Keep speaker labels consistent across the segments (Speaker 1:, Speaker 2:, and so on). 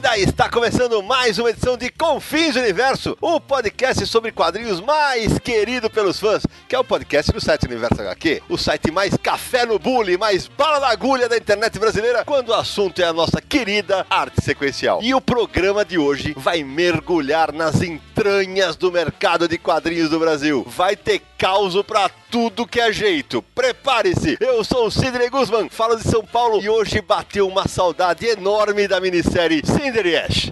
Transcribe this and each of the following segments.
Speaker 1: 감사합니다. Está começando mais uma edição de Confins Universo, o podcast sobre quadrinhos mais querido pelos fãs, que é o podcast do site Universo HQ, o site mais café no bule, mais bala na agulha da internet brasileira, quando o assunto é a nossa querida arte sequencial. E o programa de hoje vai mergulhar nas entranhas do mercado de quadrinhos do Brasil. Vai ter causo pra tudo que é jeito. Prepare-se! Eu sou o Sidney Guzman, falo de São Paulo e hoje bateu uma saudade enorme da minissérie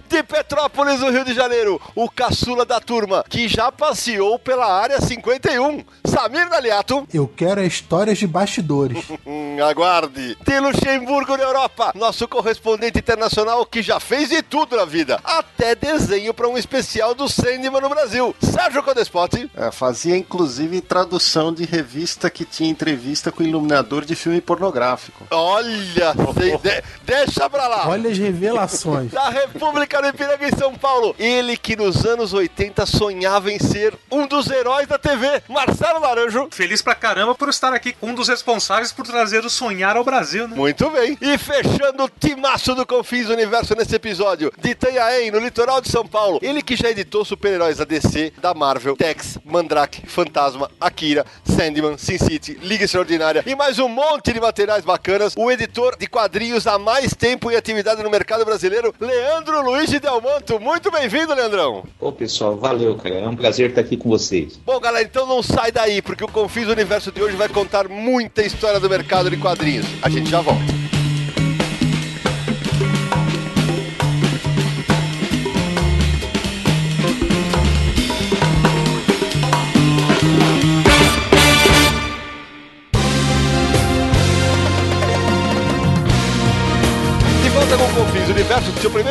Speaker 1: De Petrópolis, no Rio de Janeiro, o caçula da turma, que já passeou pela área 51. Samir Daliato.
Speaker 2: Eu quero é histórias de bastidores.
Speaker 1: Aguarde. De Luxemburgo, na Europa, nosso correspondente internacional que já fez de tudo na vida, até desenho para um especial do Sandman no Brasil. Sérgio Codespot.
Speaker 3: É, fazia inclusive tradução de revista que tinha entrevista com iluminador de filme pornográfico.
Speaker 1: Olha, de- deixa pra lá.
Speaker 2: Olha as revelações.
Speaker 1: da República do Ipiranga em São Paulo. Ele que nos anos 80 sonhava em ser um dos heróis da TV, Marcelo Laranjo.
Speaker 4: Feliz pra caramba por estar aqui, um dos responsáveis por trazer o sonhar ao Brasil, né?
Speaker 1: Muito bem. E fechando o timaço do Confins Universo nesse episódio, de Itanhaém, no litoral de São Paulo. Ele que já editou super-heróis da DC, da Marvel, Tex, Mandrake, Fantasma, Akira, Sandman, Sin City, Liga Extraordinária e mais um monte de materiais bacanas. O editor de quadrinhos há mais tempo em atividade no mercado brasileiro, Leandro Luiz de Delmanto. Muito bem-vindo, Leandrão.
Speaker 5: Ô pessoal, valeu, cara. É um prazer estar aqui com vocês.
Speaker 1: Bom, galera, então não sai daí, porque o Confis Universo de hoje vai contar muita história do mercado de quadrinhos. A gente já volta.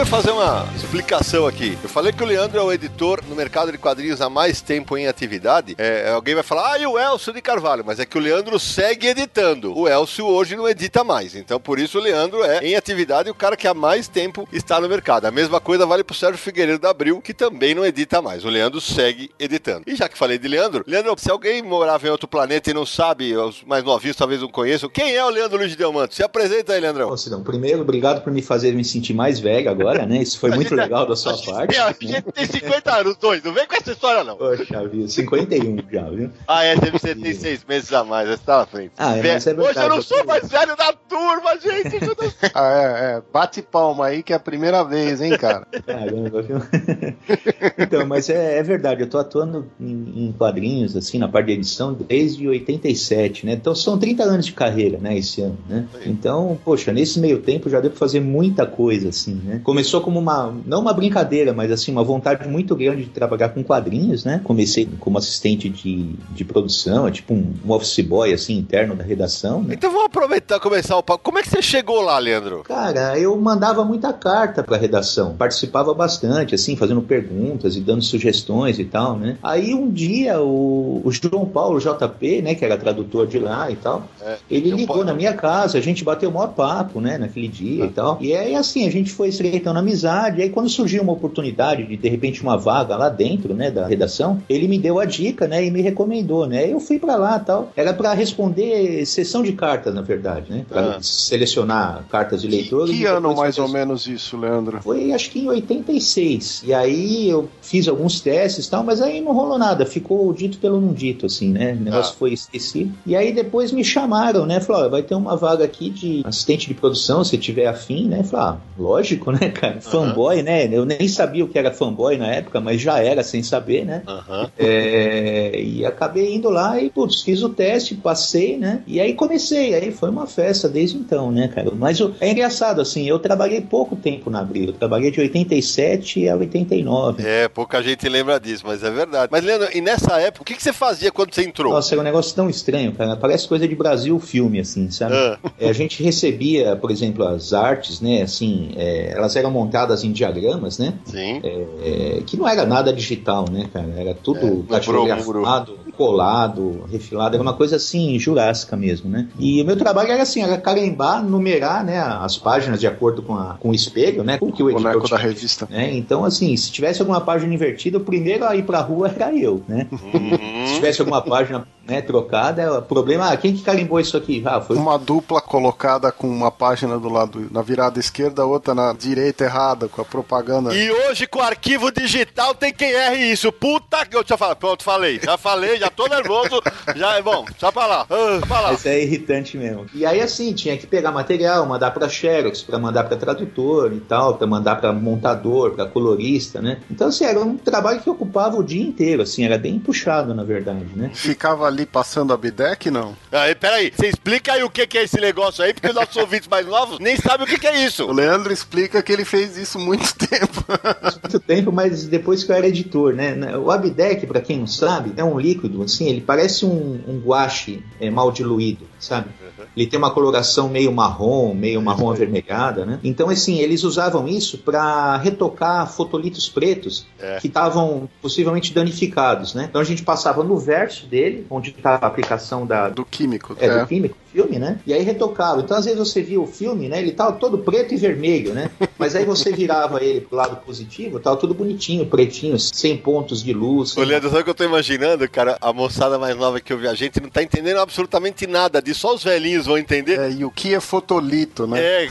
Speaker 1: Fazer uma explicação aqui. Eu falei que o Leandro é o editor no mercado de quadrinhos há mais tempo em atividade. É, alguém vai falar, ah, e o Elcio de Carvalho? Mas é que o Leandro segue editando. O Elcio hoje não edita mais. Então, por isso, o Leandro é, em atividade, o cara que há mais tempo está no mercado. A mesma coisa vale pro Sérgio Figueiredo da Abril, que também não edita mais. O Leandro segue editando. E já que falei de Leandro, Leandro, se alguém morava em outro planeta e não sabe, os mais novinhos talvez não conheçam, quem é o Leandro Luiz de Delmanto? Se apresenta aí, Leandrão.
Speaker 5: Ô, Sidão, primeiro, obrigado por me fazer me sentir mais velho agora, né? Isso foi muito legal da sua parte.
Speaker 1: A
Speaker 5: né?
Speaker 1: gente tem 50 anos, dois. Não vem com essa história, não.
Speaker 5: Poxa vida, 51 já, viu?
Speaker 1: Ah, é, teve você tem seis meses a mais. Você tá na frente.
Speaker 5: Ah, é, mas é
Speaker 1: Hoje eu
Speaker 5: verdade,
Speaker 1: não
Speaker 5: eu
Speaker 1: sou
Speaker 5: tô-
Speaker 1: mais velho da turma, gente. não-
Speaker 3: Ah, é, é. Bate palma aí que é a primeira vez, hein, cara?
Speaker 5: Caramba, viu? então, mas é, é verdade, eu tô atuando em, em quadrinhos, assim, na parte de edição desde 87, né? Então são 30 anos de carreira, né, esse ano, né? Então, poxa, nesse meio tempo já deu pra fazer muita coisa, assim, né? Começou como uma, não uma brincadeira, mas assim, uma vontade muito grande de trabalhar com quadrinhos, né? Comecei como assistente de, de produção, é tipo um, um office boy, assim, interno da redação, né?
Speaker 1: Então vamos aproveitar e começar o papo. Como é que você chegou lá, Leandro?
Speaker 5: Cara, eu mandava muita carta pra redação, participava bastante, assim, fazendo perguntas e dando sugestões e tal, né? Aí um dia o, o João Paulo JP, né, que era tradutor de lá e tal,
Speaker 1: É,
Speaker 5: ele ligou
Speaker 1: Paulo.
Speaker 5: na minha casa, a gente bateu o maior papo, né, naquele dia e tal. E aí, assim, a gente foi estreitando amizade. E aí, quando surgiu uma oportunidade de, de repente, uma vaga lá dentro, né, da redação, ele me deu a dica, né, e me recomendou, né. Eu fui pra lá e tal. Era pra responder sessão de cartas, na verdade, né, pra
Speaker 1: Ah.
Speaker 5: selecionar cartas de
Speaker 3: Que,
Speaker 5: leitores.
Speaker 3: que
Speaker 5: e
Speaker 3: ano mais ou menos isso, Leandro?
Speaker 5: foi acho que em 86. E aí eu fiz alguns testes tal, mas aí não rolou nada. Ficou dito pelo não dito, assim, né? O negócio
Speaker 1: Ah.
Speaker 5: foi esquecido. E aí depois me chamaram, né? Ó, vai ter uma vaga aqui de assistente de produção, se tiver afim, né? Falei, ah, lógico, né, cara? Fanboy, né? Eu nem sabia o que era fanboy na época, mas já era sem saber, né? É, e acabei indo lá e, putz, fiz o teste, passei, né? E aí comecei, aí foi uma festa desde então, né, cara? Mas é engraçado, assim, eu trabalhei pouco tempo na Abril, eu trabalhei de 87 a 89.
Speaker 1: É, pouca gente lembra disso, mas é verdade. Mas, Leandro, e nessa época, o que, que você fazia quando você entrou?
Speaker 5: Nossa, era um negócio tão estranho, cara. Parece coisa de Brasil filme, assim, sabe?
Speaker 1: Ah.
Speaker 5: É, a gente recebia, por exemplo, as artes, né? Assim, é, elas eram montadas em diagramas, né?
Speaker 1: Sim.
Speaker 5: É, que não era nada digital, né, cara? Era tudo
Speaker 1: É, no
Speaker 5: datilografado, colado, refilado, era uma coisa assim, jurássica mesmo, né? E o meu trabalho era assim, era carimbar, numerar, né, as páginas de acordo com, a- com o espelho, né? Com o que o editor
Speaker 3: Boneco da
Speaker 5: tinha
Speaker 3: revista.
Speaker 5: né? Então, assim, se tivesse alguma página invertida, o primeiro a ir pra rua era eu, né?
Speaker 1: Uhum.
Speaker 5: Se tivesse alguma página né, trocada, o problema, ah, quem que carimbou isso aqui? Ah, foi o
Speaker 3: Uma dupla colocada com uma página do lado na virada esquerda, outra na direita errada, com a propaganda.
Speaker 1: E hoje, com arquivo digital, tem quem erre isso. Puta que eu já falei. Pronto, falei. Já falei, já tô nervoso. Já é bom. Só pra lá. Ah, pra lá.
Speaker 5: Isso é irritante mesmo. E aí, assim, tinha que pegar material, mandar pra Xerox, pra mandar pra tradutor e tal, pra mandar pra montador, pra colorista, né? Então, assim, era um trabalho que ocupava o dia inteiro, assim, era bem puxado, na verdade, né?
Speaker 3: Ficava ali passando a bideck, não?
Speaker 1: Aí, peraí. Você explica aí o que, que é esse negócio aí, porque os nossos ouvintes mais novos nem sabem o que, que é
Speaker 3: O
Speaker 1: isso.
Speaker 3: Leandro explica que ele fez isso muito tempo.
Speaker 5: muito tempo, mas depois que eu era editor, né? O Abdec, pra quem não sabe, é um líquido, assim, ele parece um, um guache é, mal diluído, sabe? Ele tem uma coloração meio marrom, meio marrom avermelhada, né? Então, assim, eles usavam isso para retocar fotolitos pretos
Speaker 1: É.
Speaker 5: que estavam possivelmente danificados, né? Então a gente passava no verso dele, onde estava a aplicação da,
Speaker 3: Do químico.
Speaker 5: é,
Speaker 3: É.
Speaker 5: do químico, filme, né? E aí retocava. Então, às vezes, você via o filme, né? Ele tava todo preto e vermelho, né? Mas aí você virava ele pro lado positivo, tava tudo bonitinho, pretinho, sem pontos de luz.
Speaker 1: Ô, Leandro, sabe o que eu tô imaginando, cara? A moçada mais nova que ouve a gente não tá entendendo absolutamente nada disso. Só os velhinhos vão entender.
Speaker 3: É, e o que é fotolito, né?
Speaker 1: É,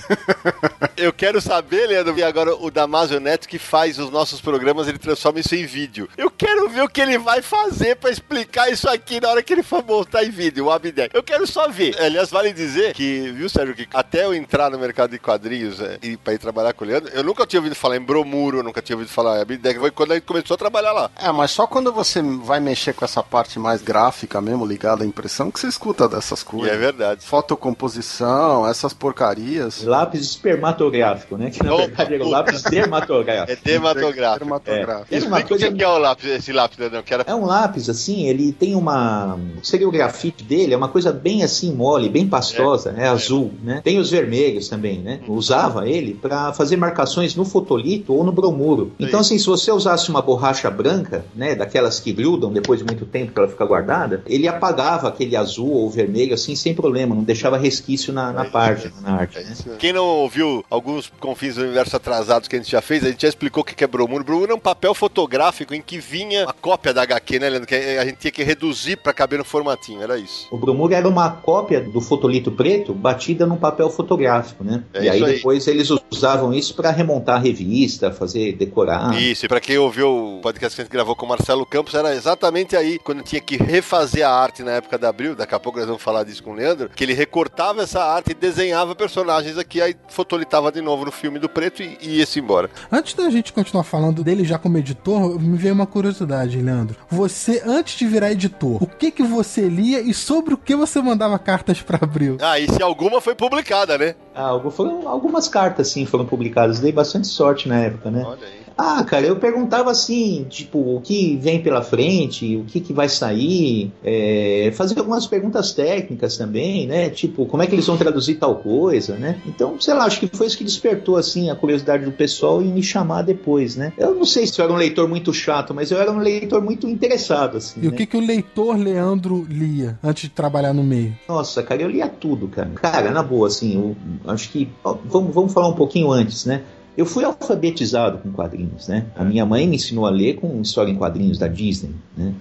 Speaker 1: eu quero saber, Leandro, e agora o Damasio Neto que faz os nossos programas, ele transforma isso em vídeo. Eu quero ver o que ele vai fazer pra explicar isso aqui na hora que ele for mostrar em vídeo, o Abdec. Eu quero só ver. Aliás, vale dizer que, viu, Sérgio, que até eu entrar no mercado de quadrinhos é, e pra ir trabalhar com o Leandro, eu nunca tinha ouvido falar em Bromuro, eu nunca tinha ouvido falar em Abdec, foi quando a gente começou a trabalhar lá.
Speaker 3: É, mas só quando você vai mexer com essa parte mais gráfica mesmo, ligada à impressão, que você escuta dessas
Speaker 1: E
Speaker 3: coisas.
Speaker 1: é verdade.
Speaker 3: Fotocomposição, essas porcarias.
Speaker 5: Lápis espermatográfico, né? Que na
Speaker 1: Opa,
Speaker 5: verdade era
Speaker 1: puta.
Speaker 5: lápis dermatográfico.
Speaker 1: É dermatográfico.
Speaker 3: Dermatográfico.
Speaker 5: É. uma
Speaker 1: Explica
Speaker 5: coisa-
Speaker 1: o que é o lápis, esse lápis, Leandro, que era...
Speaker 5: É um lápis, assim, ele tem uma. Seria o grafite dele, é uma coisa bem assim mole, bem pastosa, é, azul, né? Tem os vermelhos também, né? Usava ele para fazer marcações no fotolito ou no bromuro. Então, assim, se você usasse uma borracha branca, né? Daquelas que grudam depois de muito tempo que ela fica guardada, ele apagava aquele azul ou vermelho, assim, sem problema, não deixava resquício na, na página, na arte,
Speaker 1: É
Speaker 5: né?
Speaker 1: Quem não ouviu alguns confins do universo atrasados que a gente já fez, a gente já explicou o que é bromuro. Bromuro é um papel fotográfico em que vinha a cópia da HQ, né, Leandro? Que a gente tinha que reduzir pra caber no formatinho, era isso.
Speaker 5: O bromuro era uma cópia do fotolito preto batida num papel fotográfico, né?
Speaker 1: É
Speaker 5: e aí
Speaker 1: aí.
Speaker 5: depois eles usavam isso para remontar a revista, fazer decorar.
Speaker 1: Isso, e pra quem ouviu o podcast que a gente gravou com o Marcelo Campos, era exatamente aí, quando tinha que refazer a arte na época da Abril, daqui a pouco nós vamos falar disso com o Leandro, que ele recortava essa arte e desenhava personagens aqui, aí fotolitava de novo no filme do preto e, e ia-se embora.
Speaker 2: Antes da gente continuar falando dele já como editor, me veio uma curiosidade, Leandro. Você, antes de virar editor, o que que você lia e sobre o que você mandava cartas pra Abril?
Speaker 1: Ah, e se alguma foi publicada, né?
Speaker 5: Ah, foram algumas cartas, sim, foram publicadas. Dei bastante sorte na época, né?
Speaker 1: Olha aí.
Speaker 5: Ah, cara, eu perguntava assim, tipo, o que vem pela frente, o que, que vai sair, é, fazia algumas perguntas técnicas também, né? Tipo, como é que eles vão traduzir tal coisa, né? Então, sei lá, acho que foi isso que despertou, assim, a curiosidade do pessoal e me chamar depois, né? Eu não sei se eu era um leitor muito chato, mas eu era um leitor muito interessado, assim,
Speaker 2: E o
Speaker 5: né?
Speaker 2: que que o leitor Leandro lia antes de trabalhar no meio?
Speaker 5: Nossa, cara, eu lia tudo, cara. Cara, na boa, assim, eu acho que. ó, vamos, vamos falar um pouquinho antes, né? Eu fui alfabetizado com quadrinhos, né? A minha mãe me ensinou a ler com história em quadrinhos da Disney, né?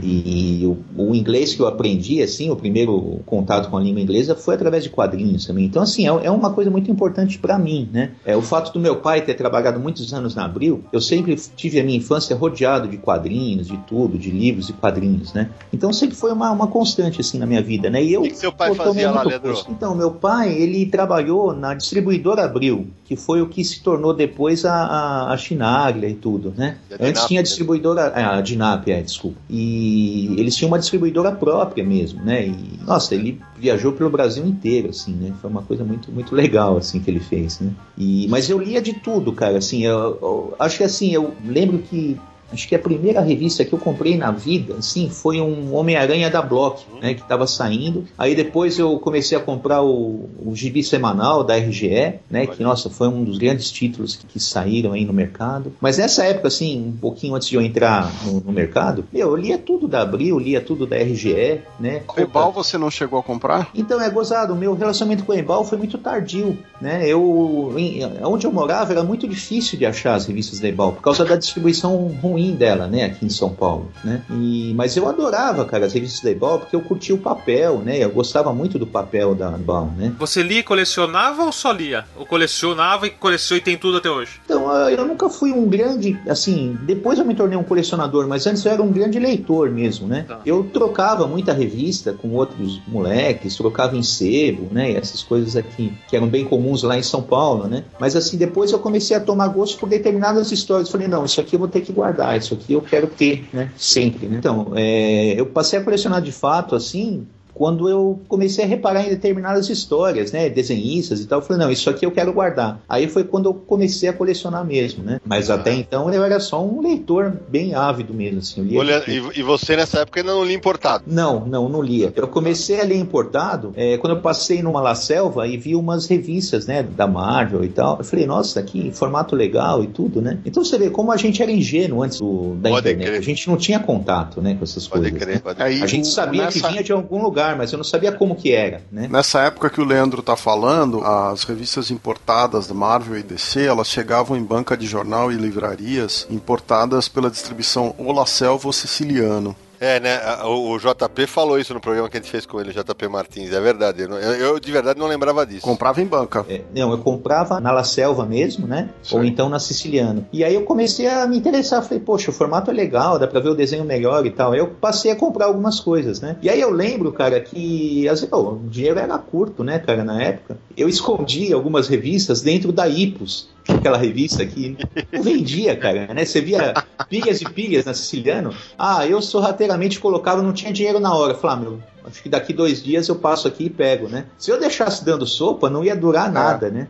Speaker 5: E o, o inglês que eu aprendi, assim, o primeiro contato com a língua inglesa foi através de quadrinhos também. Então, assim, é, é uma coisa muito importante para mim, né? É o fato do meu pai ter trabalhado muitos anos na Abril, eu sempre tive a minha infância rodeado de quadrinhos, de tudo, de livros e quadrinhos, né? Então sempre foi uma, uma constante, assim, na minha vida, né? E eu
Speaker 1: O que seu pai fazia lá, Leandro?
Speaker 5: Então, meu pai, ele trabalhou na distribuidora Abril, que foi o que se tornou tornou depois a, a, a Chinaglia e tudo, né?
Speaker 1: E
Speaker 5: Antes
Speaker 1: Dinap,
Speaker 5: tinha a distribuidora, é, a Dinap, é, desculpa. E eles tinham uma distribuidora própria mesmo, né? E, nossa, ele viajou pelo Brasil inteiro, assim, né? Foi uma coisa muito, muito legal, assim, que ele fez, né? E, mas eu lia de tudo, cara, assim, eu, eu acho que assim, eu lembro que Acho que a primeira revista que eu comprei na vida, assim, foi um Homem-Aranha da Block, né, que estava saindo. Aí depois eu comecei a comprar o, o gibi semanal da RGE, né, que, nossa, foi um dos grandes títulos que, que saíram aí no mercado. Mas nessa época, assim, um pouquinho antes de eu entrar no, no mercado, meu, eu lia tudo da Abril, lia tudo da RGE, né.
Speaker 6: Ebal você não chegou a comprar?
Speaker 5: Então é gozado, o meu relacionamento com o Ebal foi muito tardio, né? Eu, em- onde eu morava era muito difícil de achar as revistas da Ebal por causa da distribuição ruim dela, né? Aqui em São Paulo, né? E, mas eu adorava, cara, as revistas da Ebal porque eu curtia o papel, né? Eu gostava muito do papel da Ebal, né?
Speaker 4: Você lia e colecionava ou só lia? Ou colecionava e colecionou e tem tudo até hoje?
Speaker 5: Então, ah, eu nunca fui um grande, assim, depois eu me tornei um colecionador, mas antes eu era um grande leitor mesmo, né?
Speaker 4: Tá.
Speaker 5: Eu trocava muita revista com outros moleques, trocava em sebo, né? E essas coisas aqui que eram bem comuns lá em São Paulo, né? Mas assim, depois eu comecei a tomar gosto por determinadas histórias. Falei, não, isso aqui eu vou ter que guardar, isso aqui eu quero ter, né? Sempre, né? Então, é, eu passei a colecionar de fato, assim, quando eu comecei a reparar em determinadas histórias, né, desenhistas e tal, eu falei, não, isso aqui eu quero guardar. Aí foi quando eu comecei a colecionar mesmo, né? Mas até então eu era só um leitor bem ávido mesmo, assim.
Speaker 1: Olha, e, e você nessa época ainda não lia importado.
Speaker 5: Não, não, não lia. Eu comecei a ler importado é, quando eu passei numa La Selva e vi umas revistas, né, da Marvel e tal. Eu falei, nossa, que formato legal e tudo, né? Então você vê como a gente era ingênuo antes do- da
Speaker 1: Pode
Speaker 5: internet.
Speaker 1: crer.
Speaker 5: A gente não tinha contato, né, com essas
Speaker 1: Pode
Speaker 5: coisas.
Speaker 1: crer,
Speaker 5: né?
Speaker 6: Aí,
Speaker 5: A gente sabia
Speaker 6: nessa-
Speaker 5: que vinha de algum lugar, mas eu não sabia como que era, né?
Speaker 6: Nessa época que o Leandro tá falando, as revistas importadas da Marvel e DC, elas chegavam em banca de jornal e livrarias importadas pela distribuição Olacelvo Siciliano.
Speaker 1: É, né? O, o JP falou isso no programa que a gente fez com ele, o JP Martins. É verdade. Eu, eu- eu de verdade não lembrava disso.
Speaker 6: Comprava em banca.
Speaker 5: É, não, eu comprava na La Selva mesmo, né?
Speaker 6: Sim.
Speaker 5: Ou então na Siciliano. E aí eu comecei a me interessar. Falei, poxa, o formato é legal, dá pra ver o desenho melhor e tal. Aí eu passei a comprar algumas coisas, né? E aí eu lembro, cara, que às vezes, pô, o dinheiro era curto, né, cara, na época. Eu escondi algumas revistas dentro da Ipos. Aquela revista que não vendia, cara, né? Você via pilhas e pilhas na Siciliano. Ah, eu sorrateiramente colocava, não tinha dinheiro na hora. Falei, ah, meu, acho que daqui dois dias eu passo aqui e pego, né? Se eu deixasse dando sopa, não ia durar nada, né?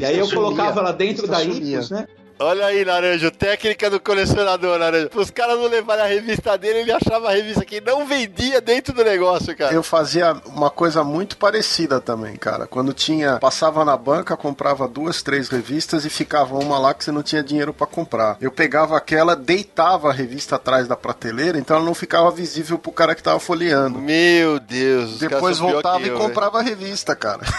Speaker 5: E aí eu colocava lá dentro da. Ipos, né?
Speaker 1: Olha aí, Naranjo, técnica do colecionador, Naranjo. Os caras não levarem a revista dele, ele achava a revista que não vendia dentro do negócio, cara.
Speaker 6: Eu fazia uma coisa muito parecida também, cara. Quando tinha, passava na banca, comprava duas, três revistas e ficava uma lá que você não tinha dinheiro pra comprar. Eu pegava aquela, deitava a revista atrás da prateleira, então ela não ficava visível pro cara que tava folheando.
Speaker 1: Meu Deus,
Speaker 6: Depois voltava
Speaker 1: que
Speaker 6: e
Speaker 1: eu,
Speaker 6: comprava a revista, cara.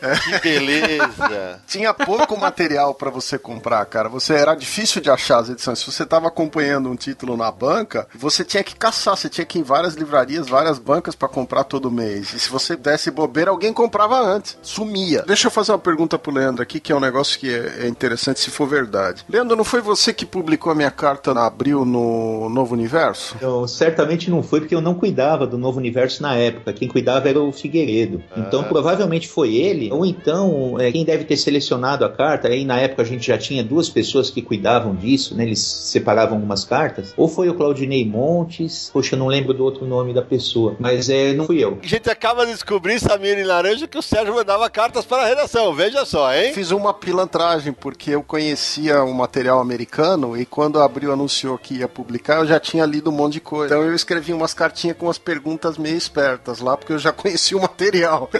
Speaker 1: Que beleza.
Speaker 6: Tinha pouco material pra você comprar, cara. Você era difícil de achar as edições. Se você tava acompanhando um título na banca, você tinha que caçar, você tinha que ir em várias livrarias, várias bancas pra comprar todo mês. E se você desse bobeira, alguém comprava antes. Sumia. Deixa eu fazer uma pergunta pro Leandro aqui, que é um negócio que é é interessante se for verdade. Leandro, não foi você que publicou a minha carta na Abril no Novo Universo?
Speaker 5: Eu, certamente não foi porque eu não cuidava do novo universo na época. Quem cuidava era o Figueiredo. Então provavelmente foi ele, ou então é, quem deve ter selecionado a carta. Aí na época a gente já tinha duas pessoas que cuidavam disso, né? Eles separavam algumas cartas. Ou foi o Claudinei Montes, poxa, eu não lembro do outro nome da pessoa, mas é, não fui eu.
Speaker 1: A gente acaba de descobrir, Samir e Naranjo, que o Sérgio mandava cartas para a redação. Veja só, hein?
Speaker 6: Fiz uma pilantragem, porque eu conhecia o material americano e quando a Abril anunciou que ia publicar, eu já tinha lido um monte de coisa. Então eu escrevi umas cartinhas com umas perguntas meio espertas lá, porque eu já conhecia o material.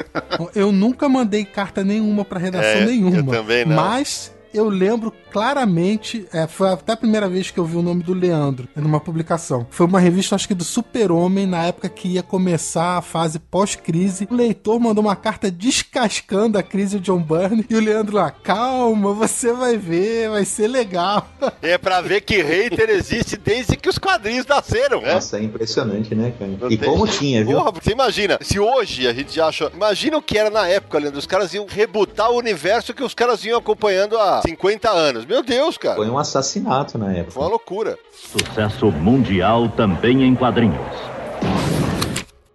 Speaker 2: Eu nunca mandei carta nenhuma pra redação
Speaker 1: É,
Speaker 2: nenhuma.
Speaker 1: eu também não.
Speaker 2: Mas eu lembro claramente, é, foi até a primeira vez que eu vi o nome do Leandro numa publicação. Foi uma revista, acho que do Super-Homem, na época que ia começar a fase pós-crise. O leitor mandou uma carta descascando a crise de John Byrne e o Leandro lá, calma, você vai ver, vai ser legal.
Speaker 1: É pra ver que hater existe desde que os quadrinhos nasceram, né?
Speaker 5: Nossa, é impressionante, né, cara?
Speaker 1: Não
Speaker 5: E
Speaker 1: tem-
Speaker 5: como tinha, viu?
Speaker 1: Porra, você imagina, se hoje a gente já acha. Imagina o que era na época, Leandro. Os caras iam rebutar o universo que os caras iam acompanhando há 50 anos. Meu Deus, cara.
Speaker 5: Foi um assassinato na
Speaker 1: Foi
Speaker 5: época.
Speaker 1: uma loucura.
Speaker 7: Sucesso mundial também em quadrinhos.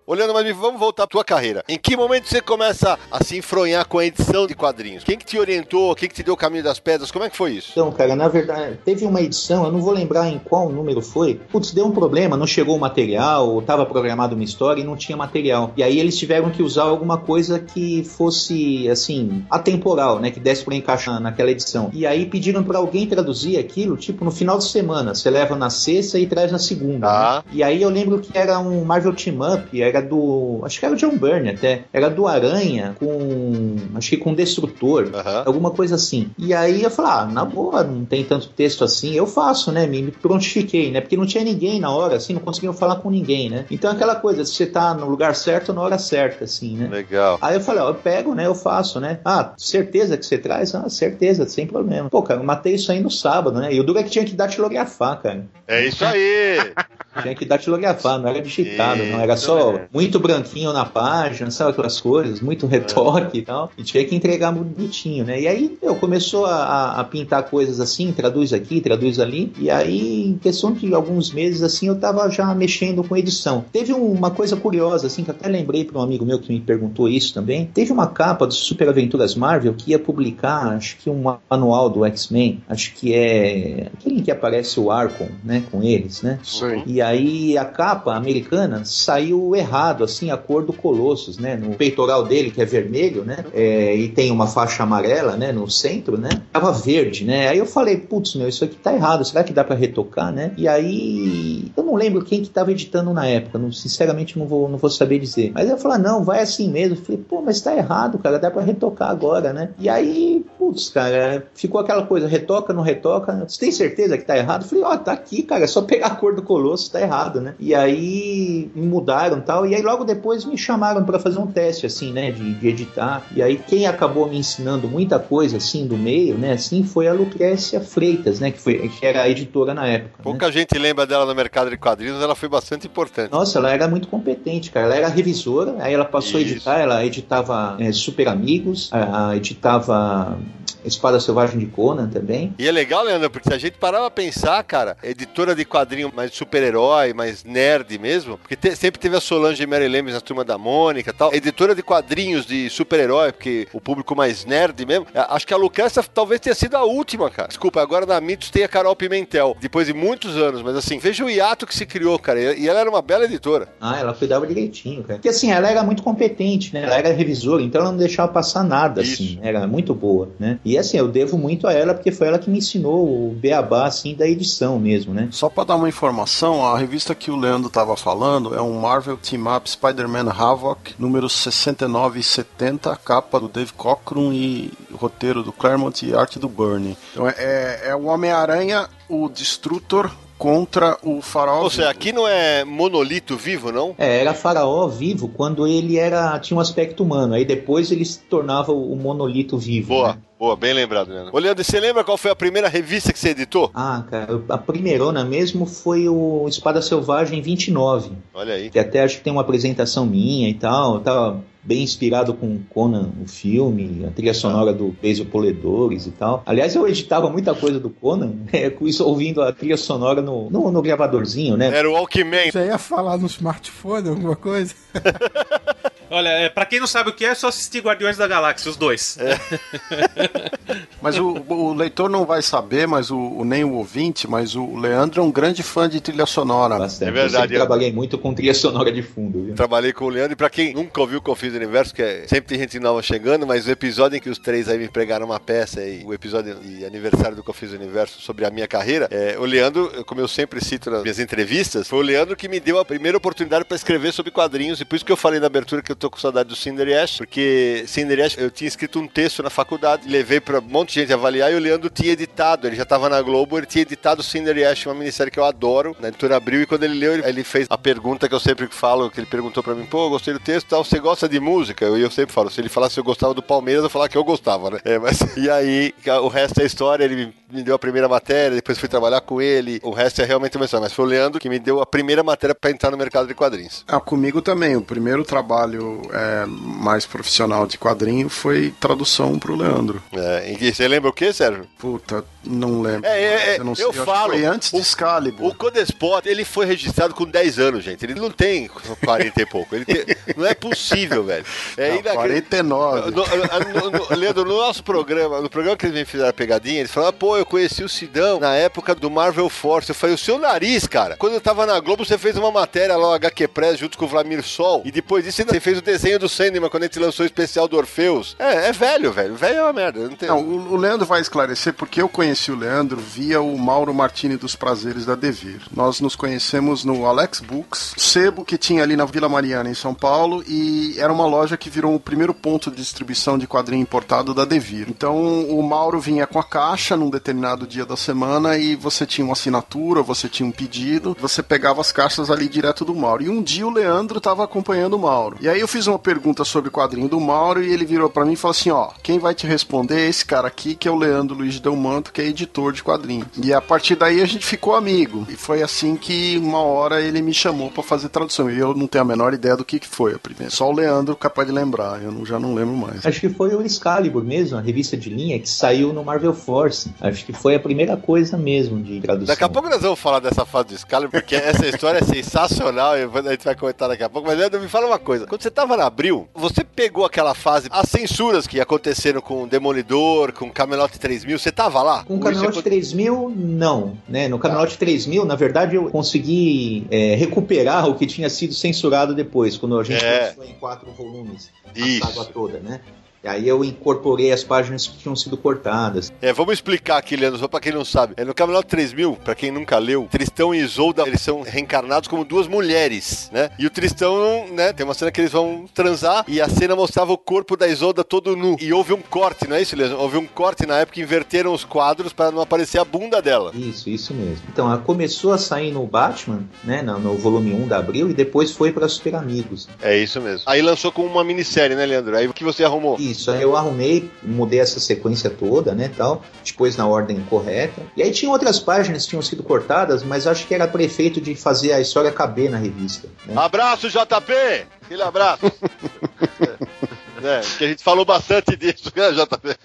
Speaker 1: Olhando, mas vamos voltar à tua carreira. Em que momento você começa a se enfronhar com a edição de quadrinhos? Quem que te orientou? Quem que te deu o caminho das pedras? Como é que foi isso?
Speaker 5: Então, cara, na verdade, teve uma edição, eu não vou lembrar em qual número foi. Putz, deu um problema, não chegou o material, estava programado uma história e não tinha material. E aí eles tiveram que usar alguma coisa que fosse, assim, atemporal, né? Que desse pra encaixar naquela edição. E aí pediram para alguém traduzir aquilo, tipo, no final de semana. Você leva na sexta e traz na segunda.
Speaker 1: Ah.
Speaker 5: Né? E aí eu lembro que era um Marvel Team Up, era do. Acho que era o John Byrne até. Era do Aranha com. Acho que com Destrutor. Alguma coisa assim. E aí eu falei, ah, na boa, não tem tanto texto assim, eu faço, né? Me, me prontifiquei, né? Porque não tinha ninguém na hora, assim, não conseguiam falar com ninguém, né? Então aquela coisa, você tá no lugar certo na hora certa, assim, né?
Speaker 1: Legal.
Speaker 5: Aí eu falei, ó, eu pego, né? Eu faço, né? Ah, certeza que você traz? Ah, certeza, sem problema. Pô, cara, eu matei isso aí no sábado, né? E o duro é que tinha que datilografar, cara.
Speaker 1: É isso aí.
Speaker 5: Tinha que datilografar, não era digitado, não. Era só muito branquinho na página, sabe aquelas coisas, muito retoque e tal. E tinha que entregar bonitinho, né? E aí, eu começou a, a- pintar coisas assim, traduz aqui, traduz ali. E aí, em questão de alguns meses, assim, eu tava já mexendo com edição. Teve um- uma coisa curiosa, assim, que eu até lembrei para um amigo meu que me perguntou isso também. Teve uma capa do Super Aventuras Marvel que ia publicar, acho que um manual do X-Men. Acho que é aquele em que aparece o Arcon, né, com eles, né?
Speaker 6: Sim.
Speaker 5: E aí a capa americana saiu errado, assim, a cor do Colossus, né? No peitoral dele, que é vermelho, né? É, e tem uma faixa amarela, né? No centro, né? Tava verde, né? Aí eu falei, putz, meu, isso aqui tá errado, será que dá pra retocar, né? E aí eu não lembro quem que tava editando na época, não, sinceramente não vou, não vou saber dizer. Mas eu falei, não, vai assim mesmo. Eu falei, pô, mas tá errado, cara, dá pra retocar agora, né? E aí, putz, cara, ficou aquela coisa, retoca, não retoca. Você tem certeza que tá errado? Eu falei, ó, tá aqui, cara, é só pegar a cor do Colosso, tá errado, né? E aí me mudaram tal, e aí logo depois me chamaram pra fazer um teste, assim, né, de, de editar. E aí quem acabou me ensinando muita coisa, assim, do meio, né, assim, foi a Lucrécia Freitas, né, que, foi, que era a editora na época. né?
Speaker 1: Pouca gente lembra dela no mercado de quadrinhos, ela foi bastante importante.
Speaker 5: Nossa, ela era muito competente, cara. Ela era revisora, aí ela passou
Speaker 1: Isso.
Speaker 5: a editar, ela editava é, Super Amigos, a- a- editava Espada Selvagem de Conan também.
Speaker 1: E é legal, Leandro, porque se a gente parar pra pensar, cara, editora de quadrinho mais super-herói, mais nerd mesmo, porque te- sempre teve a Solange e Mary Lemes na turma da Mônica e tal. Editora de quadrinhos de super-herói, porque o público mais nerd mesmo. a- Acho que a Lucrécia talvez tenha sido a última, cara. Desculpa, agora na Mitos tem a Carol Pimentel, depois de muitos anos, mas assim, veja o hiato que se criou, cara. E e ela era uma bela editora.
Speaker 5: Ah, ela cuidava direitinho, cara. Porque assim, ela era muito competente, né? Ela era revisora, então ela não deixava passar nada,
Speaker 1: Isso.
Speaker 5: assim. Era muito boa, né? E assim, eu devo muito a ela, porque foi ela que me ensinou o beabá, assim, da edição mesmo, né?
Speaker 6: Só pra dar uma informação, a revista que o Leandro tava falando é um Marvel Team Up Spider-Man Havoc, número 69 e 70, capa do Dave Cockrum e roteiro do Claremont e arte do Byrne. Então é, é, é o Homem-Aranha, o Destrutor contra o Farol.
Speaker 1: Ou seja, aqui não é monolito vivo, não?
Speaker 5: É, era faraó vivo quando ele era tinha um aspecto humano. Aí depois ele se tornava o monolito vivo.
Speaker 1: Boa,
Speaker 5: né?
Speaker 1: Boa, bem lembrado, Leandro. Ô, Leandro, você lembra qual foi a primeira revista que você editou?
Speaker 5: Ah, cara, a primeirona mesmo foi o Espada Selvagem 29.
Speaker 1: Olha aí.
Speaker 5: Que até acho que tem uma apresentação minha e tal. Eu tava bem inspirado com Conan, o filme, a trilha sonora do Beijo Poledores e tal. Aliás, eu editava muita coisa do Conan, é, com isso ouvindo a trilha sonora no, no, no gravadorzinho, né?
Speaker 1: Era o Walkman.
Speaker 2: Já ia falar no smartphone, alguma coisa?
Speaker 4: Olha, é, pra quem não sabe o que é, é só assistir Guardiões da Galáxia, os dois.
Speaker 6: Mas o, o leitor não vai saber, mas o, o- nem o ouvinte, mas o Leandro é um grande fã de trilha sonora.
Speaker 5: Bastante.
Speaker 1: É verdade,
Speaker 5: Eu
Speaker 1: eu-
Speaker 5: trabalhei muito com trilha sonora de fundo, viu?
Speaker 1: Trabalhei com o Leandro e pra quem nunca ouviu o Confins do Universo, que é, sempre tem gente nova chegando, mas o episódio em que os três aí me pregaram uma peça e o episódio e aniversário do Confins do Universo sobre a minha carreira, é, o Leandro, como eu sempre cito nas minhas entrevistas, foi o Leandro que me deu a primeira oportunidade pra escrever sobre quadrinhos e por isso que eu falei na abertura que eu tô com saudade do Cinder e Ash, porque Cinder e Ash eu tinha escrito um texto na faculdade, levei pra um monte de gente avaliar e o Leandro tinha editado, ele já tava na Globo, ele tinha editado Cinder e Ash, uma minissérie que eu adoro, na editora Abril, e quando ele leu, ele, fez a pergunta que eu sempre falo, que ele perguntou pra mim, pô, eu gostei do texto, tal, você gosta de música? Eu, eu sempre falo, se ele falasse se eu gostava do Palmeiras, eu falar que eu gostava, né? É, mas, e aí, o resto é história, ele me deu a primeira matéria, depois fui trabalhar com ele. O resto é realmente uma história. Mas foi o Leandro que me deu a primeira matéria para entrar no mercado de quadrinhos.
Speaker 6: Ah, comigo também. O primeiro trabalho é, mais profissional de quadrinho foi tradução pro Leandro.
Speaker 1: É, e você lembra o que, Sérgio?
Speaker 6: Puta, não lembro.
Speaker 1: É, é, é,
Speaker 6: eu não sei.
Speaker 1: eu
Speaker 6: que
Speaker 1: falo.
Speaker 6: Foi antes de Excalibur.
Speaker 1: O Codespot, ele foi registrado com 10 anos, gente. Ele não tem 40 e pouco. Ele tem- Não é possível, velho. É
Speaker 6: Não,
Speaker 1: inacreditável.
Speaker 6: 49.
Speaker 1: No, no- no- Leandro, no nosso programa, no programa que eles me fizeram a pegadinha, eles falaram, pô, eu conheci o Sidão na época do Marvel Force. Eu falei, o seu nariz, cara. Quando eu tava na Globo, você fez uma matéria lá, o HQ Press, junto com o Vladimir Sol. E depois disso, você fez o desenho do Sandman, quando a gente lançou o especial do Orfeus. É, é velho, velho. Velho é uma merda. Não tem...
Speaker 6: Não, o o Leandro vai esclarecer porque eu conheci o Leandro via o Mauro Martini dos Prazeres da Devir. Nós nos conhecemos no Alex Books, sebo que tinha ali na Vila Mariana, em São Paulo, e era uma loja que virou o primeiro ponto de distribuição de quadrinho importado da Devir. Então o Mauro vinha com a caixa num determinado dia da semana e você tinha uma assinatura, você tinha um pedido, você pegava as caixas ali direto do Mauro. E um dia o Leandro estava acompanhando o Mauro. E aí eu fiz uma pergunta sobre o quadrinho do Mauro e ele virou para mim e falou assim: ó, quem vai te responder é esse cara aqui, que é o Leandro Luiz Delmanto, que é editor de quadrinhos. E a partir daí a gente ficou amigo. E foi assim que uma hora ele me chamou para fazer tradução. E eu não tenho a menor ideia do que, que foi a primeira. Só o Leandro capaz de lembrar, eu não- já não lembro mais.
Speaker 5: Acho que foi o Excalibur mesmo, a revista de linha que saiu no Marvel Force. Acho que foi a primeira coisa mesmo de tradução.
Speaker 1: Daqui a pouco nós vamos falar dessa fase do Excalibur, porque essa história é sensacional e a gente vai comentar daqui a pouco. Mas Leandro, me fala uma coisa. Quando você tava na Abril, você pegou aquela fase, as censuras que aconteceram com Demolidor, com Camelot 3000, você tava lá?
Speaker 5: Com o Camelot
Speaker 1: é-
Speaker 5: 3000, não. Né? No Camelot 3000, na verdade, eu consegui é, recuperar o que tinha sido censurado depois, quando a gente
Speaker 1: É.
Speaker 5: em quatro volumes
Speaker 1: Isso.
Speaker 5: a saga toda, né? E aí eu incorporei as páginas que tinham sido cortadas.
Speaker 1: É, vamos explicar aqui, Leandro, só pra quem não sabe. É no Camelot 3000, pra quem nunca leu, Tristão e Isolda, eles são reencarnados como duas mulheres, né? E o Tristão, né, tem uma cena que eles vão transar e a cena mostrava o corpo da Isolda todo nu. E houve um corte, não é isso, Leandro? Houve um corte na época que inverteram os quadros pra não aparecer a bunda dela.
Speaker 5: Isso, isso mesmo. Então, ela começou a sair no Batman, né, no, no volume 1 da Abril, e depois foi para Super Amigos.
Speaker 1: É isso mesmo. Aí lançou como uma minissérie, né, Leandro? Aí o que você arrumou?
Speaker 5: Isso, aí eu arrumei, mudei essa sequência toda, né, tal, depois na ordem correta. E aí tinha outras páginas que tinham sido cortadas, mas acho que era prefeito de fazer a história caber na revista. Né?
Speaker 1: Abraço, JP! Aquele abraço. é, que a gente falou bastante disso, né, JP?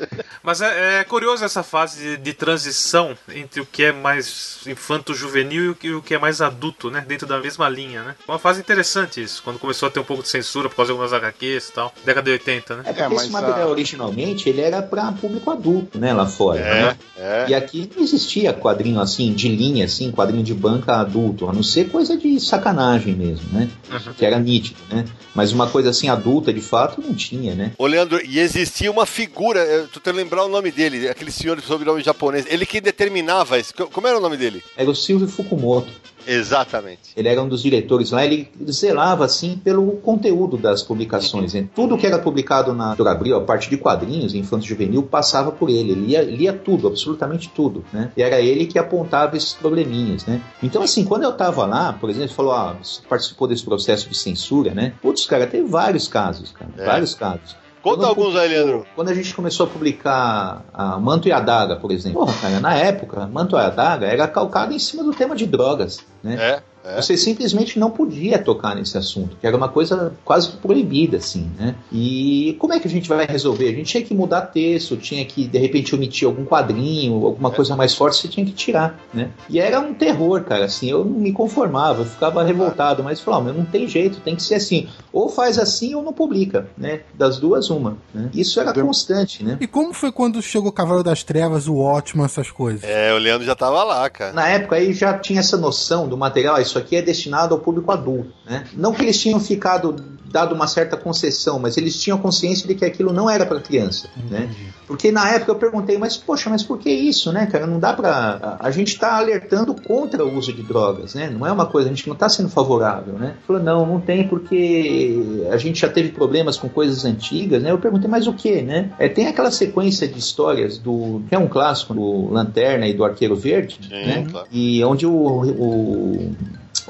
Speaker 4: Mas é, é curioso essa fase de, de transição entre o que é mais infanto-juvenil e o que, o que é mais adulto, né? Dentro da mesma linha, né? Uma fase interessante isso, quando começou a ter um pouco de censura por causa de algumas HQs e tal. Década de 80, né?
Speaker 5: É porque
Speaker 6: É, mas
Speaker 5: esse material
Speaker 6: a-
Speaker 5: originalmente ele era para público adulto, né, lá fora.
Speaker 1: É,
Speaker 5: né?
Speaker 1: é.
Speaker 5: E aqui não existia quadrinho assim, de linha, assim, quadrinho de banca adulto, a não ser coisa de sacanagem mesmo, né?
Speaker 4: Uhum.
Speaker 5: Que era nítido, né? Mas uma coisa assim adulta de fato não tinha, né?
Speaker 1: Ô, Leandro, e existia uma figura, eu tô tentando lembrar o nome dele, aquele senhor de sobrenome japonês, ele que determinava isso. Co- Como era o nome dele?
Speaker 5: Era o Silvio Fukumoto.
Speaker 1: Exatamente.
Speaker 5: Ele era um dos diretores lá, ele zelava assim pelo conteúdo das publicações. Né? Tudo que era publicado na Editora Abril, a parte de quadrinhos, infanto juvenil, passava por ele. Ele lia, lia tudo, absolutamente tudo, né? E era ele que apontava esses probleminhas, né? Então, assim, quando eu tava lá, por exemplo, falou, ah, você participou desse processo de censura, né? Putz, cara, teve vários casos, cara,
Speaker 1: É.
Speaker 5: vários casos.
Speaker 1: Conta
Speaker 5: Quando
Speaker 1: alguns aí, Leandro.
Speaker 5: Quando a gente começou a publicar a Manto e a Daga, por exemplo, porra, cara, na época, Manto e a Daga era calcado em cima do tema de drogas, né?
Speaker 1: É, é.
Speaker 5: Você simplesmente não podia tocar nesse assunto, que era uma coisa quase proibida, assim, né? E como é que a gente vai resolver? A gente tinha que mudar texto, tinha que, de repente, omitir algum quadrinho, alguma coisa mais forte, você tinha que tirar, né? E era um terror, cara, assim, eu não me conformava, eu ficava revoltado, mas falava, mas não tem jeito, tem que ser assim. Ou faz assim ou não publica, né? Das duas, uma. Né? Isso era constante, né?
Speaker 2: E como foi quando chegou o Cavaleiro das Trevas, o Ótimo, essas coisas?
Speaker 1: É, o Leandro já tava lá, cara.
Speaker 5: Na época aí já tinha essa noção do material, ah, isso aqui é destinado ao público adulto, né? Não que eles tinham ficado dado uma certa concessão, mas eles tinham consciência de que aquilo não era para criança, né? Porque na época eu perguntei, mas poxa, mas por que isso, né, cara? Não dá pra. A, a gente tá alertando contra o uso de drogas, né? Não é uma coisa, a gente não tá sendo favorável, né? Falou, não, não tem porque a gente já teve problemas com coisas antigas, né? Eu perguntei, mas o que, né? É, tem aquela sequência de histórias do. que é um clássico, do Lanterna e do Arqueiro Verde,
Speaker 1: Sim,
Speaker 5: né?
Speaker 1: claro.
Speaker 5: E onde o. o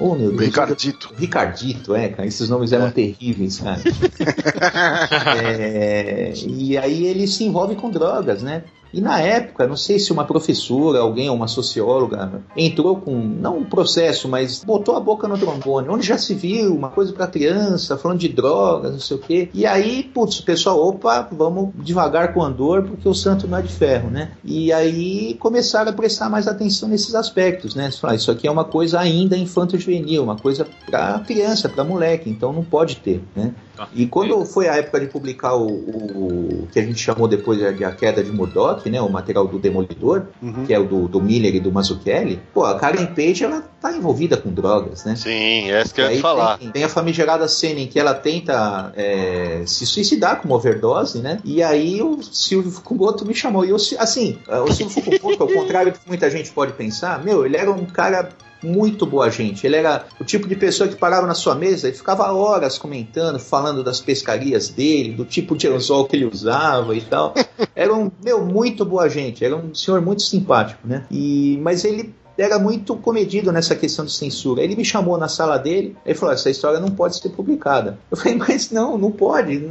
Speaker 5: Oh, meu Deus.
Speaker 6: Ricardito.
Speaker 5: Ricardito, é, cara, esses nomes eram terríveis, cara. É, e aí ele se envolve com drogas, né? E na época, não sei se uma professora, alguém, uma socióloga, entrou com, não um processo, mas botou a boca no trombone, onde já se viu uma coisa para criança, falando de drogas, não sei o quê. E aí, putz, o pessoal, opa, vamos devagar com o andor, porque o santo não é de ferro, né? E aí começaram a prestar mais atenção nesses aspectos, né? Falar, isso aqui é uma coisa ainda infanto-juvenil, uma coisa para criança, para moleque, então não pode ter, né? E quando foi a época de publicar o, o que a gente chamou depois de A Queda de Murdoch, né, o material do Demolidor, uhum. que é o do, do, Miller e do Mazzucchelli, pô, a Karen Page, ela tá envolvida com drogas, né?
Speaker 1: Sim, é isso que eu ia falar.
Speaker 5: Tem, tem, a famigerada cena em que ela tenta é, se suicidar com uma overdose, né? E aí o Silvio Fukumoto me chamou. E eu, assim, o Silvio Fukumoto, ao contrário do que muita gente pode pensar, meu, ele era um cara muito boa gente. Ele era o tipo de pessoa que parava na sua mesa e ficava horas comentando, falando das pescarias dele, do tipo de anzol que ele usava e tal. Era um, meu, muito boa gente. Era um senhor muito simpático, né? E, mas ele era muito comedido nessa questão de censura. Ele me chamou na sala dele e falou: essa história não pode ser publicada. Eu falei, mas não, não pode.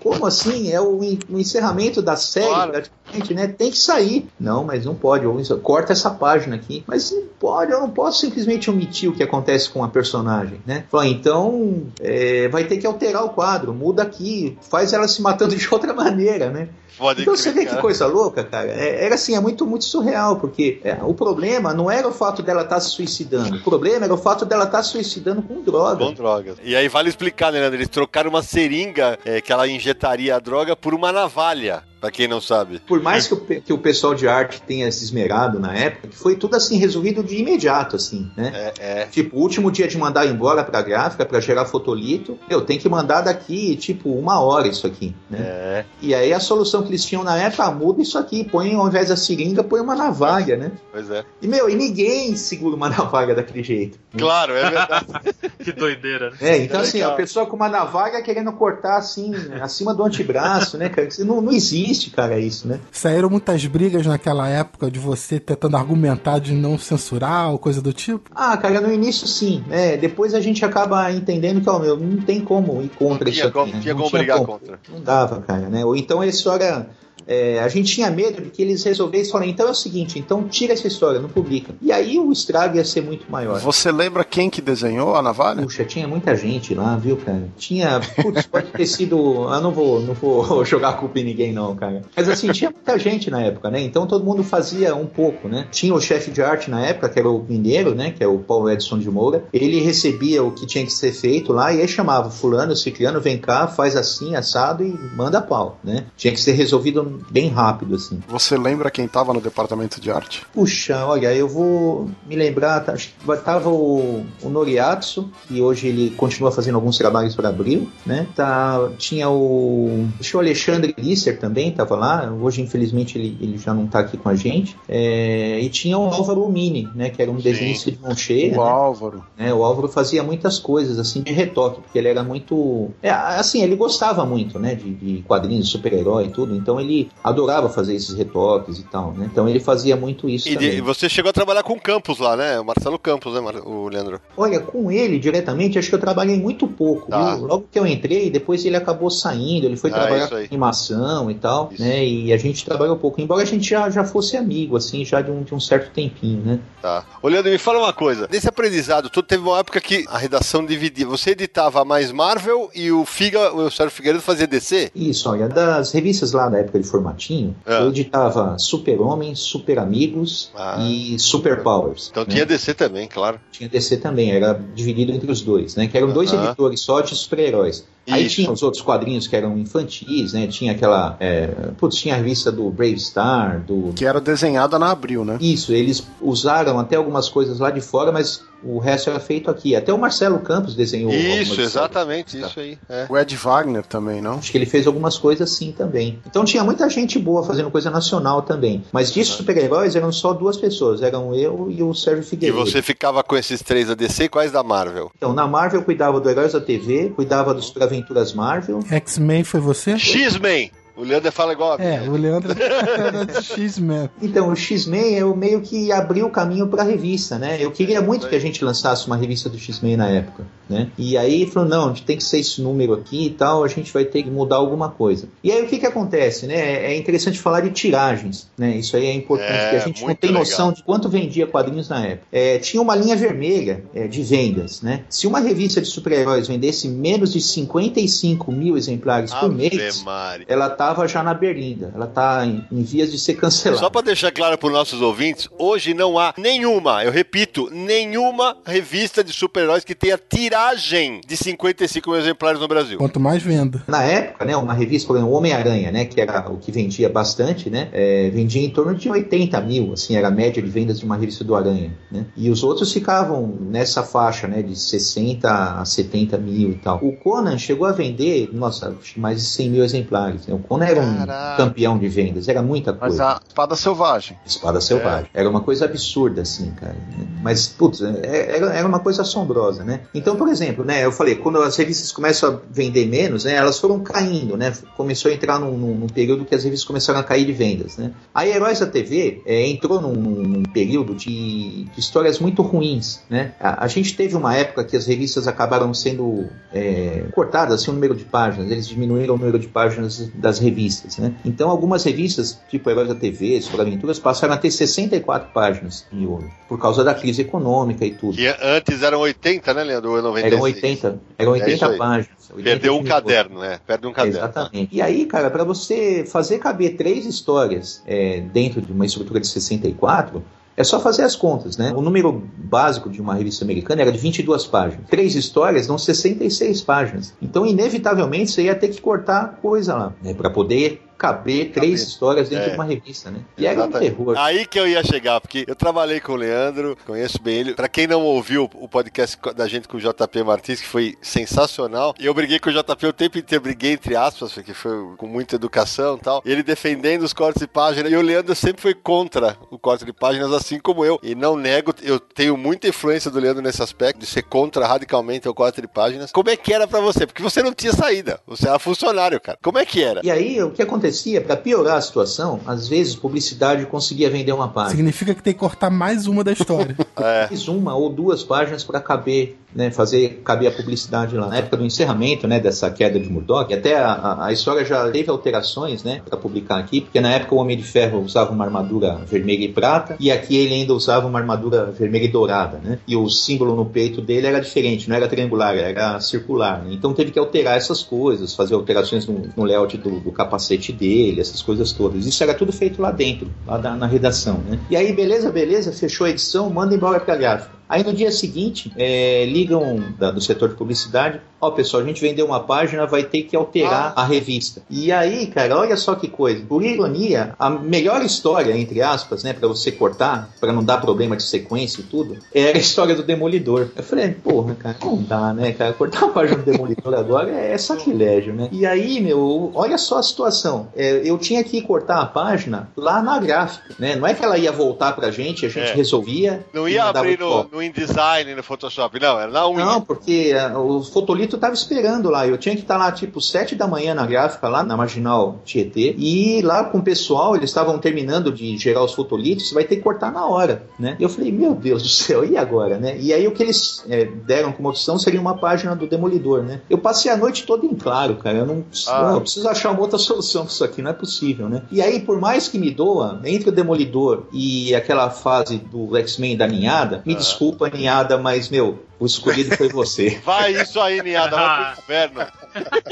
Speaker 5: Como assim? É o, o encerramento da série, claro. Praticamente, né? Tem que sair. Não, mas não pode. Corta essa página aqui. Mas não pode, eu não posso simplesmente omitir o que acontece com a personagem, né? Falei, então é, vai ter que alterar o quadro, muda aqui, faz ela se matando de outra maneira, né? Pode então você vê que coisa louca, cara. É, era assim, é muito, muito surreal, porque é, o problema não era o fato dela estar tá se suicidando, o problema era o fato dela estar tá se suicidando com droga.
Speaker 1: Com drogas. E aí vale explicar, né, Leandro? Eles trocaram uma seringa é, que ela injetaria a droga por uma navalha. Pra quem não sabe.
Speaker 5: Por mais que o, que o pessoal de arte tenha se esmerado na época, foi tudo assim resolvido de imediato, assim, né? É, é. Tipo, o último dia de mandar embora pra gráfica, pra gerar fotolito, eu tenho que mandar daqui, tipo, uma hora isso aqui, né? É. E aí a solução que eles tinham na época, ah, muda isso aqui, põe ao invés da seringa, põe uma navalha, né?
Speaker 1: Pois é.
Speaker 5: E, meu, e ninguém segura uma navalha daquele jeito.
Speaker 1: Né? Claro, é verdade.
Speaker 4: que doideira, né?
Speaker 5: É, então assim, a pessoa com uma navalha querendo cortar, assim, acima do antebraço, né, cara? Isso não, não existe existe, cara, isso, né?
Speaker 2: Saíram muitas brigas naquela época de você tentando argumentar de não censurar ou coisa do tipo?
Speaker 5: Ah, cara, no início sim. É, depois a gente acaba entendendo que, ó, meu, não tem como ir contra não isso aqui. Como,
Speaker 1: né? Tinha como brigar como. contra.
Speaker 5: Não dava, cara, né? Ou então a história é, a gente tinha medo de que eles resolvessem falar, então é o seguinte, então tira essa história, não publica. E aí o estrago ia ser muito maior.
Speaker 6: Você lembra quem que desenhou a navalha?
Speaker 5: Puxa, tinha muita gente lá, viu, cara? Tinha, putz, pode ter sido, eu não vou, não vou jogar culpa em ninguém não, cara. Mas assim, tinha muita gente na época, né? Então todo mundo fazia um pouco, né? Tinha o chefe de arte na época, que era o mineiro, né? Que é o Paulo Edson de Moura. Ele recebia o que tinha que ser feito lá e aí chamava fulano, cicliano, vem cá, faz assim, assado e manda pau, né? Tinha que ser resolvido bem rápido, assim.
Speaker 6: Você lembra quem estava no departamento de arte?
Speaker 5: Puxa, olha, eu vou me lembrar, tá, tava o, o Noriatsu, que hoje ele continua fazendo alguns trabalhos para Abril, né? Tá, tinha o, o Alexandre Lisser também, tava lá, hoje infelizmente ele, ele já não tá aqui com a gente, é, e tinha o Álvaro Mini, né, que era um desenhista de mão cheia.
Speaker 6: O né? Álvaro.
Speaker 5: É, o Álvaro fazia muitas coisas, assim, de retoque, porque ele era muito... É, assim, ele gostava muito, né, de, de quadrinhos, super-herói e tudo, então ele adorava adorava fazer esses retoques e tal, né? Então ele fazia muito isso
Speaker 1: e
Speaker 5: também.
Speaker 1: Você chegou a trabalhar com o Campos lá, né? O Marcelo Campos, né, o Leandro?
Speaker 5: Olha, com ele diretamente, acho que eu trabalhei muito pouco. Tá. Logo que eu entrei, depois ele acabou saindo, ele foi ah, trabalhar com animação e tal, isso. né? E a gente trabalhou pouco, embora a gente já, já fosse amigo, assim, já de um, de um certo tempinho, né?
Speaker 1: Tá. Ô, Leandro, me fala uma coisa. Nesse aprendizado, tudo teve uma época que a redação dividia. Você editava mais Marvel e o Figa, o Sérgio Figueiredo fazia DC?
Speaker 5: Isso, olha, das revistas lá da época de formatinho, é. eu editava Super Homem, Super Amigos ah. e Super Powers.
Speaker 1: Então né? tinha DC também, claro.
Speaker 5: Tinha DC também, era dividido entre os dois, né? Que eram uh -huh. dois editores só de super-heróis. Aí tinha os outros quadrinhos que eram infantis, né? Tinha aquela. É, putz, tinha a revista do Brave Star, do.
Speaker 6: Que era desenhada na Abril, né?
Speaker 5: Isso, eles usaram até algumas coisas lá de fora, mas o resto era feito aqui. Até o Marcelo Campos desenhou.
Speaker 1: Isso, exatamente, isso aí.
Speaker 6: É. O Ed Wagner também, não?
Speaker 5: Acho que ele fez algumas coisas assim também. Então tinha muita gente boa fazendo coisa nacional também. Mas disso, super-heróis eram só duas pessoas. Eram eu e o Sérgio Figueiredo.
Speaker 1: E você ficava com esses três da DC e quais da Marvel?
Speaker 5: Então, na Marvel eu cuidava do Heróis da TV, cuidava dos Aventuras Marvel.
Speaker 2: X-Men foi você?
Speaker 1: X-Men! O Leandro fala igual a mim.
Speaker 2: É, o Leandro era de X-Men.
Speaker 5: Então, o X-Men eu meio que abriu o caminho para a revista, né? Eu queria muito que a gente lançasse uma revista do X-Men na época, né? E aí falou, não, a gente tem que ser esse número aqui e tal, a gente vai ter que mudar alguma coisa. E aí o que que acontece, né? É interessante falar de tiragens, né? Isso aí é importante,
Speaker 1: É,
Speaker 5: porque a gente não tem
Speaker 1: legal.
Speaker 5: noção de quanto vendia quadrinhos na época. É, tinha uma linha vermelha é, de vendas, né? Se uma revista de super-heróis vendesse menos de 55 mil exemplares por
Speaker 1: Ave
Speaker 5: mês,
Speaker 1: Maria.
Speaker 5: ela tava já na berlinda, ela tá em, em vias de ser cancelada.
Speaker 1: Só para deixar claro para os nossos ouvintes, hoje não há nenhuma, eu repito, nenhuma revista de super-heróis que tenha tiragem de 55 mil exemplares no Brasil.
Speaker 2: Quanto mais venda.
Speaker 5: Na época, né, uma revista, por exemplo, Homem-Aranha, né, que era o que vendia bastante, né, é, vendia em torno de 80 mil, assim, era a média de vendas de uma revista do Aranha, né, e os outros ficavam nessa faixa, né, de 60 a 70 mil e tal. O Conan chegou a vender, nossa, mais de 100 mil exemplares, né, o Conan era um
Speaker 1: Caraca.
Speaker 5: campeão de vendas, era muita
Speaker 6: Mas
Speaker 5: coisa.
Speaker 6: a espada selvagem.
Speaker 5: Espada Selvagem. Era uma coisa absurda, assim, cara. Mas, putz, é- era, era uma coisa assombrosa, né? Então, por exemplo, né, eu falei, quando as revistas começam a vender menos, né, elas foram caindo, né? Começou a entrar num, num- num período que as revistas começaram a cair de vendas, né? A Heróis da TV é, entrou num, num- num período de, de histórias muito ruins, né? A, a gente teve uma época que as revistas acabaram sendo é, cortadas, assim, o número de páginas, eles diminuíram o número de páginas das revistas, né? Então, algumas revistas, tipo Heróis da TV, Aventuras, passaram a ter 64 páginas de ouro, por causa da crise econômica e tudo.
Speaker 1: Que antes eram 80, né, Leandro? Ou 96?
Speaker 5: Eram 80, eram
Speaker 1: É isso
Speaker 5: 80
Speaker 1: aí.
Speaker 5: páginas. 80
Speaker 1: Perdeu um caderno, né? Perde um caderno.
Speaker 5: Exatamente. E aí, cara, para você fazer caber três histórias é, dentro de uma estrutura de 64, é só fazer as contas, né? O número básico de uma revista americana era de 22 páginas. Três histórias dão 66 páginas. Então, inevitavelmente, você ia ter que cortar coisa lá, né? Para poder caber três histórias dentro
Speaker 1: É.
Speaker 5: de uma revista, né? E era um
Speaker 1: Exatamente.
Speaker 5: terror.
Speaker 1: Aí que eu ia chegar, porque eu trabalhei com o Leandro, conheço bem ele. Pra quem não ouviu o podcast da gente com o JP Martins, que foi sensacional, e eu briguei com o JP o tempo inteiro, briguei entre aspas, porque foi com muita educação e tal. Ele defendendo os cortes de página, e o Leandro sempre foi contra o corte de páginas, assim como eu. E não nego, eu tenho muita influência do Leandro nesse aspecto, de ser contra radicalmente o corte de páginas. Como é que era pra você? Porque você não tinha saída, você era funcionário, cara. Como é que era?
Speaker 5: E aí, o que acontecia, para piorar a situação, às vezes publicidade conseguia vender uma página.
Speaker 2: Significa que tem que cortar mais uma da história.
Speaker 1: É.
Speaker 5: Fiz uma ou duas páginas para caber, né, fazer caber a publicidade lá. Na época do encerramento, né, dessa queda de Murdoch, até a, a- a história já teve alterações, né, para publicar aqui, porque na época o Homem de Ferro usava uma armadura vermelha e prata, e aqui ele ainda usava uma armadura vermelha e dourada, né, e o símbolo no peito dele era diferente, não era triangular, era circular. né? Então teve que alterar essas coisas, fazer alterações no, no layout do, do capacete dele, essas coisas todas. Isso era tudo feito lá dentro, lá da- na redação, né. E aí, beleza, beleza, fechou a edição, manda embora pra gráfica. Aí no dia seguinte, é, ligam da- do setor de publicidade, ó pessoal, a gente vendeu uma página, vai ter que alterar a revista. E aí, cara, olha só que coisa. Por ironia, a melhor história, entre aspas, né, para você cortar, para não dar problema de sequência e tudo, era a história do Demolidor. Eu falei, porra, cara, não dá, né, cara, cortar a página do Demolidor agora é sacrilégio, né? E aí, meu, olha só a situação. É, eu tinha que cortar a página lá na gráfica, né? Não é que ela ia voltar pra gente, a gente
Speaker 1: É.
Speaker 5: resolvia.
Speaker 1: Não ia abrir no. No InDesign, no Photoshop, não, era na unha.
Speaker 5: Não, porque ah, o fotolito tava esperando lá. Eu tinha que estar lá, tipo, sete da manhã na gráfica, lá na Marginal Tietê. E lá com o pessoal, eles estavam terminando de gerar os fotolitos, vai ter que cortar na hora, né? E eu falei, meu Deus do céu, e agora, né? E aí o que eles eh, deram como opção seria uma página do Demolidor, né? Eu passei a noite toda em claro, cara. Eu não,
Speaker 1: Ah.
Speaker 5: não, eu preciso achar uma outra solução pra isso aqui, não é possível, né? E aí, por mais que me doa, entre o Demolidor e aquela fase do X-Men da ninhada, me
Speaker 1: Ah.
Speaker 5: desculpa, ninhada, mas, meu, o escolhido foi você.
Speaker 1: Vai isso aí, Niada, vai pro inferno.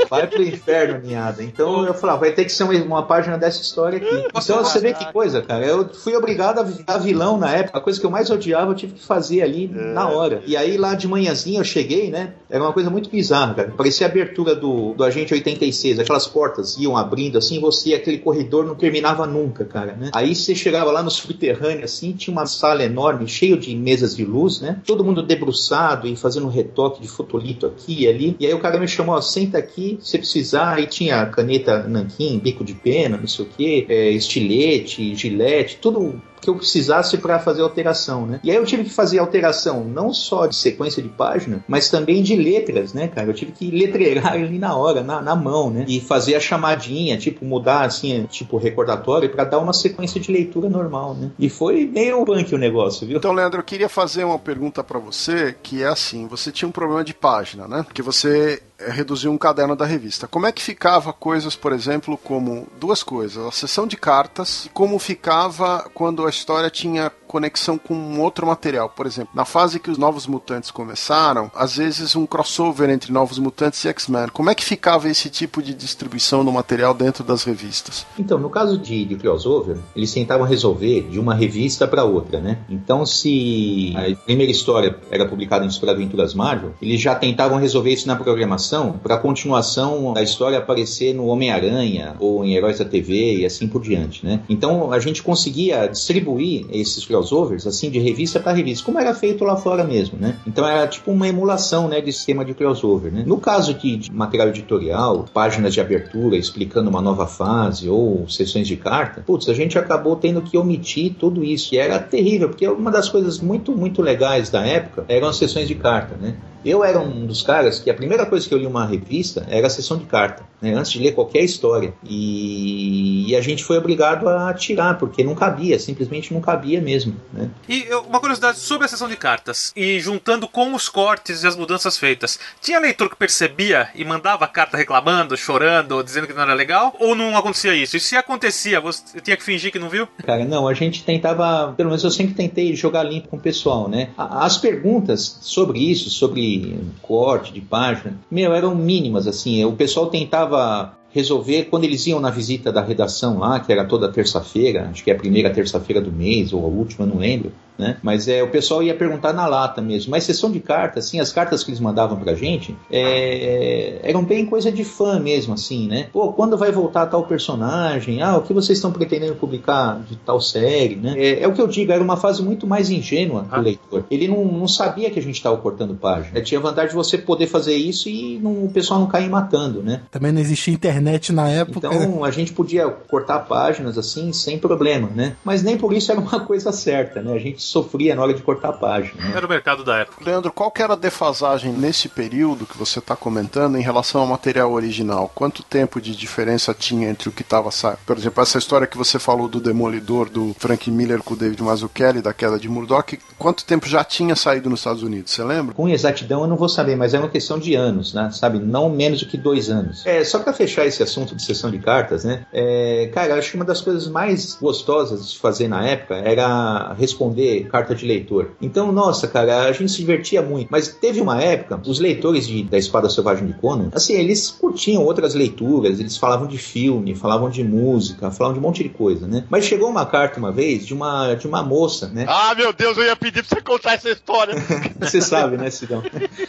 Speaker 5: Vai pro inferno, ninhada. Então eu falava, vai ter que ser uma, uma página dessa história aqui. Então você vê que coisa, cara. Eu fui obrigado a virar vilão na época. A coisa que eu mais odiava eu tive que fazer ali na hora. E aí lá de manhãzinha eu cheguei, né? Era uma coisa muito bizarra, cara. Parecia a abertura do, do Agente 86. Aquelas portas iam abrindo assim, você, aquele corredor não terminava nunca, cara, né? Aí você chegava lá no subterrâneo assim, tinha uma sala enorme, cheio de mesas de luz, né? Todo mundo debruçado e fazendo um retoque de fotolito aqui e ali. E aí o cara me chamou, ó, senta aqui, se precisar. Aí tinha caneta nanquim, bico de pena, não sei o que, estilete, gilete, tudo que eu precisasse para fazer alteração, né? E aí eu tive que fazer alteração não só de sequência de página, mas também de letras, né, cara? Eu tive que letreirar ali na hora, na, na mão, né? E fazer a chamadinha, tipo, mudar assim, tipo, recordatório para dar uma sequência de leitura normal, né? E foi meio punk o negócio, viu?
Speaker 6: Então, Leandro, eu queria fazer uma pergunta para você, que é assim, você tinha um problema de página, né? Porque você é, reduziu um caderno da revista. Como é que ficava coisas, por exemplo, como duas coisas, a sessão de cartas, como ficava quando a história tinha conexão com outro material. Por exemplo, na fase que os Novos Mutantes começaram, às vezes um crossover entre Novos Mutantes e X-Men. Como é que ficava esse tipo de distribuição do material dentro das revistas?
Speaker 5: Então, no caso de, de crossover, eles tentavam resolver de uma revista para outra, né? Então, se a primeira história era publicada em Super Aventuras Marvel, eles já tentavam resolver isso na programação para a continuação da história aparecer no Homem-Aranha ou em Heróis da TV e assim por diante, né? Então, a gente conseguia distribuir esses crossovers, assim, de revista para revista, como era feito lá fora mesmo, né? Então era tipo uma emulação, né, de sistema de crossover, né? No caso de, de material editorial, páginas de abertura explicando uma nova fase ou sessões de carta, putz, a gente acabou tendo que omitir tudo isso, e era terrível, porque uma das coisas muito, muito legais da época eram as sessões de carta, né? Eu era um dos caras que a primeira coisa que eu li uma revista era a sessão de carta, né, antes de ler qualquer história. E, e, a gente foi obrigado a tirar, porque não cabia, simplesmente não cabia mesmo. Né?
Speaker 4: E uma curiosidade sobre a sessão de cartas, e juntando com os cortes e as mudanças feitas, tinha leitor que percebia e mandava a carta reclamando, chorando, dizendo que não era legal? Ou não acontecia isso? E se acontecia, você tinha que fingir que não viu?
Speaker 5: Cara, não, a gente tentava, pelo menos eu sempre tentei jogar limpo com o pessoal, né? As perguntas sobre isso, sobre corte de página, meu, eram mínimas, assim. O pessoal tentava resolver quando eles iam na visita da redação lá, que era toda terça-feira, acho que é a primeira terça-feira do mês ou a última, não lembro né? Mas é, o pessoal ia perguntar na lata mesmo. Mas sessão de cartas, assim, as cartas que eles mandavam pra gente é, eram bem coisa de fã mesmo, assim, né? Pô, quando vai voltar tal personagem? Ah, o que vocês estão pretendendo publicar de tal série, né? É, é o que eu digo, era uma fase muito mais ingênua do ah. leitor. Ele não, não sabia que a gente estava cortando página. É, tinha vantagem de você poder fazer isso e não, o pessoal não cair matando, né?
Speaker 2: Também não existia internet na época.
Speaker 5: Então a gente podia cortar páginas assim sem problema, né? Mas nem por isso era uma coisa certa, né? A gente sofria na hora de cortar a página. Né?
Speaker 4: Era o mercado da época.
Speaker 6: Leandro, qual que era a defasagem nesse período que você está comentando em relação ao material original? Quanto tempo de diferença tinha entre o que estava saindo? Por exemplo, essa história que você falou do Demolidor, do Frank Miller com o David Mazzucchelli, da queda de Murdoch, quanto tempo já tinha saído nos Estados Unidos? Você lembra?
Speaker 5: Com exatidão eu não vou saber, mas é uma questão de anos, né? Sabe? Não menos do que dois anos. É, só para fechar esse assunto de sessão de cartas, né? É, cara, acho que uma das coisas mais gostosas de fazer na época era responder carta de leitor. Então, nossa, cara, a gente se divertia muito. Mas teve uma época, os leitores de, da Espada Selvagem de Conan, assim, eles curtiam outras leituras, eles falavam de filme, falavam de música, falavam de um monte de coisa, né? Mas chegou uma carta uma vez de uma, de uma moça, né?
Speaker 1: Ah, meu Deus, eu ia pedir pra você contar essa história.
Speaker 5: você sabe, né, Sidão?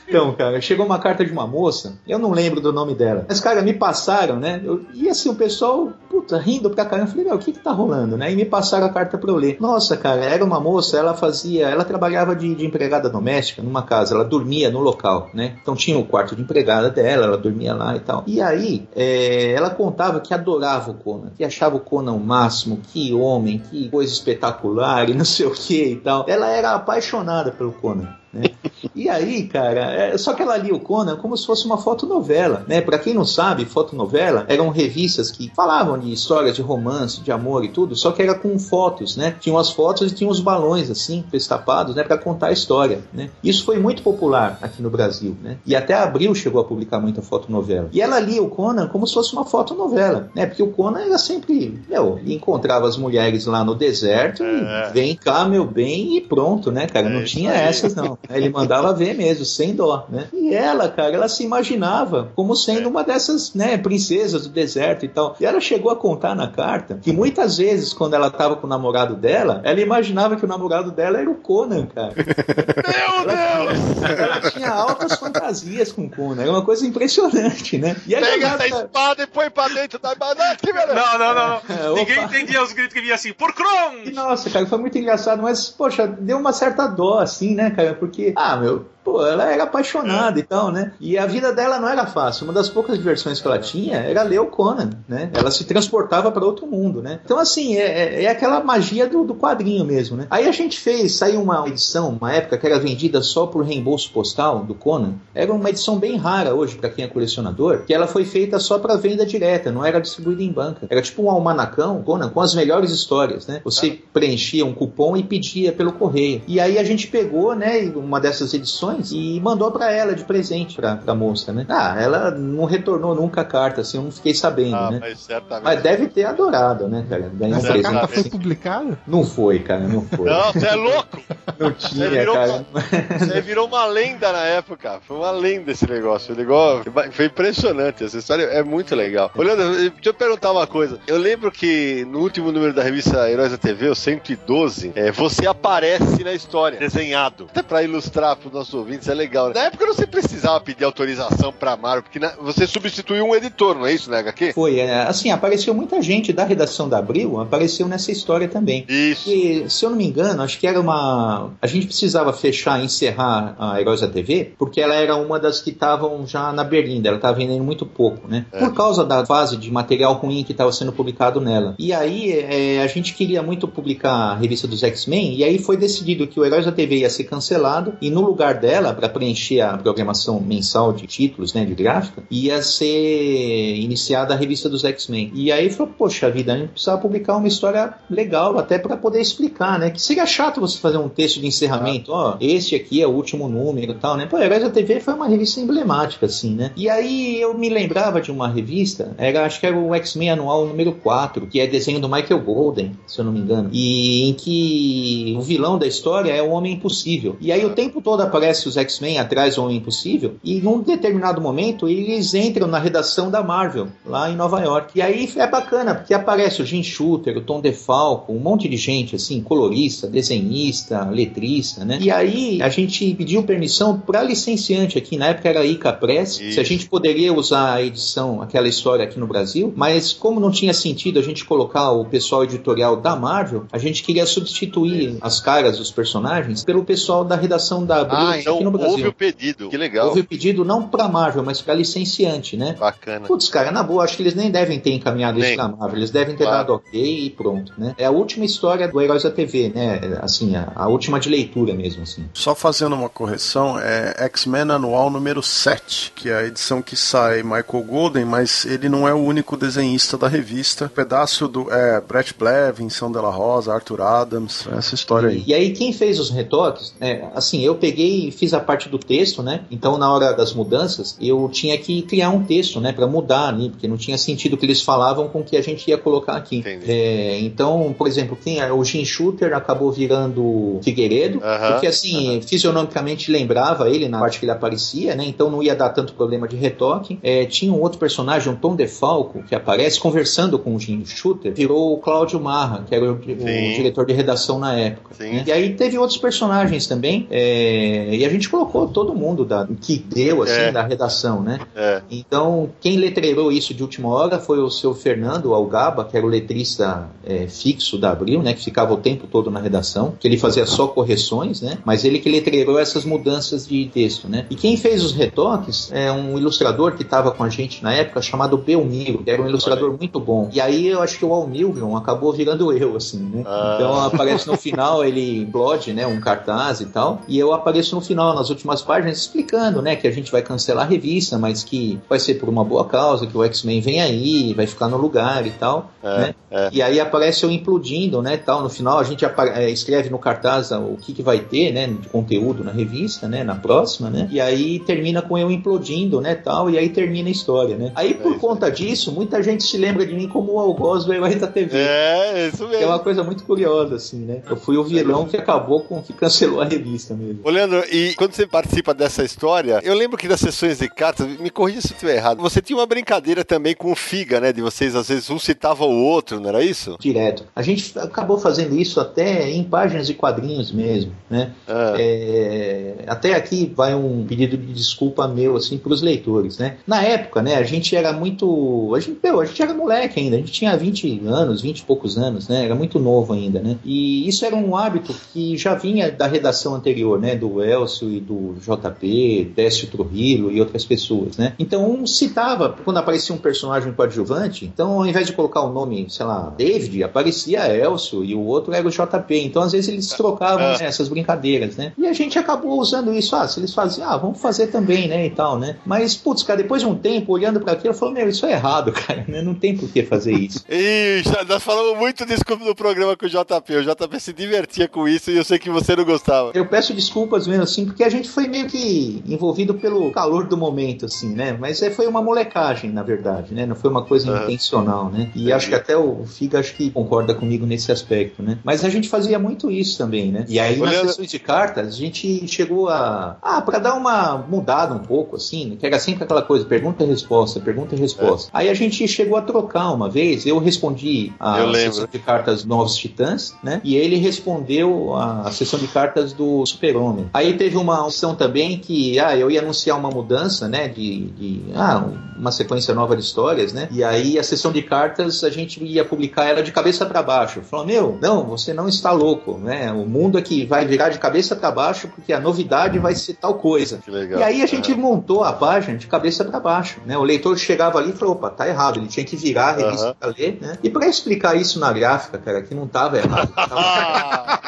Speaker 5: Então, cara, chegou uma carta de uma moça, eu não lembro do nome dela, mas, cara, me passaram, né? Eu, e assim, o pessoal, puta, rindo pra caramba, eu falei, meu, o que que tá rolando, né? E me passaram a carta pra eu ler. Nossa, cara, era uma moça, ela fazia, ela trabalhava de, de, empregada doméstica numa casa, ela dormia no local, né? Então tinha o quarto de empregada dela, ela dormia lá e tal. E aí, é, ela contava que adorava o Conan, que achava o Conan o máximo, que homem, que coisa espetacular e não sei o que e tal. Ela era apaixonada pelo Conan. Né? E aí, cara, é, só que ela lia o Conan como se fosse uma fotonovela, né? Para quem não sabe, fotonovela eram revistas que falavam de histórias de romance, de amor e tudo, só que era com fotos, né? Tinham as fotos e tinham os balões assim, destapados, né, para contar a história, né? Isso foi muito popular aqui no Brasil, né? E até Abril chegou a publicar muita fotonovela. E ela lia o Conan como se fosse uma fotonovela, né? Porque o Conan era sempre, meu, encontrava as mulheres lá no deserto é. e vem cá, meu bem, e pronto, né, cara? É não tinha aí. essas não. Ele mandava ver mesmo, sem dó, né? E ela, cara, ela se imaginava como sendo uma dessas, né, princesas do deserto e tal. E ela chegou a contar na carta que muitas vezes, quando ela tava com o namorado dela, ela imaginava que o namorado dela era o Conan, cara.
Speaker 1: Meu ela, Deus!
Speaker 5: Ela tinha altas fantasias com o Conan. Era uma coisa impressionante, né?
Speaker 1: E Pega essa espada e põe pra dentro da banana,
Speaker 4: Não, não, não. É, Ninguém entendia os gritos que vinha assim, por Kron!
Speaker 5: Nossa, cara, foi muito engraçado, mas, poxa, deu uma certa dó, assim, né, cara? Porque, ah, meu, pô, ela era apaixonada e tal, né? E a vida dela não era fácil. Uma das poucas diversões que ela tinha era ler o Conan, né? Ela se transportava para outro mundo, né? Então, assim, é, é, é aquela magia do, do, quadrinho mesmo, né? Aí a gente fez, saiu uma edição, uma época que era vendida só por reembolso postal do Conan. Era uma edição bem rara hoje para quem é colecionador, que ela foi feita só para venda direta, não era distribuída em banca. Era tipo um almanacão, Conan, com as melhores histórias, né? Você preenchia um cupom e pedia pelo correio. E aí a gente pegou, né, uma dessas edições e mandou para ela de presente pra, pra moça, né? Ah, ela não retornou nunca a carta, assim, eu não fiquei sabendo, ah, né? Mas, certamente. mas deve ter adorado, né, cara?
Speaker 2: Ganhou Essa um carta foi publicada?
Speaker 5: Não foi, cara, não foi.
Speaker 1: Não, você é louco!
Speaker 5: Não tinha, você cara.
Speaker 1: Uma, você virou uma lenda na época. Foi uma lenda esse negócio. Ligou, foi impressionante. Essa história é muito legal. Olhando, deixa eu perguntar uma coisa. Eu lembro que no último número da revista Heróis da TV, o 112, é, você aparece na história, desenhado. Até pra ilustrar pros nossos ouvintes, é legal. Né? Na época você precisava pedir autorização pra Marvel, porque na, você substituiu um editor, não é isso, né, HQ?
Speaker 5: Foi, é, assim, apareceu muita gente da redação da Abril, apareceu nessa história também.
Speaker 1: Isso.
Speaker 5: E, se eu não me engano, acho que era uma. A gente precisava fechar, encerrar a Heróis da TV, porque ela era uma das que estavam já na Berlinda, ela estava vendendo muito pouco, né? É. Por causa da fase de material ruim que estava sendo publicado nela. E aí é, a gente queria muito publicar a revista dos X-Men, e aí foi decidido que o Heróis da TV ia ser cancelado, e no lugar dela, para preencher a programação mensal de títulos, né, de gráfica, ia ser iniciada a revista dos X-Men. E aí falou, poxa vida, a gente precisava publicar uma história legal, até para poder explicar, né? Que seria chato você fazer um texto de encerramento, ó, oh, este aqui é o último número e tal, né? Pô, Heróis da TV foi uma revista emblemática, assim, né? E aí eu me lembrava de uma revista, era, acho que era o X-Men anual número 4, que é desenho do Michael Golden, se eu não me engano, e em que o vilão da história é o Homem Impossível. E aí o tempo todo aparece os X-Men atrás do Homem Impossível, e num determinado momento eles entram na redação da Marvel, lá em Nova York. E aí é bacana, porque aparece o Jim Shooter, o Tom DeFalco, um monte de gente, assim, colorista, desenhista, letrista, né? E aí a gente pediu permissão para licenciante aqui, na época era Ica Press, Isso. se a gente poderia usar a edição, aquela história aqui no Brasil, mas como não tinha sentido a gente colocar o pessoal editorial da Marvel, a gente queria substituir Isso. as caras dos personagens pelo pessoal da redação da
Speaker 1: Abril ah, então aqui no Brasil. Houve o pedido, que legal.
Speaker 5: Houve o pedido não para Marvel, mas para licenciante, né?
Speaker 1: Bacana.
Speaker 5: Putz, cara, na boa, acho que eles nem devem ter encaminhado nem. isso pra Marvel, eles devem ter claro. dado ok e pronto, né? É a última história do Heróis da TV, né? Assim, a, a última de leitura mesmo, assim.
Speaker 6: Só fazendo uma correção, é X-Men Anual número 7, que é a edição que sai Michael Golden, mas ele não é o único desenhista da revista. Um pedaço do é, Brett Blevin, São Della Rosa, Arthur Adams, essa história aí.
Speaker 5: E, e aí quem fez os retoques, é, assim, eu peguei e fiz a parte do texto, né? Então na hora das mudanças, eu tinha que criar um texto, né, para mudar ali, porque não tinha sentido o que eles falavam com o que a gente ia colocar aqui. É, então, por exemplo, quem é o Jim Shooter acabou virando Figueiredo, uh -huh, porque assim, uh -huh. fisionomicamente lembrava ele na parte que ele aparecia, né? Então não ia dar tanto problema de retoque. É, tinha um outro personagem, um Tom DeFalco, que aparece conversando com o Jim Shooter, virou o Cláudio Marra, que era o, o diretor de redação na época. Né? E aí teve outros personagens também, é, e a gente colocou todo mundo da, que deu, assim, é. da redação, né? É. Então, quem letreirou isso de última hora foi o seu Fernando Algaba, que era o letrista é, fixo da Abril, né? Que ficava o tempo todo na redação, que ele fazia só correções, né? Mas ele que letreirou essas mudanças de texto, né? E quem fez os retoques é um ilustrador que estava com a gente na época, chamado Belmiro, que era um ilustrador muito bom. E aí eu acho que o Almilgron acabou virando eu, assim, né? Ah. Então aparece no final ele blode, né? Um cartaz e tal. E eu apareço no final, nas últimas páginas, explicando, né? Que a gente vai cancelar a revista, mas que vai ser por uma boa causa, que o X-Men vem aí, vai ficar no lugar e tal. É, né? É. E aí aparece eu implodindo, né? Tal. No final a gente é, escreve no cartaz o que, que vai ter, né? De conteúdo na revista, né? Na próxima, né? E aí termina com eu implodindo, né? Tal. E aí termina a história, né? Aí por é conta disso, muita gente se lembra de mim como o algoz do Herói da TV.
Speaker 1: É, isso mesmo.
Speaker 5: É uma coisa muito curiosa, assim, né? Eu fui o vilão que acabou com que cancelou a revista mesmo.
Speaker 1: Ô, Leandro, e quando você participa dessa história, eu lembro que das sessões de cartas, me corrija se eu estiver errado, você tinha uma brincadeira também com o Figa, né? De vocês, às vezes, um citava o outro, não era isso?
Speaker 5: Direto. A gente acabou fazendo isso até em páginas de quadrinhos mesmo, né? Ah. É, até aqui vai um pedido de desculpa meu, assim, para os leitores, né? Na época, né, a gente era muito... A gente, meu, a gente era moleque ainda, a gente tinha 20 anos, 20 e poucos anos, né? Era muito novo ainda, né? E isso era um hábito que já vinha da redação anterior, né? Do Elcio Elcio e do JP, Décio Trujillo e outras pessoas, né? Então um citava, quando aparecia um personagem coadjuvante, então ao invés de colocar o nome, sei lá, David, aparecia Elcio e o outro era o JP. Então às vezes eles trocavam né, essas brincadeiras, né? E a gente acabou usando isso, ah, se eles faziam, ah, vamos fazer também, né, e tal, né? Mas, putz, cara, depois de um tempo, olhando para aquilo, eu falei, meu, isso é errado, cara, né? Não tem por que fazer isso.
Speaker 1: Ih, nós falamos muito disso no programa com o JP. O JP se divertia com isso e eu sei que você não gostava.
Speaker 5: Eu peço desculpas mesmo, assim, porque a gente foi meio que envolvido pelo calor do momento, assim, né? Mas é, foi uma molecagem, na verdade, né? Não foi uma coisa intencional, né? E acho que até o Figa acho que concorda comigo nesse aspecto, né? Mas a gente fazia muito isso também, né? E aí, nas sessões de cartas, a gente chegou a. Ah, pra dar uma mudada um pouco, assim, né? que era sempre aquela coisa, pergunta e resposta, pergunta e resposta. É. Aí a gente chegou a trocar uma vez, eu respondi a eu sessão de cartas Novos Titãs, né? E ele respondeu a, sessão de cartas do Super-Homem. Aí teve uma opção também que, ah, eu ia anunciar uma mudança, né? De, de ah, uma sequência nova de histórias, né? E aí a sessão de cartas a gente ia publicar ela de cabeça para baixo. Falou, meu, não, você não está louco, né? O mundo aqui vai virar de cabeça para baixo porque a novidade vai ser tal coisa. E aí a gente montou a página de cabeça para baixo, né? O leitor chegava ali e falou, opa, tá errado, ele tinha que virar a revista uhum. pra ler, né? E para explicar isso na gráfica, cara, que não tava errado. Tava...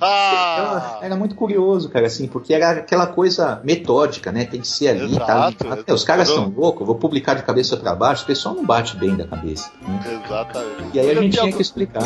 Speaker 5: era muito curioso, cara, assim, porque era aquela coisa metódica, né? Tem que ser ali, tá exato, tá Os caras são loucos, vou publicar de cabeça para baixo, o pessoal não bate bem da cabeça. Né? Exatamente. E aí a gente tinha que explicar.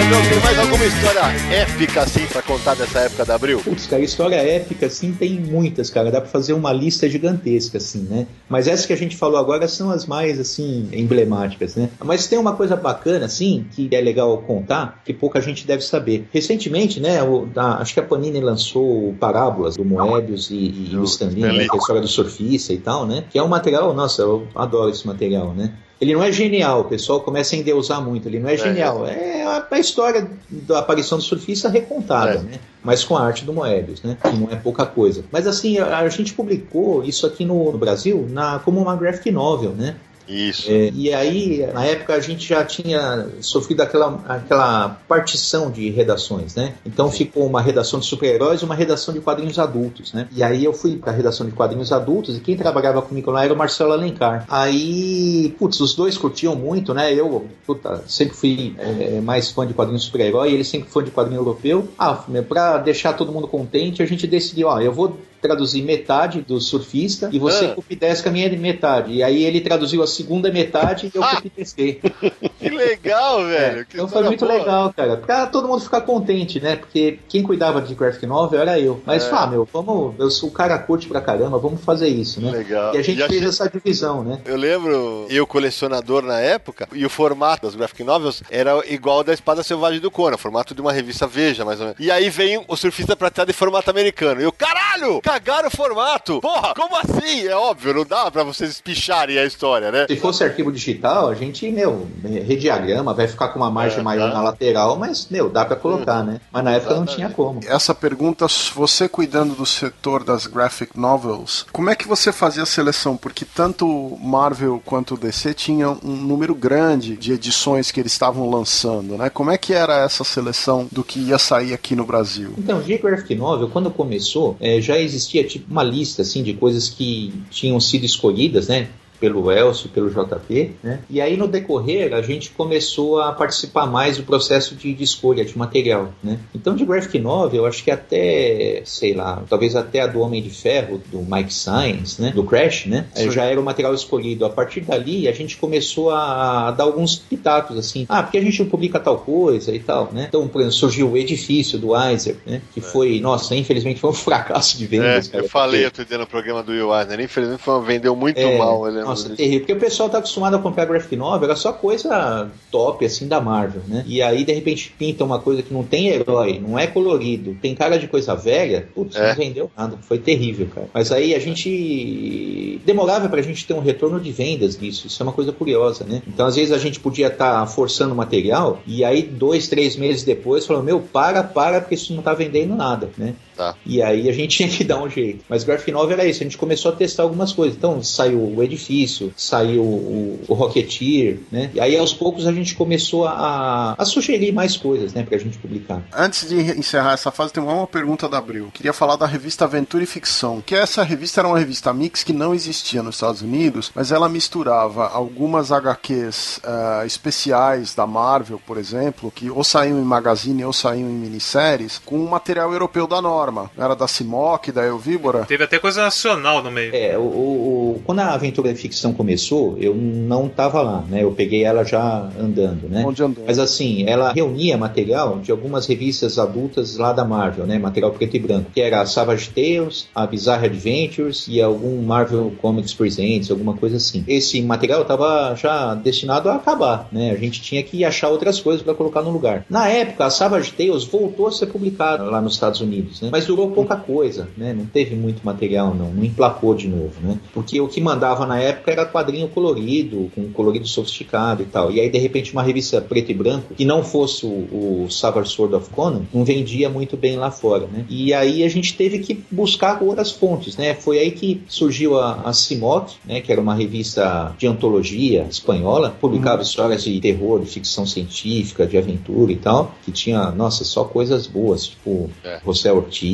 Speaker 1: Tem mais alguma história épica assim pra contar dessa época da Abril?
Speaker 5: Putz, cara, história épica assim tem muitas, cara. Dá pra fazer uma lista gigantesca, assim, né? Mas essas que a gente falou agora são as mais, assim, emblemáticas, né? Mas tem uma coisa bacana, assim, que é legal contar, que pouca gente deve saber. Recentemente, né, o, acho que a Panini lançou Parábolas do Moebius e, e o Stanley, né, que é a história do surfista e tal, né? Que é um material, nossa, eu adoro esse material, né? Ele não é genial, o pessoal começa a endeusar muito. Ele não é, é genial. É a, a, história da aparição do surfista recontada, é. né? Mas com a arte do Moebius, né? Que não é pouca coisa. Mas assim, a, a gente publicou isso aqui no, no Brasil na, como uma graphic novel, né?
Speaker 1: Isso.
Speaker 5: É, e aí, na época, a gente já tinha sofrido aquela, aquela partição de redações, né? Então Sim. ficou uma redação de super-heróis e uma redação de quadrinhos adultos, né? E aí eu fui para a redação de quadrinhos adultos e quem trabalhava comigo lá era o Marcelo Alencar. Aí, putz, os dois curtiam muito, né? Eu, puta, sempre fui é, mais fã de quadrinhos super-herói, ele sempre foi de quadrinho europeu. Ah, para deixar todo mundo contente, a gente decidiu, ó, eu vou traduzir metade do surfista e você ah. copidesca a minha metade. E aí ele traduziu a segunda metade e eu copidesquei.
Speaker 1: que legal, velho.
Speaker 5: É, então foi muito boa. legal, cara. Pra todo mundo ficar contente, né? Porque quem cuidava de graphic novel era eu. Mas, é. ah, meu, vamos. Eu sou o cara curte pra caramba, vamos fazer isso, né?
Speaker 1: Legal.
Speaker 5: E a gente fez essa divisão, né?
Speaker 1: Eu lembro, eu colecionador na época, e o formato das graphic novels era igual ao da Espada Selvagem do Conan, formato de uma revista Veja, mais ou menos. E aí vem o surfista prateado em formato americano. E eu, caralho! Cagaram o formato. Porra, como assim? É óbvio, não dá pra vocês espicharem a história, né?
Speaker 5: Se fosse arquivo digital, a gente, meu, rediagrama, vai ficar com uma margem é, maior tá. na lateral, mas, meu, dá pra colocar, hum, né? Mas na época não tinha como.
Speaker 6: Essa pergunta, você cuidando do setor das graphic novels, como é que você fazia a seleção? Porque tanto Marvel quanto DC tinham um número grande de edições que eles estavam lançando, né? Como é que era essa seleção do que ia sair aqui no Brasil?
Speaker 5: Então, de graphic novel, quando começou, é, já existia tipo uma lista assim de coisas que tinham sido escolhidas, né? Pelo Elcio, pelo JP, né? E aí no decorrer a gente começou a participar mais do processo de, de, escolha de material, né? Então de graphic novel, eu acho que até, sei lá, talvez até a do Homem de Ferro, do Mike Science, né? Do Crash, né? Sim. Já era o material escolhido. A partir dali a gente começou a dar alguns pitacos assim, ah, porque a gente não publica tal coisa e tal, né? Então, por exemplo, surgiu o Edifício do Weiser, né? Que é. foi, nossa, infelizmente foi um fracasso de vendas.
Speaker 1: É, cara, eu falei porque... outro dia no programa do Will Eisner, infelizmente foi, vendeu muito é, mal, ele
Speaker 5: Nossa, terrível. Porque o pessoal tá acostumado a comprar graphic novel, era só coisa top, assim, da Marvel, né? E aí, de repente, pinta uma coisa que não tem herói, não é colorido, tem cara de coisa velha, putz,
Speaker 1: É.
Speaker 5: não vendeu nada. Foi terrível, cara. Mas aí a gente demorava pra gente ter um retorno de vendas nisso. Isso é uma coisa curiosa, né? Então, às vezes, a gente podia estar forçando o material e aí, dois, três meses depois, falou: Meu, para, para, porque isso não tá vendendo nada, né?
Speaker 1: Tá.
Speaker 5: E aí a gente tinha que dar um jeito. Mas Graphic Novel era isso, a gente começou a testar algumas coisas. Então saiu o Edifício, saiu o, o Rocketeer, né? E aí aos poucos a gente começou a, a sugerir mais coisas, né, pra gente publicar.
Speaker 6: Antes de encerrar essa fase, tem uma pergunta da Abril. Queria falar da revista Aventura e Ficção, que essa revista era uma revista mix que não existia nos Estados Unidos, mas ela misturava algumas HQs ah, especiais da Marvel, por exemplo, que ou saíam em magazine ou saíam em minisséries, com um material europeu da norma. Era da Simoc, da Elvíbora.
Speaker 4: Teve até coisa nacional no meio.
Speaker 5: É, o, o- o- quando a aventura e ficção começou, eu não tava lá, né? Eu peguei ela já andando, né?
Speaker 6: Onde andou?
Speaker 5: Mas assim, ela reunia material de algumas revistas adultas lá da Marvel, né? Material preto e branco, que era a Savage Tales, a Bizarre Adventures e algum Marvel Comics Presents, alguma coisa assim. Esse material estava já destinado a acabar, né? A gente tinha que achar outras coisas para colocar no lugar. Na época, a Savage Tales voltou a ser publicada lá nos Estados Unidos, né? Mas durou pouca coisa, né? Não teve muito material, não. Não emplacou de novo, né? Porque o que mandava na época era quadrinho colorido, com colorido sofisticado e tal. E aí, de repente, uma revista preto e branco, que não fosse o, o Savage Sword of Conan, não vendia muito bem lá fora, né? E aí a gente teve que buscar outras fontes, né? Foi aí que surgiu a, a Simoc, né? Que era uma revista de antologia espanhola, publicava histórias de terror, de ficção científica, de aventura e tal, que tinha, nossa, só coisas boas, tipo
Speaker 1: É.
Speaker 5: José Ortiz,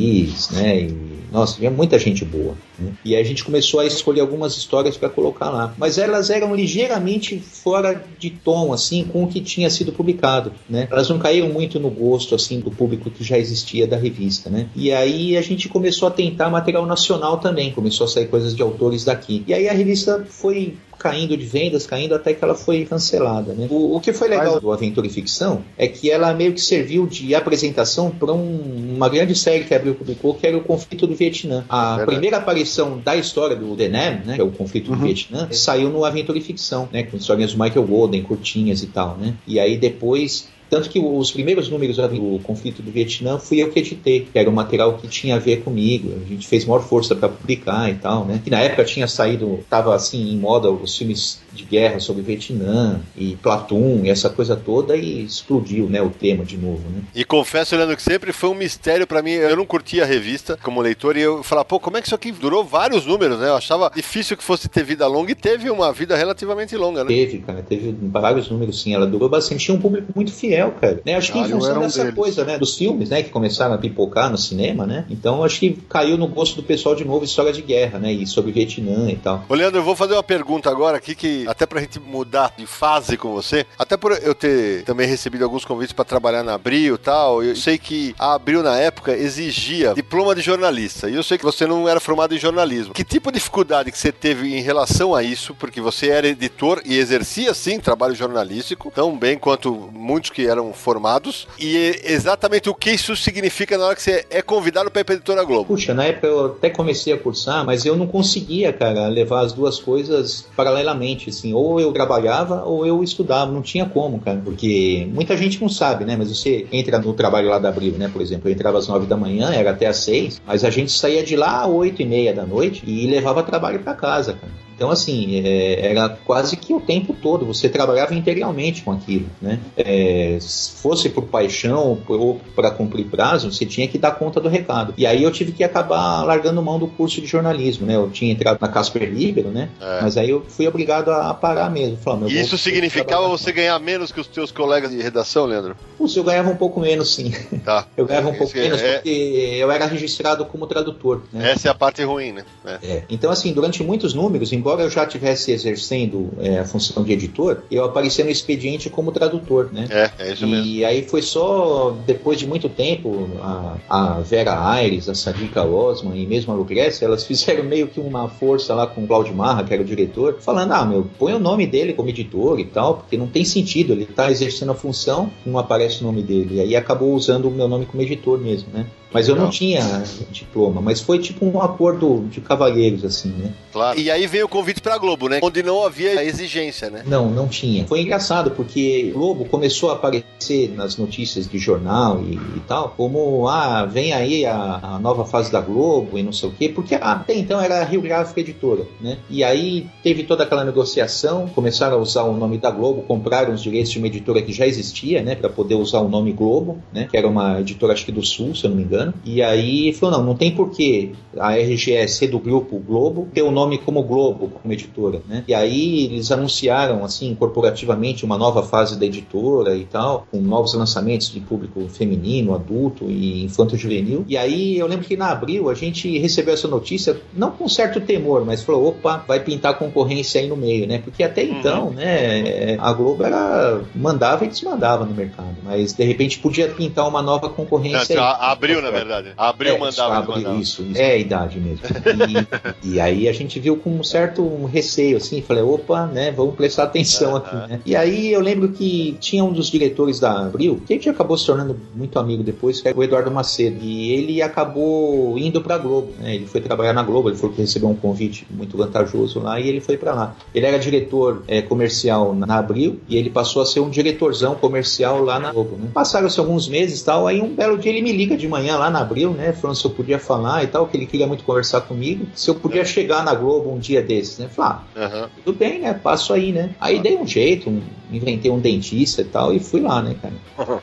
Speaker 5: né? E, nossa, tinha muita gente boa. né? E a gente começou a escolher algumas histórias para colocar lá. Mas elas eram ligeiramente fora de tom, assim, com o que tinha sido publicado, né? Elas não caíram muito no gosto, assim, do público que já existia da revista, né? E aí a gente começou a tentar material nacional também, começou a sair coisas de autores daqui. E aí a revista foi caindo de vendas, caindo até que ela foi cancelada. Né? O, o que foi legal
Speaker 6: Mas-
Speaker 5: do Aventura e Ficção é que ela meio que serviu de apresentação para uma grande série que a Abril publicou, que era o conflito do Vietnã. A
Speaker 1: Verdade.
Speaker 5: primeira aparição da história do The Nam, né, que é o conflito do Vietnã, saiu no Aventura e Ficção, né, com histórias do Michael Golden, curtinhas e tal. Né? E aí depois tanto que os primeiros números do conflito do Vietnã fui eu que editei, que era um material que tinha a ver comigo. A gente fez maior força para publicar e tal, né? E na época tinha saído, tava assim em moda os filmes de guerra sobre o Vietnã e Platoon e essa coisa toda e explodiu, né, o tema de novo, né?
Speaker 1: E confesso, Leandro, que sempre foi um mistério pra mim. Eu não curtia a revista como leitor e eu falava, pô, como é que isso aqui durou vários números, né? Eu achava difícil que fosse ter vida longa e teve uma vida relativamente longa, né?
Speaker 5: Teve, cara, teve vários números sim, ela durou bastante, tinha um público muito fiel, cara. Né? Acho que em
Speaker 6: Ah, eu
Speaker 5: função
Speaker 6: um
Speaker 5: dessa
Speaker 6: deles.
Speaker 5: coisa, né, dos filmes, né, que começaram a pipocar no cinema, né? Então acho que caiu no gosto do pessoal de novo história de guerra, né, e sobre o Vietnã e tal.
Speaker 1: Ô, Leandro, eu vou fazer uma pergunta agora aqui que até pra gente mudar de fase com você, até por eu ter também recebido alguns convites pra trabalhar na Abril e tal, eu sei que a Abril na época exigia diploma de jornalista, e eu sei que você não era formado em jornalismo. Que tipo de dificuldade que você teve em relação a isso, porque você era editor e exercia sim trabalho jornalístico, tão bem quanto muitos que eram formados, e exatamente o que isso significa na hora que você é convidado pra ir pra Editora Globo.
Speaker 5: Puxa, na época eu até comecei a cursar, mas eu não conseguia, cara, levar as duas coisas paralelamente, assim, ou eu trabalhava ou eu estudava, não tinha como, cara, porque muita gente não sabe, né, mas você entra no trabalho lá da Abril, né, por exemplo, eu entrava às nove da manhã, era até às seis, mas a gente saía de lá às oito e meia da noite e levava trabalho pra casa, cara. Então, assim, é, era quase que o tempo todo, você trabalhava integralmente com aquilo, né? É, se fosse por paixão ou para cumprir prazo, você tinha que dar conta do recado. E aí eu tive que acabar largando mão do curso de jornalismo, né? Eu tinha entrado na Casper Libero, né?
Speaker 1: É.
Speaker 5: Mas aí eu fui obrigado a parar mesmo. Falar,
Speaker 1: E isso significava você ganhar menos que os teus colegas de redação, Leandro?
Speaker 5: Putz, eu ganhava um pouco menos, sim.
Speaker 1: Tá.
Speaker 5: Eu ganhava um
Speaker 1: É,
Speaker 5: pouco
Speaker 1: esse-
Speaker 5: menos
Speaker 1: é-
Speaker 5: porque eu era registrado como tradutor, né?
Speaker 1: Essa é a parte ruim, né? É.
Speaker 5: É, Então, assim, durante muitos números, embora eu já estivesse exercendo é, a função de editor, eu aparecia no expediente como tradutor, né?
Speaker 1: É, é isso mesmo.
Speaker 5: E aí foi só depois de muito tempo a, a Vera Aires, a Sadiqa Osman e mesmo a Lucrécia, elas fizeram meio que uma força lá com o Claudio Marra, que era o diretor, falando: ah, meu, põe o nome dele como editor e tal, porque não tem sentido, ele tá exercendo a função, não aparece o nome dele. E aí acabou usando o meu nome como editor mesmo, né? Mas eu não tinha diploma, mas foi tipo um acordo de cavalheiros, assim, né?
Speaker 1: Claro. E aí veio o convite pra Globo, né? Onde não havia exigência, né?
Speaker 5: Não, não tinha. Foi engraçado, porque o Globo começou a aparecer nas notícias de jornal e, e tal, como, ah, vem aí a, a nova fase da Globo e não sei o quê, porque até então era a Rio Gráfica Editora, né? E aí teve toda aquela negociação, começaram a usar o nome da Globo, compraram os direitos de uma editora que já existia, né, para poder usar o nome Globo, né, que era uma editora acho que do Sul, se eu não me engano. E aí falou, não, não tem porquê a RGE ser do grupo Globo ter o nome como Globo, como editora, né? E aí eles anunciaram, assim, corporativamente uma nova fase da editora e tal, com novos lançamentos de público feminino, adulto e infanto-juvenil. E aí eu lembro que na abril a gente recebeu essa notícia, não com certo temor, mas falou, opa, vai pintar concorrência aí no meio, né? Porque até então, né, a Globo era, mandava e desmandava no mercado, mas de repente podia pintar uma nova concorrência
Speaker 1: Não,
Speaker 5: aí.
Speaker 1: abriu, na verdade. Abriu,
Speaker 5: É,
Speaker 1: mandava,
Speaker 5: abriu,
Speaker 1: mandava.
Speaker 5: Isso, isso. É a idade mesmo. E, e aí a gente viu com um certo receio, assim, falei, opa, né, vamos prestar atenção aqui, né? E aí eu lembro que tinha um dos diretores da Abril, que a gente acabou se tornando muito amigo depois, que era o Eduardo Macedo, e ele acabou indo pra Globo, né? Ele foi trabalhar na Globo, ele falou que recebeu um convite muito vantajoso lá, e ele foi pra lá. Ele era diretor é, comercial na Abril, e ele passou a ser um diretorzão comercial lá na Globo, né? Passaram-se alguns meses e tal, aí um belo dia ele me liga de manhã lá na Abril, né? Falando se eu podia falar e tal, que ele queria muito conversar comigo, se eu podia chegar na Globo um dia desses, né? Falei, ah,
Speaker 1: Aham.
Speaker 5: tudo bem, né? Passo aí, né? Aí dei um jeito, um- inventei um dentista e tal, e fui lá, né, cara?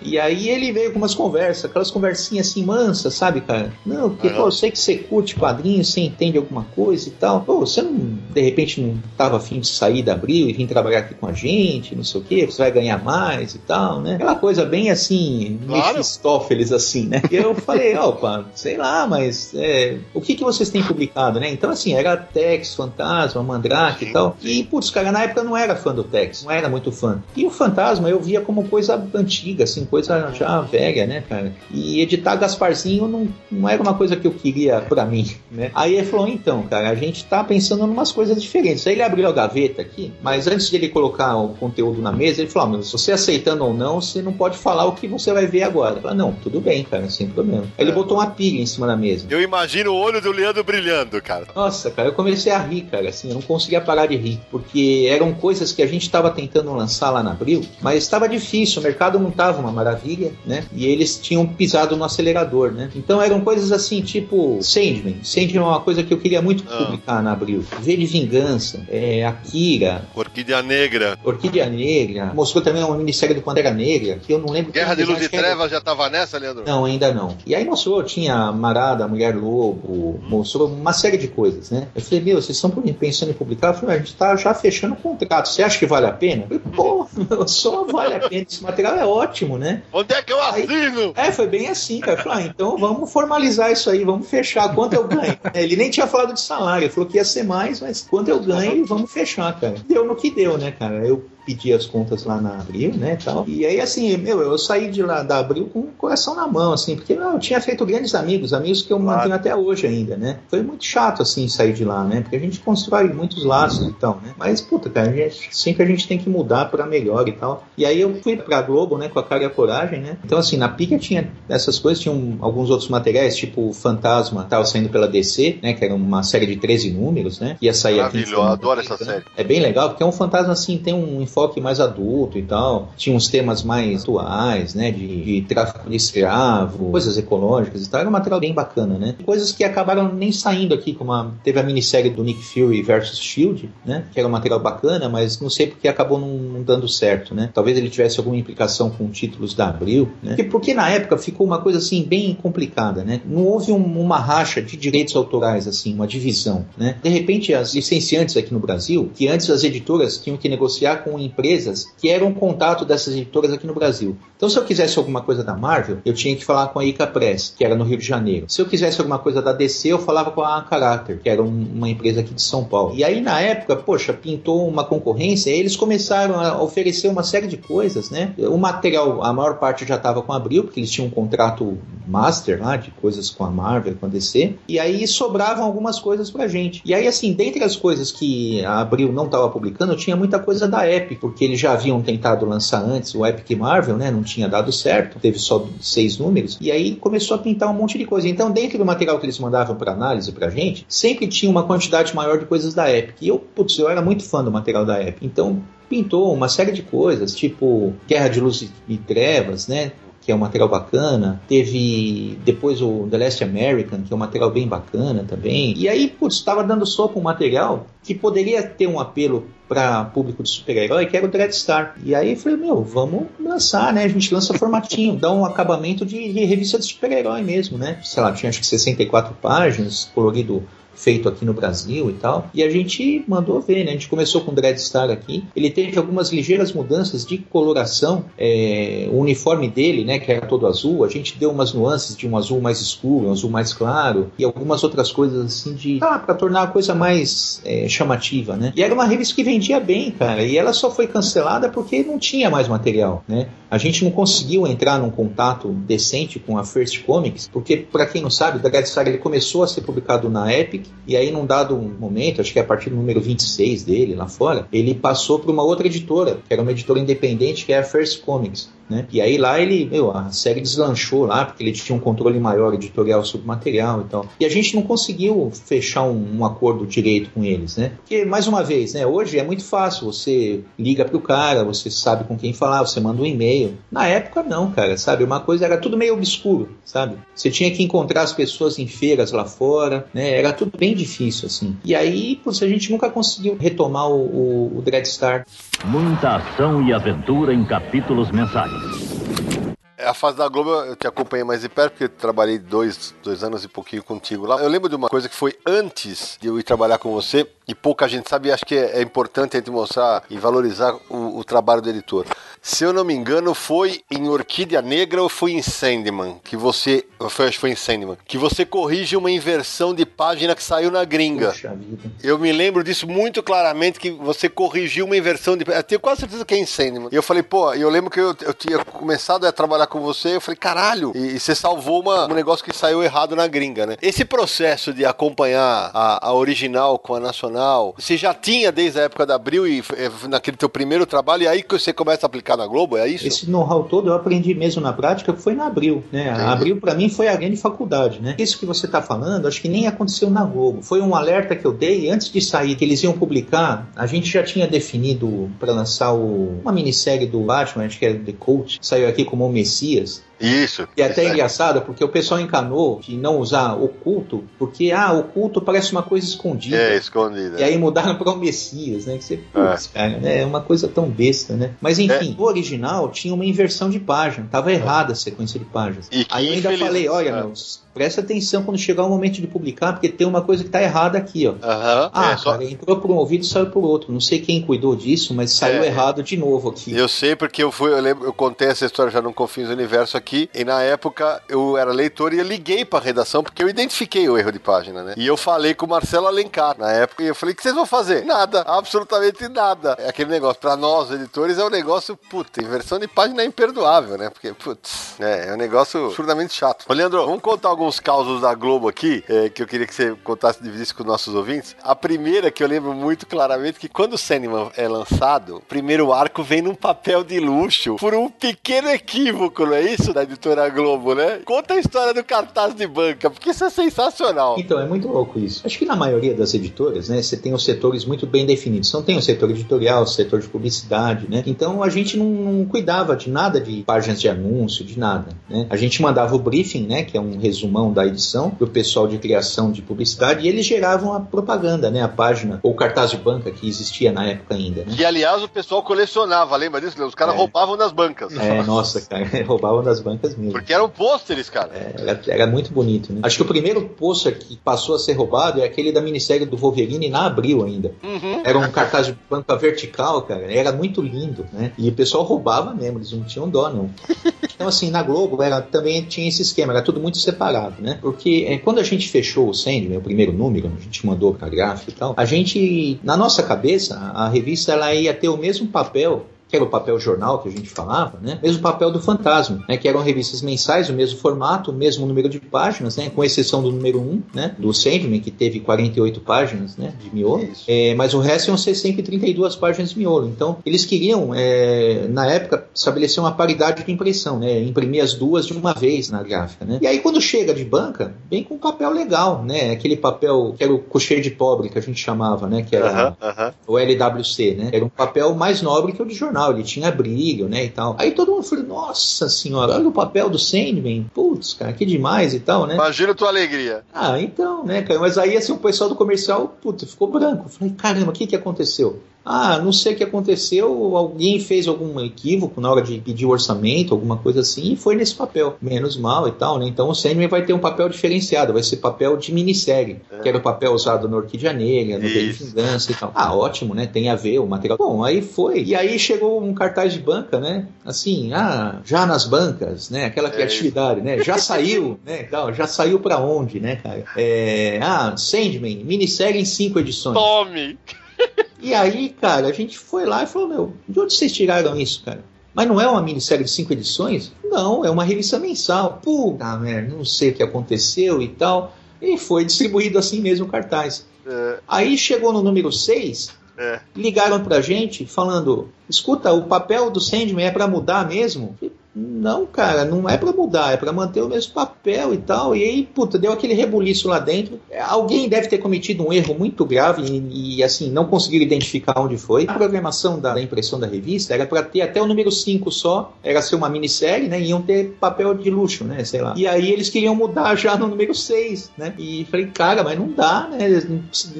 Speaker 5: E aí ele veio com umas conversas, aquelas conversinhas assim mansas, sabe, cara? Não, porque, pô, eu sei que você curte quadrinhos, você entende alguma coisa e tal. Pô, você não, de repente, não tava afim de sair da Abril e vir trabalhar aqui com a gente, não sei o quê, você vai ganhar mais e tal, né? Aquela coisa bem assim,
Speaker 1: Claro.
Speaker 5: Mephistófeles, assim, né? E eu falei, opa, sei lá, mas é, o que, que vocês têm publicado, né? Então, assim, era Tex, Fantasma, Mandrake e tal. E, putz, cara, na época eu não era fã do Tex, não era muito fã. E o Fantasma eu via como coisa antiga, assim, coisa já velha, né, cara? E editar Gasparzinho não, não era uma coisa que eu queria pra mim, né? Aí ele falou, então, cara, a gente tá pensando em umas coisas diferentes. Aí ele abriu a gaveta aqui, mas antes de ele colocar o conteúdo na mesa, ele falou, ah, mas você aceitando ou não, você não pode falar o que você vai ver agora. Eu falei, não, tudo bem, cara, sem problema. Aí ele
Speaker 1: É.
Speaker 5: botou uma pilha em cima da mesa.
Speaker 1: Eu imagino o olho do Leandro brilhando, cara.
Speaker 5: Nossa, cara, eu comecei a rir, cara, assim, eu não conseguia parar de rir, porque eram coisas que a gente estava tentando lançar lá na Abril, mas estava difícil, o mercado não estava uma maravilha, né? E eles tinham pisado no acelerador, né? Então eram coisas assim, tipo Sandman. Sandman é uma coisa que eu queria muito
Speaker 1: Ah.
Speaker 5: publicar na Abril. V de Vingança, é, Akira,
Speaker 1: Orquídea Negra.
Speaker 5: Orquídea Negra, mostrou também uma minissérie do Pantera Negra, que eu não lembro...
Speaker 1: Guerra de Luz e Trevas já tava nessa, Leandro?
Speaker 5: não, ainda não. E aí mostrou, tinha Marada, Mulher Lobo, mostrou uma série de coisas, né? Eu falei, meu, vocês estão pensando em publicar? Eu falei, "Ah, a gente tá já fechando o contrato. Você acha que vale a pena? Eu falei, pô, só vale a pena. Esse material é ótimo, né?
Speaker 1: Onde é que eu
Speaker 5: Aí-
Speaker 1: assino?
Speaker 5: É, foi bem assim, cara. Eu falei, ah, então vamos formalizar isso aí, vamos fechar. Quanto eu ganho? Ele nem tinha falado de salário, ele falou que ia ser mais, mas quanto eu ganho, vamos fechar, cara. Deu no que deu, né, cara? Eu pedi as contas lá na Abril, né, tal. E aí, assim, meu, eu saí de lá da Abril com o coração na mão, assim, porque meu, eu tinha feito grandes amigos, amigos que eu
Speaker 1: Claro.
Speaker 5: mantenho até hoje ainda, né. Foi muito chato, assim, sair de lá, né, porque a gente constrói muitos laços e tal, né. Mas, puta, cara, a gente- sempre a gente tem que mudar pra melhor e tal. E aí eu fui pra Globo, né, com a cara e a coragem, né. Então, assim, na Pica tinha essas coisas, tinham alguns outros materiais, tipo o Fantasma, tava saindo pela DC, né, que era uma série de 13 números, né, que ia sair aqui
Speaker 1: Maravilhoso, adoro essa série.
Speaker 5: É bem legal, porque é um fantasma assim, tem um enfoque mais adulto e tal. Tinha uns temas mais atuais, né? De, de tráfico de escravo, coisas ecológicas e tal. Era um material bem bacana, né? Coisas que acabaram nem saindo aqui, como a, teve a minissérie do Nick Fury versus Shield, né? Que era um material bacana, mas não sei porque acabou não, não dando certo, né? Talvez ele tivesse alguma implicação com títulos da Abril, né? Porque, porque na época ficou uma coisa assim bem complicada, né? Não houve um- uma racha de direitos autorais, assim, uma divisão, né? De repente, as licenciantes aqui no Brasil, que antes as editoras tinham que negociar com empresas que eram contato dessas editoras aqui no Brasil. Então, se eu quisesse alguma coisa da Marvel, eu tinha que falar com a Ica Press, que era no Rio de Janeiro. Se eu quisesse alguma coisa da DC, eu falava com a Character, que era um- uma empresa aqui de São Paulo. E aí, na época, poxa, pintou uma concorrência, e eles começaram a oferecer uma série de coisas, né? O material, a maior parte já estava com a Abril, porque eles tinham um contrato master lá, de coisas com a Marvel, com a DC, e aí sobravam algumas coisas pra gente. E aí, assim, dentre as coisas que a Abril não estava publicando, tinha muita coisa da Epic, Porque eles já haviam tentado lançar antes o Epic Marvel, né? Não tinha dado certo, teve só seis números, e aí começou a pintar um monte de coisa. Então, dentro do material que eles mandavam para análise pra gente, sempre tinha uma quantidade maior de coisas da Epic. E eu, putz, eu era muito fã do material da Epic. Então, pintou uma série de coisas, tipo Guerra de Luz e Trevas, né? Que é um material bacana. Teve depois o The Last American, que é um material bem bacana também. E aí, putz, estava dando sopa um material que poderia ter um apelo para público de super-herói, que era o Dreadstar. E aí eu falei, meu, vamos lançar, né? A gente lança formatinho, dá um acabamento de, de revista de super-herói mesmo, né? Sei lá, tinha acho que 64 páginas, colorido feito aqui no Brasil e tal. E a gente mandou ver, né? A gente começou com o Dreadstar aqui. Ele teve algumas ligeiras mudanças de coloração. É, o uniforme dele, né, que era todo azul, a gente deu umas nuances de um azul mais escuro, um azul mais claro e algumas outras coisas assim de ah, para tornar a coisa mais é, chamativa, né? E era uma revista que vendia bem, cara. E ela só foi cancelada porque não tinha mais material, né? A gente não conseguiu entrar num contato decente com a First Comics, porque para quem não sabe, o Dreadstar ele começou a ser publicado na Epic e aí, num dado momento, acho que é a partir do número 26 dele lá fora, ele passou para uma outra editora, que era uma editora independente, que é a First Comics. Né? E aí lá ele, meu, a série deslanchou lá, porque ele tinha um controle maior editorial sobre o material e tal. E a gente não conseguiu fechar um, um, acordo direito com eles, né? Porque, mais uma vez, né, hoje é muito fácil, você liga pro cara, você sabe com quem falar, você manda um e-mail. Na época não, cara, sabe? Uma coisa era tudo meio obscuro, sabe? Você tinha que encontrar as pessoas em feiras lá fora, né? Era tudo bem difícil, assim. E aí, putz, a gente nunca conseguiu retomar o, o, o Dreadstar.
Speaker 7: Muita ação e aventura em capítulos mensais.
Speaker 1: É, a fase da Globo eu te acompanhei mais de perto, porque trabalhei dois, dois anos e pouquinho contigo lá. Eu lembro de uma coisa que foi antes de eu ir trabalhar com você, e pouca gente sabe, e acho que é, é importante a gente mostrar e valorizar o, o, trabalho do editor. Se eu não me engano, foi em Orquídea Negra ou foi em Sandman que você. Foi, acho que foi em Sandman. Que você corrige uma inversão de página que saiu na gringa. Eu me lembro disso muito claramente, que você corrigiu uma inversão de. Eu tenho quase certeza que é em Sandman. E eu falei, pô, eu lembro que eu, eu tinha começado a trabalhar com você, eu falei, caralho, e, e você salvou uma, um negócio que saiu errado na gringa, né? Esse processo de acompanhar a, a original com a nacional você já tinha desde a época da Abril e é, naquele teu primeiro trabalho, e aí que você começa a aplicar na Globo, é isso?
Speaker 5: Esse know-how todo eu aprendi mesmo na prática, foi na Abril, né? A Abril para mim foi a grande faculdade, né? Isso que você tá falando, acho que nem aconteceu na Globo. Foi um alerta que eu dei antes de sair, que eles iam publicar, a gente já tinha definido para lançar o, uma minissérie do Batman, acho que era The Coach, saiu aqui como o Messias.
Speaker 1: Isso.
Speaker 5: E até é engraçado, porque o pessoal encanou de não usar oculto, porque, ah, oculto parece uma coisa escondida.
Speaker 1: É, escondida.
Speaker 5: E aí mudaram para o Messias, né? Que você, putz, é. cara, né? É uma coisa tão besta, né? Mas enfim, é. o original tinha uma inversão de página, tava errada a sequência de páginas. aí eu ainda infeliz... falei, olha, é. meus presta atenção quando chegar o momento de publicar, porque tem uma coisa que tá errada aqui, ó.
Speaker 1: Uhum,
Speaker 5: ah, é, só... cara, entrou por um ouvido e saiu por outro. Não sei quem cuidou disso, mas saiu é, errado de novo aqui.
Speaker 1: Eu sei porque eu fui, eu lembro, eu contei essa história já no Confins do Universo aqui, e na época eu era leitor e eu liguei pra redação porque eu identifiquei o erro de página, né? E eu falei com o Marcelo Alencar na época e eu falei: o que vocês vão fazer? Nada, absolutamente nada. É aquele negócio, pra nós editores, é um negócio, puta, inversão de página é imperdoável, né? Porque, putz, é, é um negócio absurdamente chato. Ô, Leandro, vamos contar alguns causos da Globo aqui, é, que eu queria que você contasse, dividisse com nossos ouvintes. A primeira que eu lembro muito claramente que quando o Sandman é lançado, o primeiro arco vem num papel de luxo por um pequeno equívoco, não é isso? Da editora Globo, né? Conta a história do cartaz de banca, porque isso é sensacional.
Speaker 5: Então, é muito louco isso. Acho que na maioria das editoras, né, você tem os setores muito bem definidos. Não tem o setor editorial, o setor de publicidade, né? Então a gente não, não cuidava de nada de páginas de anúncio, de nada, né? A gente mandava o briefing, né, que é um resumão da edição, para o pessoal de criação de publicidade e eles geravam a propaganda, né? A página ou cartaz de banca que existia na época ainda. Né?
Speaker 1: Que aliás o pessoal colecionava, lembra disso? Os caras é. roubavam das bancas.
Speaker 5: É, nossa, cara, roubavam das bancas mesmo.
Speaker 1: Porque eram pôsteres, cara.
Speaker 5: É, era, era, muito bonito, né? Acho que o primeiro pôster que passou a ser roubado é aquele da minissérie do Wolverine na Abril ainda. Uhum. Era um cartaz de banca vertical, cara. Era muito lindo, né? E o pessoal roubava mesmo, eles não tinham dó, não. Então, assim, na Globo era, também tinha esse esquema, era tudo muito separado, né? Porque é, quando a gente fechou o Sandman, o primeiro número, a gente mandou para gráfico e tal, a gente, na nossa cabeça, a revista ela ia ter o mesmo papel que era o papel jornal que a gente falava, né? Mesmo papel do Fantasma, né? Que eram revistas mensais, o mesmo formato, o mesmo número de páginas, né? Com exceção do número 1, né? Do Sandman, que teve 48 páginas, né? De miolo. É, mas o resto iam ser sempre 32 páginas de miolo. Então, eles queriam, é, na época, estabelecer uma paridade de impressão, né? Imprimir as duas de uma vez na gráfica, né? E aí, quando chega de banca, vem com papel legal, né? Aquele papel que era o cocheiro de pobre que a gente chamava, né? Que era
Speaker 1: Aham, aham.
Speaker 5: o LWC, né? Era um papel mais nobre que o de jornal, ele tinha brilho, né, e tal. Aí todo mundo falou, nossa senhora, olha o papel do Sandman, putz, cara, que demais e tal, né?
Speaker 1: Imagina a tua alegria.
Speaker 5: Ah, então, né, cara, mas aí assim, o pessoal do comercial, puta, ficou branco. Eu Falei, caramba, o que que aconteceu? Ah, não sei o que aconteceu, alguém fez algum equívoco na hora de pedir o orçamento, alguma coisa assim, e foi nesse papel. Menos mal e tal, né? Então o Sandman vai ter um papel diferenciado, vai ser papel de minissérie, que era o papel usado no Orquídea Negra, no Bem
Speaker 1: Isso.
Speaker 5: Vingança e tal. Ah, ótimo, né? Tem a ver o material. Bom, aí foi. E aí chegou um cartaz de banca, né? Assim, ah, já nas bancas, né? Aquela criatividade, né? Já saiu, né? e tal. Já saiu pra onde, né, cara? É, ah, Sandman, minissérie em cinco edições.
Speaker 1: Tome!
Speaker 5: E aí, cara, a gente foi lá e falou: Meu, de onde vocês tiraram isso, cara? Mas não é uma minissérie de cinco edições? Não, é uma revista mensal. Puta merda, não sei o que aconteceu e tal. E foi distribuído assim mesmo o cartaz.
Speaker 1: É,
Speaker 5: Aí chegou no número 6,
Speaker 1: é.
Speaker 5: ligaram pra gente falando: escuta, o papel do Sandman é pra mudar mesmo? Não, cara, não é pra mudar, é pra manter o mesmo papel e tal. E aí, puta, deu aquele rebuliço lá dentro. É, Alguém deve ter cometido um erro muito grave e, e, assim, não conseguiram identificar onde foi. A programação da, da impressão da revista era pra ter até o número 5 só, era ser uma minissérie, né? E iam ter papel de luxo, né? Sei lá. E aí eles queriam mudar já no número 6, né? E falei, cara, mas não dá, né?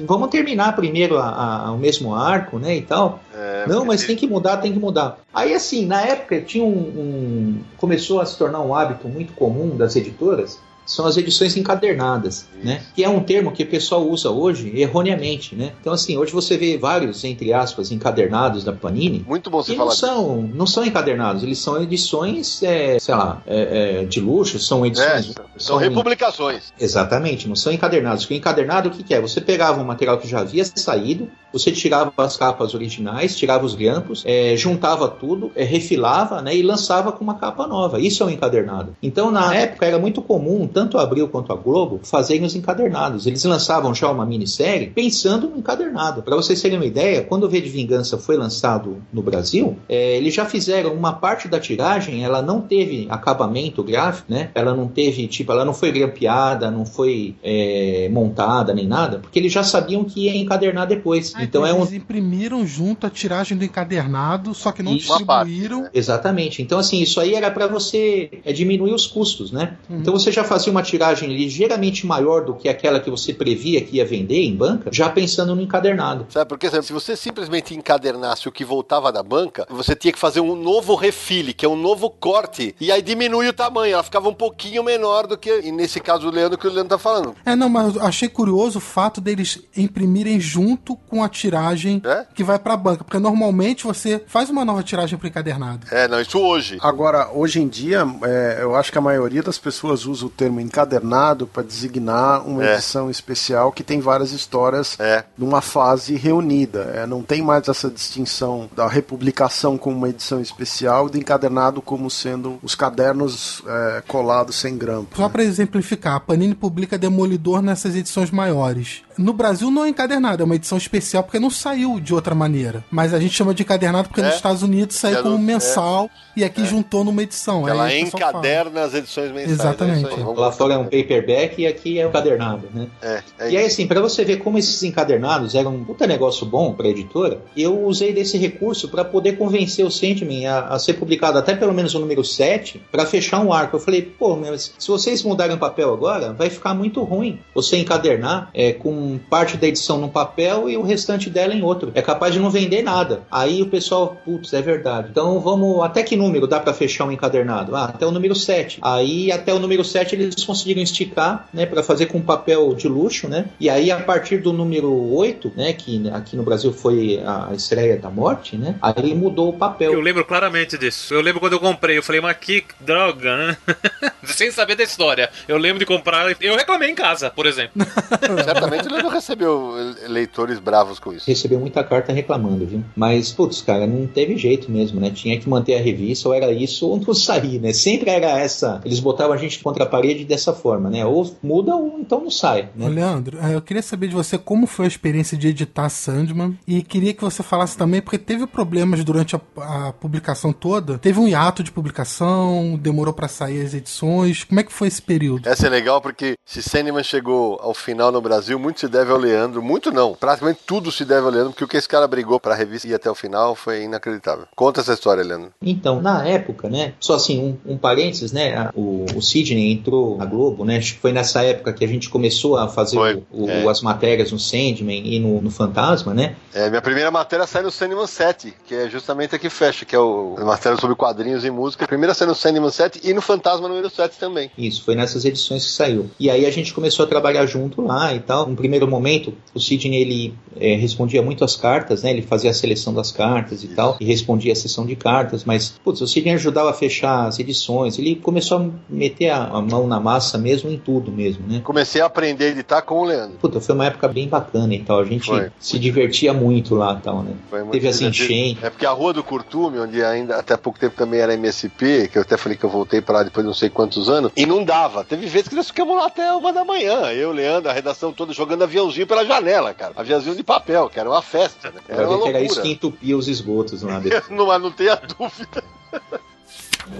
Speaker 5: Vamos terminar primeiro a- a- o mesmo arco, né? E tal.
Speaker 1: É,
Speaker 5: Não, mas tem que mudar, tem que mudar. Aí, assim, na época tinha um, um- começou a se tornar um hábito muito comum das editoras. São as edições encadernadas, né? Que é um termo que o pessoal usa hoje erroneamente, né? Então, assim, hoje você vê vários, entre aspas, encadernados da Panini.
Speaker 1: Muito bom você
Speaker 5: E não
Speaker 1: falar disso.
Speaker 5: são, não são encadernados, eles são edições, é, sei lá, é, é, de luxo, são
Speaker 1: É,
Speaker 5: edições.
Speaker 1: são republicações.
Speaker 5: Exatamente, não são encadernados. Porque encadernado o que, que é? Você pegava um material que já havia saído, você tirava as capas originais, tirava os grampos, é, juntava tudo, é, refilava né, e lançava com uma capa nova. Isso é um encadernado. Então, na época, era muito comum, tanto a Abril quanto a Globo, fazerem os encadernados. Eles lançavam já uma minissérie pensando no encadernado. Para vocês terem uma ideia, quando o V de Vingança foi lançado no Brasil, é, eles já fizeram uma parte da tiragem, ela não teve acabamento gráfico, né? Ela não teve, tipo, ela não foi grampeada, não foi é, montada nem nada, porque eles já sabiam que ia encadernar depois.
Speaker 2: Ah,
Speaker 5: então é um
Speaker 2: Eles imprimiram junto a tiragem do encadernado, só que não
Speaker 5: Isso. Parte,
Speaker 2: distribuíram.
Speaker 5: Exatamente. Então, assim, isso aí era para você é, diminuir os custos, né?
Speaker 2: Uhum.
Speaker 5: Então você já fazia uma tiragem ligeiramente maior do que aquela que você previa que ia vender em banca, já pensando no encadernado.
Speaker 1: Sabe por quê? Se você simplesmente encadernasse o que voltava da banca, você tinha que fazer um novo refile, que é um novo corte, e aí diminui o tamanho, ela ficava um pouquinho menor do que, e nesse caso, o Leandro, que o Leandro tá falando.
Speaker 2: É, não, mas eu achei curioso o fato deles imprimirem junto com a tiragem
Speaker 1: É?
Speaker 2: que vai pra banca. Porque normalmente você faz uma nova tiragem pro encadernado.
Speaker 1: É, não, isso hoje.
Speaker 6: Agora, hoje em dia, é, eu acho que a maioria das pessoas usa o termo encadernado para designar uma
Speaker 1: É.
Speaker 6: edição especial que tem várias histórias
Speaker 1: É.
Speaker 6: numa fase reunida. É, não tem mais essa distinção da republicação como uma edição especial e do encadernado como sendo os cadernos é, colados sem grampo.
Speaker 2: Só pra exemplificar, a Panini publica Demolidor nessas edições maiores. No Brasil não é encadernado, é uma edição especial porque não saiu de outra maneira. Mas a gente chama de encadernado porque
Speaker 1: É.
Speaker 2: nos Estados Unidos saiu
Speaker 1: é
Speaker 2: como
Speaker 1: no-
Speaker 2: mensal e aqui juntou numa edição.
Speaker 1: Ela
Speaker 2: pessoal fala.
Speaker 1: encaderna as edições mensais.
Speaker 2: Exatamente.
Speaker 1: É. Vamos
Speaker 5: Lá fora é um paperback e aqui é um encadernado, né?
Speaker 1: É, é
Speaker 5: E aí, assim, para você ver como esses encadernados eram um puta negócio bom para editora, eu usei desse recurso para poder convencer o Sandman a, a ser publicado até pelo menos o número 7 para fechar um arco. Eu falei, pô, mas se vocês mudarem o papel agora, vai ficar muito ruim você encadernar é, com parte da edição num papel e o restante dela em outro. É capaz de não vender nada. Aí o pessoal, putz, é verdade. Então vamos, até que número dá para fechar um encadernado? Ah, até o número 7. Aí até o número 7 eles conseguiram esticar, né, para fazer com papel de luxo, né? E aí a partir do número 8, né, que aqui no Brasil foi a estreia da morte, né? Aí mudou o papel.
Speaker 4: Eu lembro claramente disso. Eu lembro quando eu comprei, eu falei, mas que droga, né? Sem saber da história. Eu lembro de comprar. Eu reclamei em casa, por exemplo.
Speaker 1: Certamente ele não recebeu leitores bravos com isso.
Speaker 5: Recebeu muita carta reclamando, viu? Mas, putz, cara, não teve jeito mesmo, né? Tinha que manter a revista, ou era isso ou não sair, né? Sempre era essa. Eles botavam a gente contra a parede dessa forma, né? Ou muda ou então não sai, né?
Speaker 2: Leandro, é, eu queria saber de você como foi a experiência de editar Sandman e queria que você falasse também, porque teve problemas durante a, a publicação toda. Teve um hiato de publicação, demorou para sair as edições. Como é que foi esse período?
Speaker 1: Essa é legal porque se Sandman chegou ao final no Brasil, muito se deve ao Leandro. Muito não, praticamente tudo se deve ao Leandro, porque o que esse cara brigou pra revista ir até o final foi inacreditável. Conta essa história, Leandro.
Speaker 5: Então, na época, né? Só assim, um, um parênteses, né? a- O, o Sidney entrou na Globo, né? Acho que foi nessa época que a gente começou a fazer o- o-
Speaker 1: é.
Speaker 5: as matérias no Sandman e no, no Fantasma, né?
Speaker 1: É, minha primeira matéria sai no Sandman 7, que é justamente a que fecha, que é o, a matéria sobre quadrinhos e música. A primeira sai no Sandman 7 e no Fantasma número 7 também.
Speaker 5: Isso, foi nessas edições que saiu. E aí a gente começou a trabalhar junto lá e tal. No primeiro momento, o Sidney ele é, respondia muito às cartas, né? Ele fazia a seleção das cartas e
Speaker 1: Isso.
Speaker 5: tal, e respondia a sessão de cartas, mas, putz, o Sidney ajudava a fechar as edições. Ele começou a meter a, a mão na massa mesmo em tudo mesmo, né?
Speaker 1: Comecei a aprender a editar com o Leandro.
Speaker 5: Puta, foi uma época bem bacana e tal. A gente
Speaker 1: Foi.
Speaker 5: se divertia muito lá e tal, né? Teve as enchentes.
Speaker 1: É porque a Rua do Curtume, onde ainda até pouco tempo também era MSP, que eu até falei que eu voltei pra lá depois de não sei quantos anos, inundava. Teve vezes que nós ficamos lá até uma da manhã. Eu, Leandro, a redação toda jogando aviãozinho pela janela, cara. Aviãozinho de papel, que era uma festa, né? Era uma
Speaker 5: era isso que entupia os esgotos lá dentro.
Speaker 1: Não, não tenha dúvida.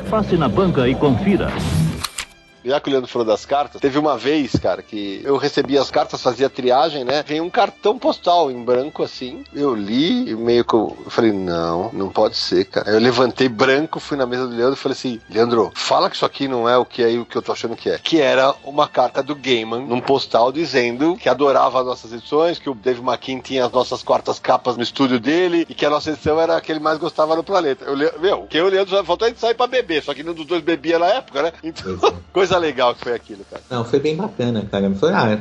Speaker 7: Passe na banca e confira.
Speaker 1: Já que o Leandro falou das cartas, teve uma vez, cara, que eu recebi as cartas, fazia triagem, né? Vem um cartão postal em branco assim. Eu li e meio que eu, eu falei, não, não pode ser, cara. Aí eu levantei branco, fui na mesa do Leandro e falei assim: Leandro, fala que isso aqui não é o que é o que eu tô achando que é. Que era uma carta do Gaiman num postal dizendo que adorava as nossas edições, que o Dave McKean tinha as nossas quartas capas no estúdio dele e que a nossa edição era a que ele mais gostava no planeta. Eu, meu, que eu e o Leandro já faltou a gente sair pra beber, só que nenhum dos dois bebia na época, né? Então,
Speaker 5: Pois é.
Speaker 1: Coisa legal que foi aquilo, cara.
Speaker 5: Não, foi bem bacana, cara. Foi, ah,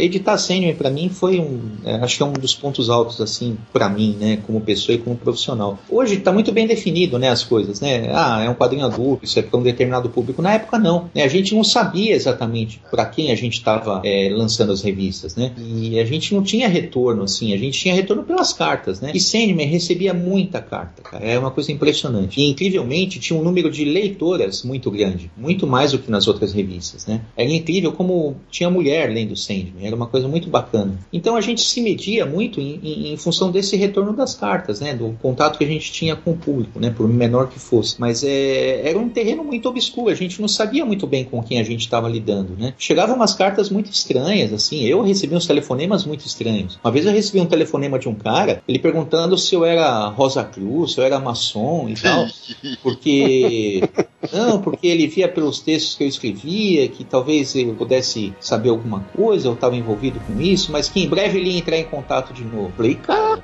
Speaker 5: editar Sandman pra mim foi um. é, acho que é um dos pontos altos, assim, pra mim, né? Como pessoa e como profissional. Hoje tá muito bem definido, né? As coisas, né? Ah, é um quadrinho adulto, isso é pra um determinado público. Na época, não. Né? A gente não sabia exatamente pra quem a gente tava é, lançando as revistas, né? E a gente não tinha retorno, assim. A gente tinha retorno pelas cartas, né? E Sandman recebia muita carta, cara. É uma coisa impressionante. E, incrivelmente, tinha um número de leitoras muito grande. Muito mais do que nas outras revistas, né? Era incrível como tinha mulher lendo Sandman. Era uma coisa muito bacana. Então a gente se media muito em, em- em função desse retorno das cartas, né? Do contato que a gente tinha com o público, né? Por menor que fosse. Mas é, era um terreno muito obscuro. A gente não sabia muito bem com quem a gente estava lidando, né? Chegavam umas cartas muito estranhas, assim. Eu recebi uns telefonemas muito estranhos. Uma vez eu recebi um telefonema de um cara, ele perguntando se eu era Rosa Cruz, se eu era maçom e tal. Porque. Não, porque ele via pelos textos que eu escrevia que talvez eu pudesse saber alguma coisa, eu estava envolvido com isso, mas que em breve ele ia entrar em contato de novo. Falei, cara.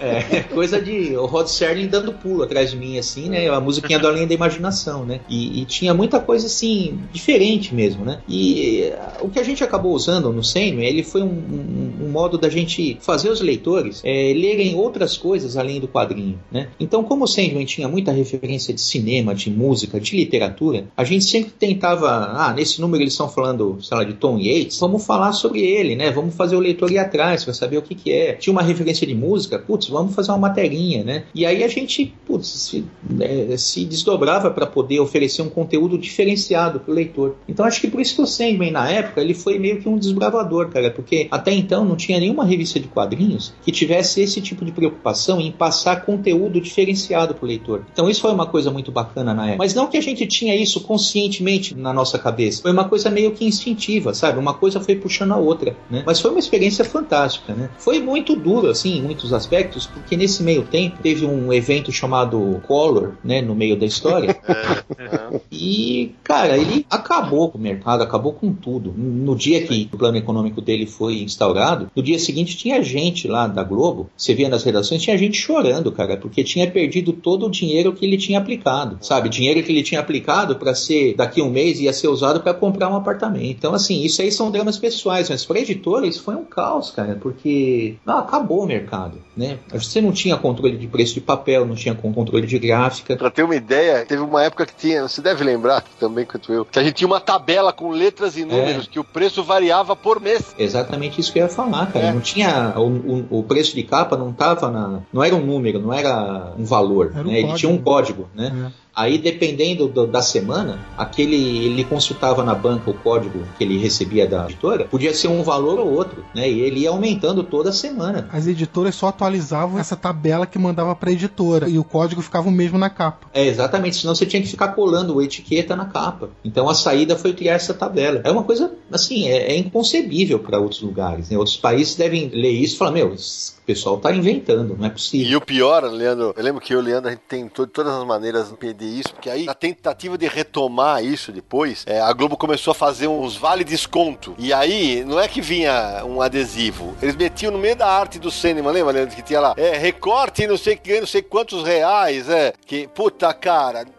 Speaker 5: É, coisa de o Rod Serling dando pulo atrás de mim, assim, né? A musiquinha do Além da Imaginação, né? E, e tinha muita coisa, assim, diferente mesmo, né? E eh, o que a gente acabou usando no Sandman, ele foi um, um- um modo da gente fazer os leitores eh, lerem outras coisas além do quadrinho, né? Então, como o Sandman tinha muita referência de cinema, de música, de literatura, a gente sempre tentava, ah, nesse número eles estão falando, sei lá, de Tom Yates, vamos falar sobre ele, né? Vamos fazer o leitor ir atrás para saber o que que é. Tinha uma referência de música, putz, vamos fazer uma materinha, né? E aí a gente, putz, se, eh, se desdobrava para poder oferecer um conteúdo diferenciado para o leitor. Então acho que por isso que o Sandman, na época, ele foi meio que um desbravador, cara, porque até então não tinha nenhuma revista de quadrinhos que tivesse esse tipo de preocupação em passar conteúdo diferenciado para o leitor. Então isso foi uma coisa muito bacana na época. Mas não que a gente tinha isso conscientemente na nossa cabeça. Foi uma coisa meio que instintiva, sabe? Uma coisa foi puxando a outra, né? Mas foi uma experiência fantástica, né? Foi muito duro, assim, em muitos aspectos, porque nesse meio tempo teve um evento chamado Color, né? No meio da história. E, cara, ele acabou com o mercado, acabou com tudo. No dia que o plano econômico dele foi instaurado, no dia seguinte tinha gente lá da Globo, você via nas redações, tinha gente chorando, cara, porque tinha perdido todo o dinheiro que ele tinha aplicado, sabe? Dinheiro que ele tinha aplicado para ser, daqui a um mês, ia ser usado para comprar um apartamento. Então, assim, isso aí são dramas pessoais, mas para editora isso foi um caos, cara, porque ah, acabou o mercado. Né? Você não tinha controle de preço de papel, não tinha controle de gráfica.
Speaker 1: Pra ter uma ideia, teve uma época que tinha, você deve lembrar também quanto eu, que a gente tinha uma tabela com letras e números,
Speaker 5: É.
Speaker 1: que o preço variava por mês.
Speaker 5: Exatamente isso que eu ia falar, cara.
Speaker 1: É.
Speaker 5: Não tinha. O, o- o preço de capa não tava na. Não era um número, não era um valor.
Speaker 2: Era um
Speaker 5: né? Ele tinha um
Speaker 2: código.
Speaker 5: código, né?
Speaker 2: É.
Speaker 5: Aí, dependendo do- da semana, aquele ele consultava na banca o código que ele recebia da editora, podia ser um valor ou outro, né? E ele ia aumentando toda semana.
Speaker 2: As editoras só atualizavam essa tabela que mandava pra editora e o código ficava o mesmo na capa.
Speaker 5: É, exatamente, senão você tinha que ficar colando a etiqueta na capa. Então a saída foi criar essa tabela. É uma coisa, assim, é, é inconcebível para outros lugares. Né? Outros países devem ler isso e falar: meu, pessoal tá inventando, não é possível.
Speaker 1: E o pior, Leandro, eu lembro que eu Leandro, a gente tentou de todas as maneiras impedir isso, porque aí, na tentativa de retomar isso depois, é, a Globo começou a fazer uns vale desconto. E aí, não é que vinha um adesivo, eles metiam no meio da arte do cinema, lembra, Leandro, que tinha lá, é, recorte não sei não sei quantos reais, é, que, puta, cara, a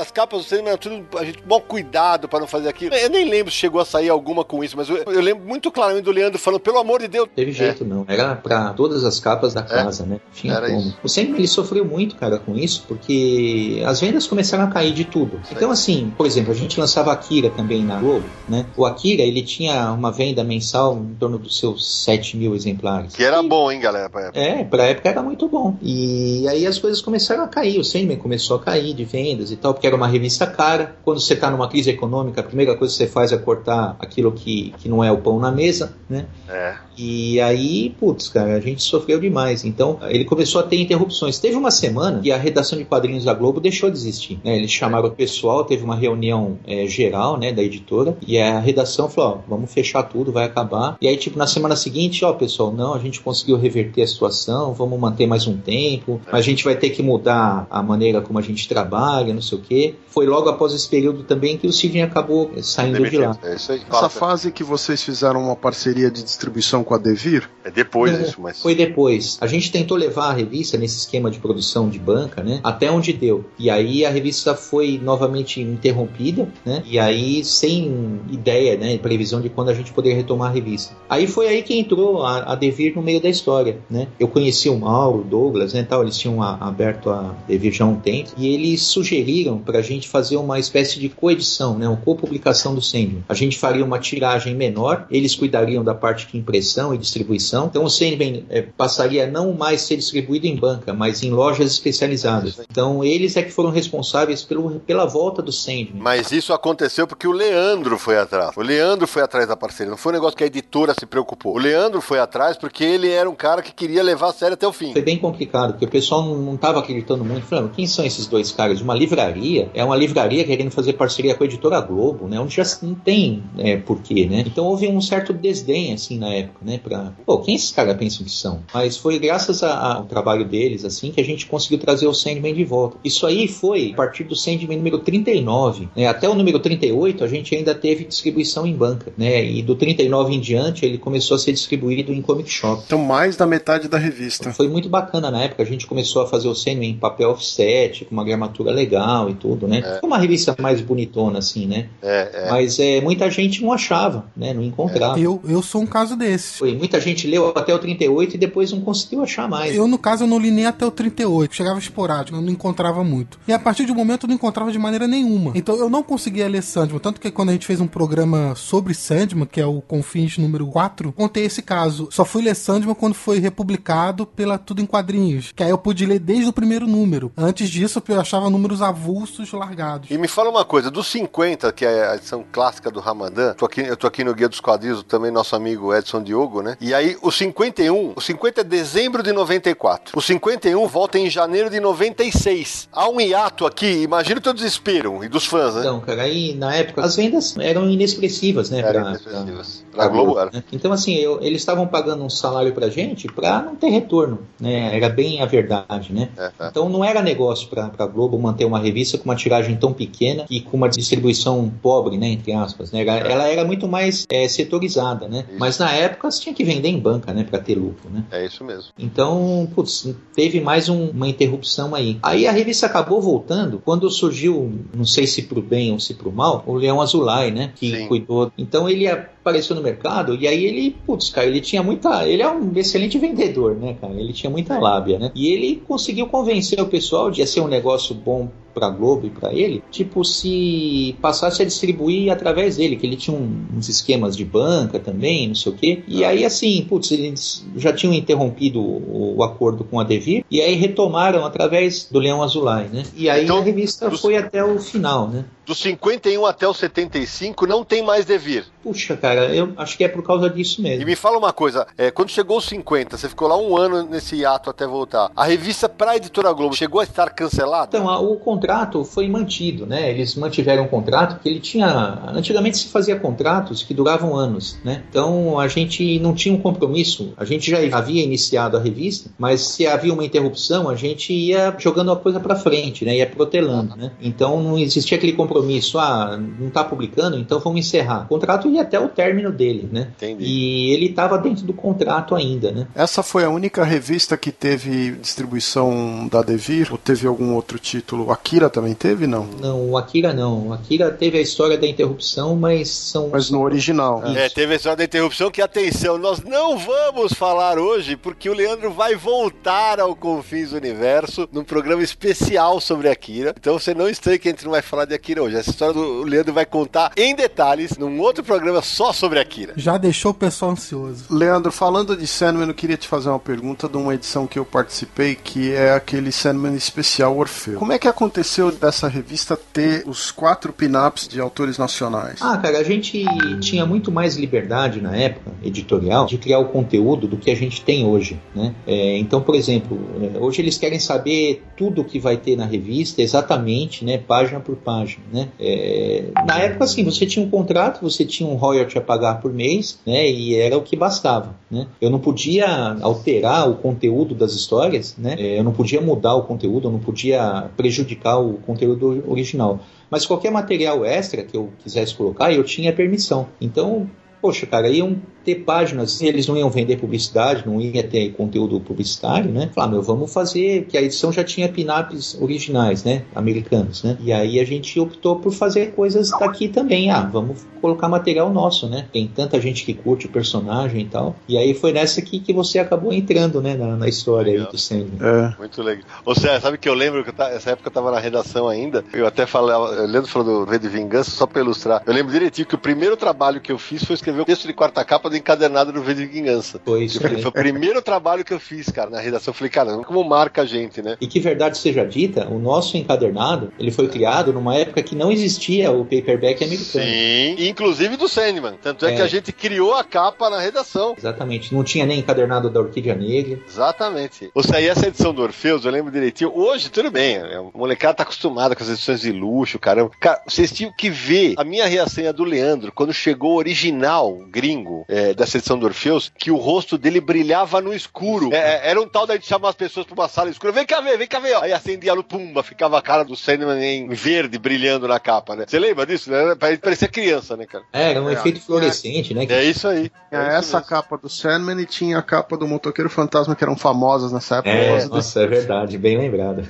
Speaker 1: as capas do cinema eram tudo, a gente, bom cuidado pra não fazer aquilo. Eu nem lembro se chegou a sair alguma com isso, mas eu, eu lembro muito claramente do Leandro falando, pelo amor de Deus,
Speaker 5: Teve jeito, não. Era pra todas as capas da casa, né? Não tinha
Speaker 1: Era
Speaker 5: como.
Speaker 1: isso.
Speaker 5: O Sandman ele sofreu muito, cara, com isso, porque as vendas começaram a cair de tudo. Então, assim, por exemplo, a gente lançava Akira também na Globo, né? O Akira, ele tinha uma venda mensal em torno dos seus 7 mil exemplares.
Speaker 1: que era bom, hein, galera, pra época.
Speaker 5: É, pra época era muito bom. E aí as coisas começaram a cair. O Sandman começou a cair de vendas e tal, porque era uma revista cara. Quando você tá numa crise econômica, a primeira coisa que você faz é cortar aquilo que, que não é o pão na mesa, né?
Speaker 1: É.
Speaker 5: E aí, putz, cara, a gente sofreu demais. Então, ele começou a ter interrupções. Teve uma semana que a redação de quadrinhos da Globo deixou de existir. né? Eles chamaram o pessoal, teve uma reunião é, geral, né, da editora, e a redação falou: ó, vamos fechar tudo, vai acabar. E aí, tipo, na semana seguinte, ó, pessoal, não, a gente conseguiu reverter a situação, vamos manter mais um tempo, a gente vai ter que mudar a maneira como a gente trabalha, não sei o quê. Foi logo após esse período também que o Sidney acabou saindo de lá.
Speaker 1: É isso aí.
Speaker 6: Essa
Speaker 1: Fala,
Speaker 6: fase que vocês fizeram uma parceria de distribuição com a Devir,
Speaker 1: É depois
Speaker 5: É,
Speaker 1: disso, mas.
Speaker 5: Foi depois. A gente tentou levar a revista nesse esquema de produção de banca, né? Até onde deu. E aí a revista foi novamente interrompida, né? E aí sem ideia, né? Previsão de quando a gente poderia retomar a revista. Aí foi aí que entrou a, a Devir no meio da história, né? Eu conheci o Mauro, o Douglas, né? Tal, eles tinham a- aberto a Devir já há um tempo e eles sugeriram pra gente fazer uma espécie de coedição, né? Uma copublicação do Sandman. A gente faria uma tiragem menor, eles cuidariam da parte de impressão e distribuição. Então o Sandman eh, passaria a não mais ser distribuído em banca, mas em lojas especializadas. Então eles é que foram responsáveis pelo, pela volta do Sandman.
Speaker 1: Mas isso aconteceu porque o Leandro foi atrás. O Leandro foi atrás da parceria. Não foi um negócio que a editora se preocupou. O Leandro foi atrás porque ele era um cara que queria levar a série até o fim.
Speaker 5: Foi bem complicado, porque o pessoal não estava acreditando muito. Falando, quem são esses dois caras? Uma livraria? É uma livraria querendo fazer parceria com a editora Globo, né? Onde já não tem é, porquê, né? Então houve um certo desdém, assim, na época, né? Pra, pô, quem esses caras pensam que são? Mas foi graças a- ao trabalho deles, assim, que a gente conseguiu trazer o Sandman de volta. Isso aí foi a partir do Sandman número 39, né? Até o número 38 a gente ainda teve distribuição em banca, né? E do 39 em diante ele começou a ser distribuído em comic shop.
Speaker 6: então mais da metade da revista.
Speaker 5: Foi muito bacana na época, a gente começou a fazer o Sandman em papel offset, com uma gramatura legal e tudo, né? Foi uma revista mais bonitona, assim, né?
Speaker 1: É, é.
Speaker 5: Mas é, muita gente não achava, né? Não encontrava.
Speaker 2: Eu, eu sou um caso desses.
Speaker 5: Foi, muita gente leu até o 38 e depois não conseguiu achar mais.
Speaker 2: Eu, no caso, eu não li nem até o 38. Chegava esporádico, eu não encontrava muito. E a partir de um momento eu não encontrava de maneira nenhuma. Então eu não conseguia ler Sandman. Tanto que quando a gente fez um programa sobre Sandman, que é o Confins número 4, contei esse caso. Só fui ler Sandman quando foi republicado pela Tudo em Quadrinhos. Que aí eu pude ler desde o primeiro número. Antes disso, eu achava números avulsos largados.
Speaker 1: E me fala uma coisa, dos 50, que é a edição clássica do Ramadã, tô aqui, eu tô aqui no Guia dos Quadrinhos, também nosso amigo Edson Diogo, né? E aí, o 51, o 50 é dezembro de 94. O 51 volta em janeiro de 96. Há um hiato aqui, imagina o teu desespero, e dos fãs, né?
Speaker 5: Então, cara, aí na época as vendas eram inexpressivas, né?
Speaker 1: Eram
Speaker 5: pra-
Speaker 1: inexpressivas.
Speaker 5: pra-
Speaker 1: Pra Globo era.
Speaker 5: né? Então, assim, eu- eles estavam pagando um salário pra gente pra não ter retorno, né? Era bem a verdade, né?
Speaker 1: É, é.
Speaker 5: Então não era negócio pra, pra Globo manter uma revista com uma tiragem tão pequena e com uma distribuição pobre, né, entre aspas. Né? Ela, ela era muito mais é, setorizada, né?
Speaker 1: Isso.
Speaker 5: Mas na época você tinha que vender em banca, né, para ter lucro, né?
Speaker 1: É isso mesmo.
Speaker 5: Então, putz, teve mais um- uma interrupção aí. Aí a revista acabou voltando quando surgiu, não sei se pro bem ou se pro mal, o Leão Azulay, né? Que
Speaker 1: Sim.
Speaker 5: cuidou. Então ele apareceu no mercado e aí ele, putz, cara, ele tinha muita. Ele é um excelente vendedor, né, cara? Ele tinha muita lábia, né? E ele conseguiu convencer o pessoal de ser um negócio bom pra Globo e pra ele, tipo, se passasse a distribuir através dele, que ele tinha um- uns esquemas de banca também, não sei o quê. E aí, assim, putz, eles já tinham interrompido o, o acordo com a Devir, e aí retomaram através do Leão Azulay, né? E aí
Speaker 1: Então,
Speaker 5: a revista
Speaker 1: dos-
Speaker 5: foi até o final, né?
Speaker 1: Dos 51 até o 75 não tem mais devir.
Speaker 5: Puxa, cara, eu acho que é por causa disso
Speaker 1: E
Speaker 5: mesmo.
Speaker 1: me fala uma coisa, é, quando chegou os 50, você ficou lá um ano nesse ato até voltar. A revista pra editora Globo chegou a estar cancelada?
Speaker 5: Então, a- o contrato foi mantido, né? Eles mantiveram o contrato, porque ele tinha. Antigamente se fazia contratos que duravam anos, né? Então a gente não tinha um compromisso. A gente já havia iniciado a revista, mas se havia uma interrupção, a gente ia jogando a coisa para frente, né? Ia protelando, né? Então não existia aquele compromisso, ah, não tá publicando, então vamos encerrar. O contrato ia até o término dele, né?
Speaker 1: Entendi.
Speaker 5: E ele estava dentro do contrato ainda, né?
Speaker 6: Essa foi a única revista que teve distribuição da Devir? Ou teve algum outro título? Akira também teve, não?
Speaker 5: Não, o Akira não. O Akira teve a história da interrupção, mas são.
Speaker 6: Mas no original.
Speaker 1: É, teve a história da interrupção que, atenção, nós não vamos falar hoje, porque o Leandro vai voltar ao Confins do Universo num programa especial sobre Akira. Então você não estranhe que a gente não vai falar de Akira hoje. Essa história do Leandro vai contar em detalhes num outro programa só sobre Akira.
Speaker 2: Já deixou o pessoal ansioso.
Speaker 6: Leandro, falando de Sandman, eu queria te fazer uma pergunta de uma edição que eu participei, que é aquele Sandman especial Orfeu. Como é que aconteceu dessa revista ter os quatro pin-ups de autores nacionais?
Speaker 5: Ah, cara, a gente tinha muito mais liberdade na época, editorial, de criar o conteúdo do que a gente tem hoje, né? É, então, por exemplo, é, hoje eles querem saber tudo o que vai ter na revista, exatamente, né? Página por página, né? É, na época, assim, você tinha um contrato, você tinha um royalty a pagar por mês, né? E era o que bastava, né? Eu não podia alterar o conteúdo das histórias, né? É, eu não podia mudar o conteúdo, eu não podia prejudicar o conteúdo original. Mas qualquer material extra que eu quisesse colocar, eu tinha permissão. Então, poxa, cara, iam ter páginas, eles não iam vender publicidade, não ia ter conteúdo publicitário, né? Falar, meu, vamos fazer, que a edição já tinha pin-ups originais, né? Americanos, né? E aí a gente optou por fazer coisas daqui também. Ah, vamos colocar material nosso, né? Tem tanta gente que curte o personagem e tal. E aí foi nessa que, que você acabou entrando, né? Na, na história aí
Speaker 1: Legal.
Speaker 5: do Sandman.
Speaker 6: É.
Speaker 1: Muito legal. Ou seja, sabe que eu lembro que eu ta- essa época eu tava na redação ainda. Eu até falava, o Leandro falou do V de Vingança, só pra ilustrar. Eu lembro direitinho que o primeiro trabalho que eu fiz foi escrever o texto de quarta capa do encadernado do V de Vingança.
Speaker 5: Foi isso.
Speaker 1: Foi
Speaker 5: né?
Speaker 1: o primeiro trabalho que eu fiz, cara, na redação. Eu falei, cara, como marca a gente, né?
Speaker 5: E que verdade seja dita, o nosso encadernado, ele foi criado numa época que não existia o paperback americano.
Speaker 1: Sim, inclusive do Sandman. Tanto é,
Speaker 5: É.
Speaker 1: que a gente criou a capa na redação.
Speaker 5: Exatamente. Não tinha nem encadernado da Orquídea Negra.
Speaker 1: Exatamente. Ou seja, essa edição do Orfeus, eu lembro direitinho. Hoje, tudo bem. é, O molecada tá acostumado com as edições de luxo, caramba. Cara, vocês tinham que ver a minha reação do Leandro quando chegou o original gringo é, dessa edição do Orfeus, que o rosto dele brilhava no escuro. É, é, era um tal da gente chamar as pessoas pra uma sala escura. Vem cá ver, vem cá ver. ó. Aí acendia a pumba, ficava a cara do Sandman em verde brilhando na capa, né? Você lembra disso, né? Parecia criança, né, cara?
Speaker 5: É, era um
Speaker 6: É,
Speaker 5: efeito fluorescente, né? que-
Speaker 1: É isso aí.
Speaker 6: Tinha
Speaker 1: É isso
Speaker 6: essa
Speaker 1: mesmo.
Speaker 6: capa do Sandman e tinha a capa do Motoqueiro Fantasma, que eram famosas nessa época.
Speaker 5: É,
Speaker 6: causa desse-
Speaker 5: nossa, é verdade, bem lembrado.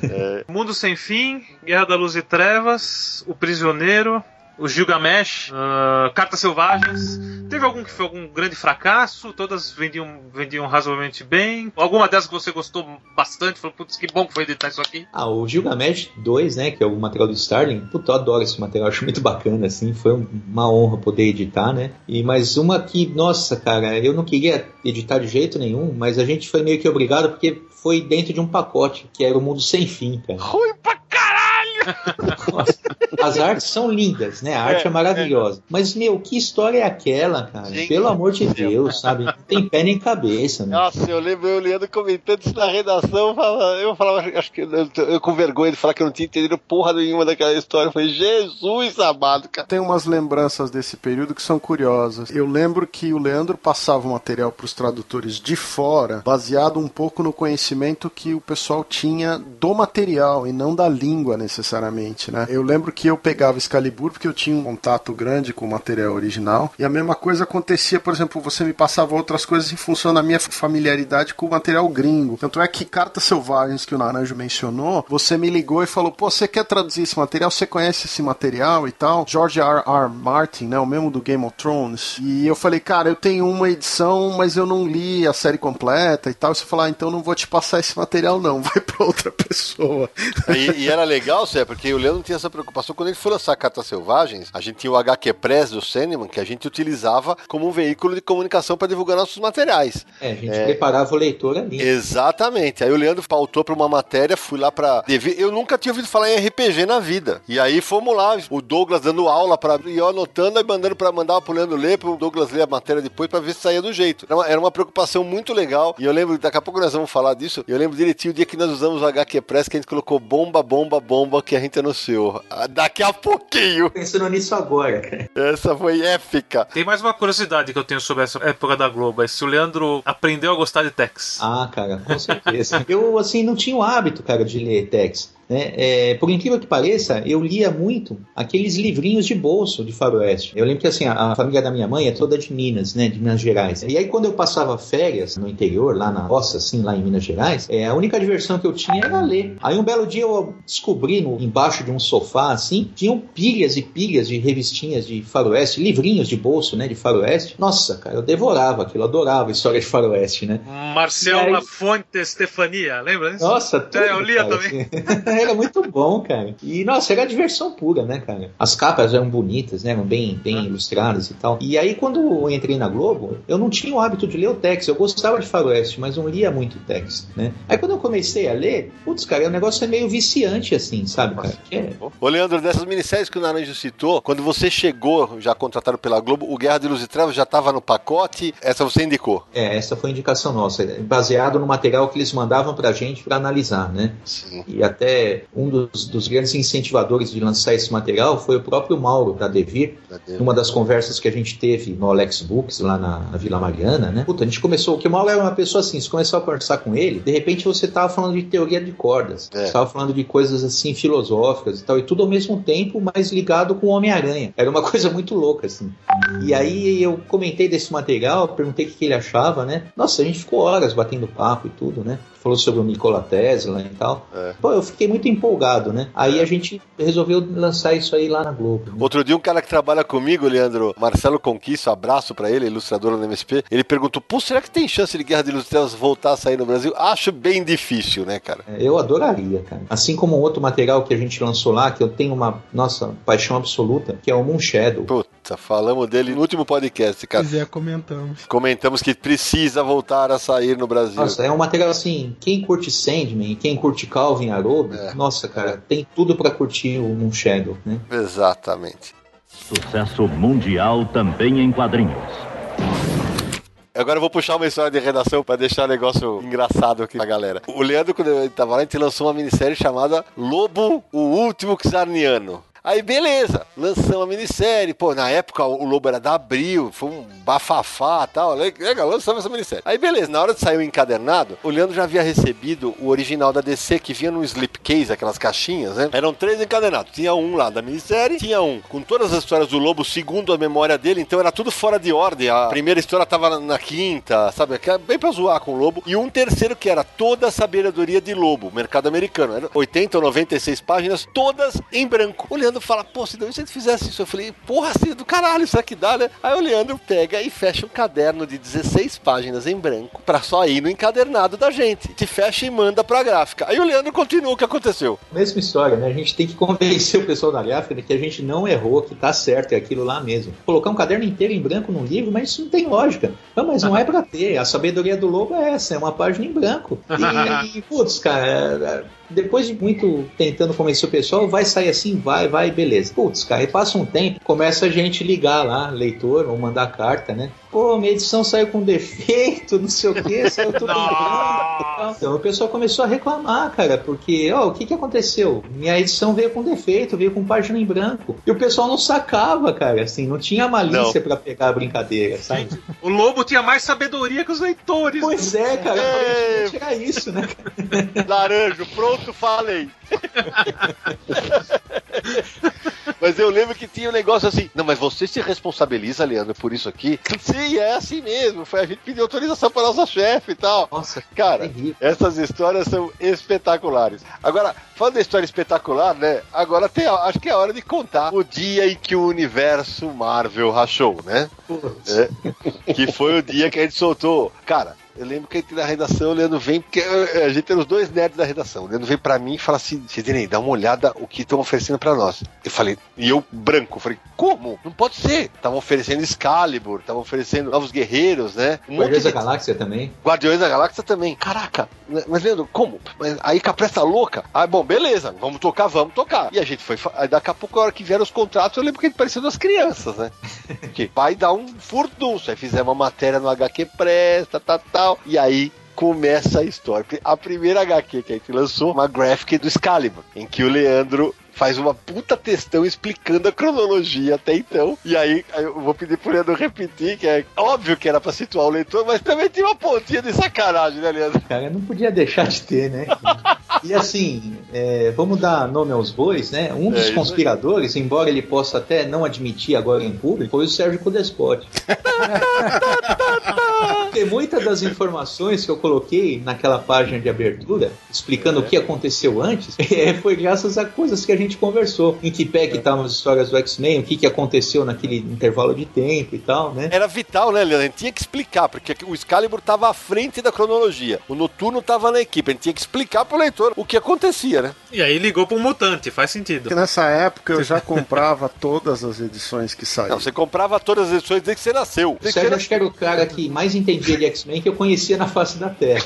Speaker 4: Mundo Sem Fim, Guerra da Luz e Trevas, O Prisioneiro, o Gilgamesh, ah, Cartas Selvagens. Teve algum que foi algum grande fracasso? Todas vendiam, vendiam razoavelmente bem. Alguma dessas que você gostou bastante? Falou, putz, que bom que foi editar isso aqui.
Speaker 5: Ah, o Gilgamesh 2, né, que é o material do Starling, puta, eu adoro esse material, acho muito bacana, assim, foi um- uma honra poder editar, né, e mais uma que, nossa, cara, eu não queria editar de jeito nenhum, mas a gente foi meio que obrigado porque foi dentro de um pacote, que era o Mundo Sem Fim, cara.
Speaker 1: Ruim pra caralho!
Speaker 5: Nossa, as artes são lindas, né, a arte é,
Speaker 1: É,
Speaker 5: maravilhosa, mas, meu, que história é aquela, cara?
Speaker 1: Gente
Speaker 5: Pelo amor de
Speaker 1: céu.
Speaker 5: Deus, sabe? tem pé nem cabeça, né?
Speaker 1: Nossa, eu lembro eu lendo comentando isso na redação, eu falava, eu falava acho que eu, eu, com vergonha de falar que eu não tinha entendido porra nenhuma daquela história. Eu falei, Jesus amado, cara.
Speaker 6: Tem umas lembranças desse período que são curiosas. Eu lembro que o Leandro passava o material para os tradutores de fora, baseado um pouco no conhecimento que o pessoal tinha do material e não da língua necessariamente, né? Eu lembro que eu pegava Excalibur porque eu tinha um contato grande com o material original e a mesma coisa acontecia, por exemplo, você me passava outras coisas em função da minha familiaridade com o material gringo. Tanto é que Cartas Selvagens que o Naranjo mencionou, você me ligou e falou: "Pô, você quer traduzir esse material? Você conhece esse material e tal?" George R. R. Martin, né, o mesmo do Game of Thrones. E eu falei: "Cara, eu tenho uma edição, mas eu não li a série completa e tal." E você falou: ah, "Então não vou te passar esse material não, vai para outra pessoa."
Speaker 1: E, e era legal, Cé, porque o Leandro não tinha essa preocupação. Quando ele foi lançar Cartas Selvagens, a gente tinha o HQ Press do Sandman, que a gente utilizava como um veículo de comunicação para divulgar nossos materiais.
Speaker 5: É, a gente é... preparava o leitor ali.
Speaker 1: Exatamente. Aí o Leandro pautou para uma matéria, fui lá para Eu nunca tinha ouvido falar em RPG na vida. E aí fomos lá, o Douglas dando aula para e eu anotando e mandando para mandar pro Leandro ler, pro Douglas ler a matéria depois para ver se saía do jeito. Era uma, era uma, preocupação muito legal. E eu lembro, daqui a pouco nós vamos falar disso. Eu lembro direitinho o dia que nós usamos o HQ Press, que a gente colocou bomba, bomba, bomba, que a gente anunciou. Ah, daqui a pouquinho.
Speaker 5: Pensando nisso agora, cara.
Speaker 1: Essa foi épica.
Speaker 4: Tem mais uma curiosidade que eu tenho sobre essa época da Globo. É se o Leandro aprendeu a gostar de Tex.
Speaker 5: Ah, cara, com certeza. eu, assim, não tinha o hábito, cara, de ler Tex. Né? É, por incrível que pareça, eu lia muito aqueles livrinhos de bolso de faroeste. Eu lembro que assim, a, a, família da minha mãe é toda de Minas, né, de Minas Gerais. E aí quando eu passava férias no interior, lá na roça, assim, lá em Minas Gerais, é, a única diversão que eu tinha era ler. Aí um belo dia eu descobri no, embaixo de um sofá, assim, tinham pilhas e pilhas de revistinhas de faroeste, livrinhos de bolso, né, de faroeste. Nossa, cara, eu devorava aquilo, adorava história de faroeste, né?
Speaker 4: Marcel aí... Fonte Stefania, lembra?
Speaker 5: Nossa, tudo,
Speaker 4: é, eu lia cara, também.
Speaker 5: Assim. era muito bom, cara. E, nossa, era diversão pura, né, cara? As capas eram bonitas, né? Eram bem, bem ah. ilustradas e tal. E aí, quando eu entrei na Globo, eu não tinha o hábito de ler o Tex. Eu gostava de faroeste, mas não lia muito Tex, né? Aí, quando eu comecei a ler, putz, cara, o negócio é meio viciante, assim, sabe, cara? É...
Speaker 1: Ô, Leandro, dessas minisséries que o Naranjo citou, quando você chegou, já contratado pela Globo, o Guerra de Luz e Trevas já estava no pacote? Essa você indicou?
Speaker 5: É, essa foi a indicação nossa, baseado no material que eles mandavam pra gente para analisar, né?
Speaker 1: Sim.
Speaker 5: E até um dos, dos, grandes incentivadores de lançar esse material foi o próprio Mauro da Devir, numa das conversas que a gente teve no Alex Books, lá na, na Vila Mariana, né? Puta, a gente começou, que o Mauro era uma pessoa assim, você começou a conversar com ele, de repente você tava falando de teoria de cordas, é. você tava falando de coisas assim filosóficas e tal, e tudo ao mesmo tempo, mas ligado com o Homem-Aranha. Era uma coisa muito louca, assim. E aí eu comentei desse material, perguntei o que ele achava, né? Nossa, a gente ficou horas batendo papo e tudo, né? Falou sobre o Nikola Tesla e tal. É. Pô, eu fiquei muito empolgado, né? Aí é. a gente resolveu lançar isso aí lá na Globo. Né?
Speaker 1: Outro dia um cara que trabalha comigo, Leandro, Marcelo Conquista, abraço para ele, ilustrador do MSP, ele perguntou, pô, será que tem chance de Guerra de Ilustradores voltar a sair no Brasil? Acho bem difícil, né, cara?
Speaker 5: É, eu adoraria, cara. Assim como outro material que a gente lançou lá, que eu tenho uma, nossa, paixão absoluta, que é o Moon Shadow.
Speaker 1: Puta, falamos dele no último podcast, cara.
Speaker 2: Se quiser, comentamos.
Speaker 1: Comentamos que precisa voltar a sair no Brasil.
Speaker 5: Nossa, é um material assim, quem curte Sandman, quem curte Calvin Haroldo, é. nossa, cara, tem tudo para curtir o Moon Shadow, né?
Speaker 1: Exatamente.
Speaker 7: Sucesso mundial também em quadrinhos.
Speaker 1: Agora eu vou puxar uma história de redação para deixar o negócio engraçado aqui pra galera. O Leandro, quando ele tava lá, a gente lançou uma minissérie chamada Lobo, o Último Xarniano. Aí beleza, lançamos a minissérie. Pô, na época o Lobo era da Abril, foi um bafafá e tal. Legal, lançamos essa minissérie. Aí beleza, na hora de sair o encadernado, o Leandro já havia recebido o original da DC que vinha no slipcase, aquelas caixinhas, né? Eram três encadernados. Tinha um lá da minissérie, tinha um com todas as histórias do Lobo segundo a memória dele, então era tudo fora de ordem. A primeira história tava na quinta, sabe? Bem pra zoar com o Lobo. E um terceiro que era toda a sabedoria de Lobo, mercado americano. Era 80 ou 96 páginas, todas em branco. O Leandro fala, pô, se você fizesse isso, eu falei, porra, assim, do caralho, isso aqui dá, né? Aí o Leandro pega e fecha um caderno de 16 páginas em branco pra só ir no encadernado da gente. Te fecha e manda pra gráfica. Aí o Leandro continua o que aconteceu.
Speaker 5: Mesma história, né? A gente tem que convencer o pessoal da gráfica de que a gente não errou, que tá certo, é aquilo lá mesmo. Colocar um caderno inteiro em branco num livro, mas isso não tem lógica. Não, mas não é pra ter. A sabedoria do lobo é essa, é uma página em branco. E, e putz, cara, depois de muito tentando convencer o pessoal, vai sair assim, vai, vai, beleza. Putz, cara, e passa um tempo, começa a gente ligar lá, leitor, ou mandar carta, né? Pô, minha edição saiu com defeito, não sei o que, saiu tudo. Então o pessoal começou a reclamar, cara, porque, ó, o que que aconteceu? Minha edição veio com defeito, veio com página em branco. E o pessoal não sacava, cara, assim, não tinha malícia para pegar a brincadeira, sabe?
Speaker 4: O Lobo tinha mais sabedoria que os leitores.
Speaker 5: Pois é, cara, aparentemente era isso, né?
Speaker 1: Laranjo, pronto, falei. mas eu lembro que tinha um negócio assim. Não, mas você se responsabiliza, Leandro, por isso aqui? Sim, é assim mesmo. Foi a gente pedir autorização para nossa chefe e tal.
Speaker 5: Nossa,
Speaker 1: cara, essas histórias são espetaculares. Agora, falando da história espetacular, né? Agora tem, acho que é hora de contar o dia em que o universo Marvel rachou, né? É, que foi o dia que a gente soltou. Cara, eu lembro que na redação o Leandro vem, porque a gente tem os dois nerds da redação. O Leandro vem pra mim e fala assim: Sidney, dá uma olhada o que estão oferecendo pra nós. Eu falei, e eu branco, falei, como? Não pode ser. Estavam oferecendo Excalibur, estavam oferecendo Novos Guerreiros, né?
Speaker 5: Um Guardiões da Galáxia também.
Speaker 1: Guardiões da Galáxia também. Caraca, mas Leandro, como? Mas aí Capressa tá louca. Ah, bom, beleza, vamos tocar, vamos tocar. E a gente foi. Aí daqui a pouco, a hora que vieram os contratos, eu lembro que a gente parecia das crianças, né? que vai dar um furdunço. Aí fizemos uma matéria no HQ Presta, tal, tal. E aí começa a história. A primeira HQ que a gente lançou, uma graphic do Excalibur, em que o Leandro faz uma puta textão explicando a cronologia até então. E aí eu vou pedir pro Leandro repetir, que é óbvio que era pra situar o leitor, mas também tinha uma pontinha de sacanagem, né, Leandro?
Speaker 5: Cara, não podia deixar de ter, né? e assim, é, vamos dar nome aos bois, né? Um dos é, conspiradores, embora ele possa até não admitir agora em público, foi o Sérgio Codespot. Porque muitas das informações que eu coloquei naquela página de abertura, explicando é. o que aconteceu antes, é, foi graças a coisas que a gente conversou. Em que pé que estavam as histórias do X-Men, o que, que aconteceu naquele intervalo de tempo e tal, né?
Speaker 1: Era vital, né, Leandro? A gente tinha que explicar, porque o Excalibur estava à frente da cronologia. O Noturno estava na equipe. A gente tinha que explicar pro leitor o que acontecia, né?
Speaker 4: E aí ligou pro Mutante, faz sentido. Porque
Speaker 6: nessa época eu já comprava todas as edições que saíram.
Speaker 1: Não, você comprava todas as edições desde que você nasceu.
Speaker 5: O Sérgio acho que era o cara que mais entendia de X-Men que eu conhecia na face da Terra.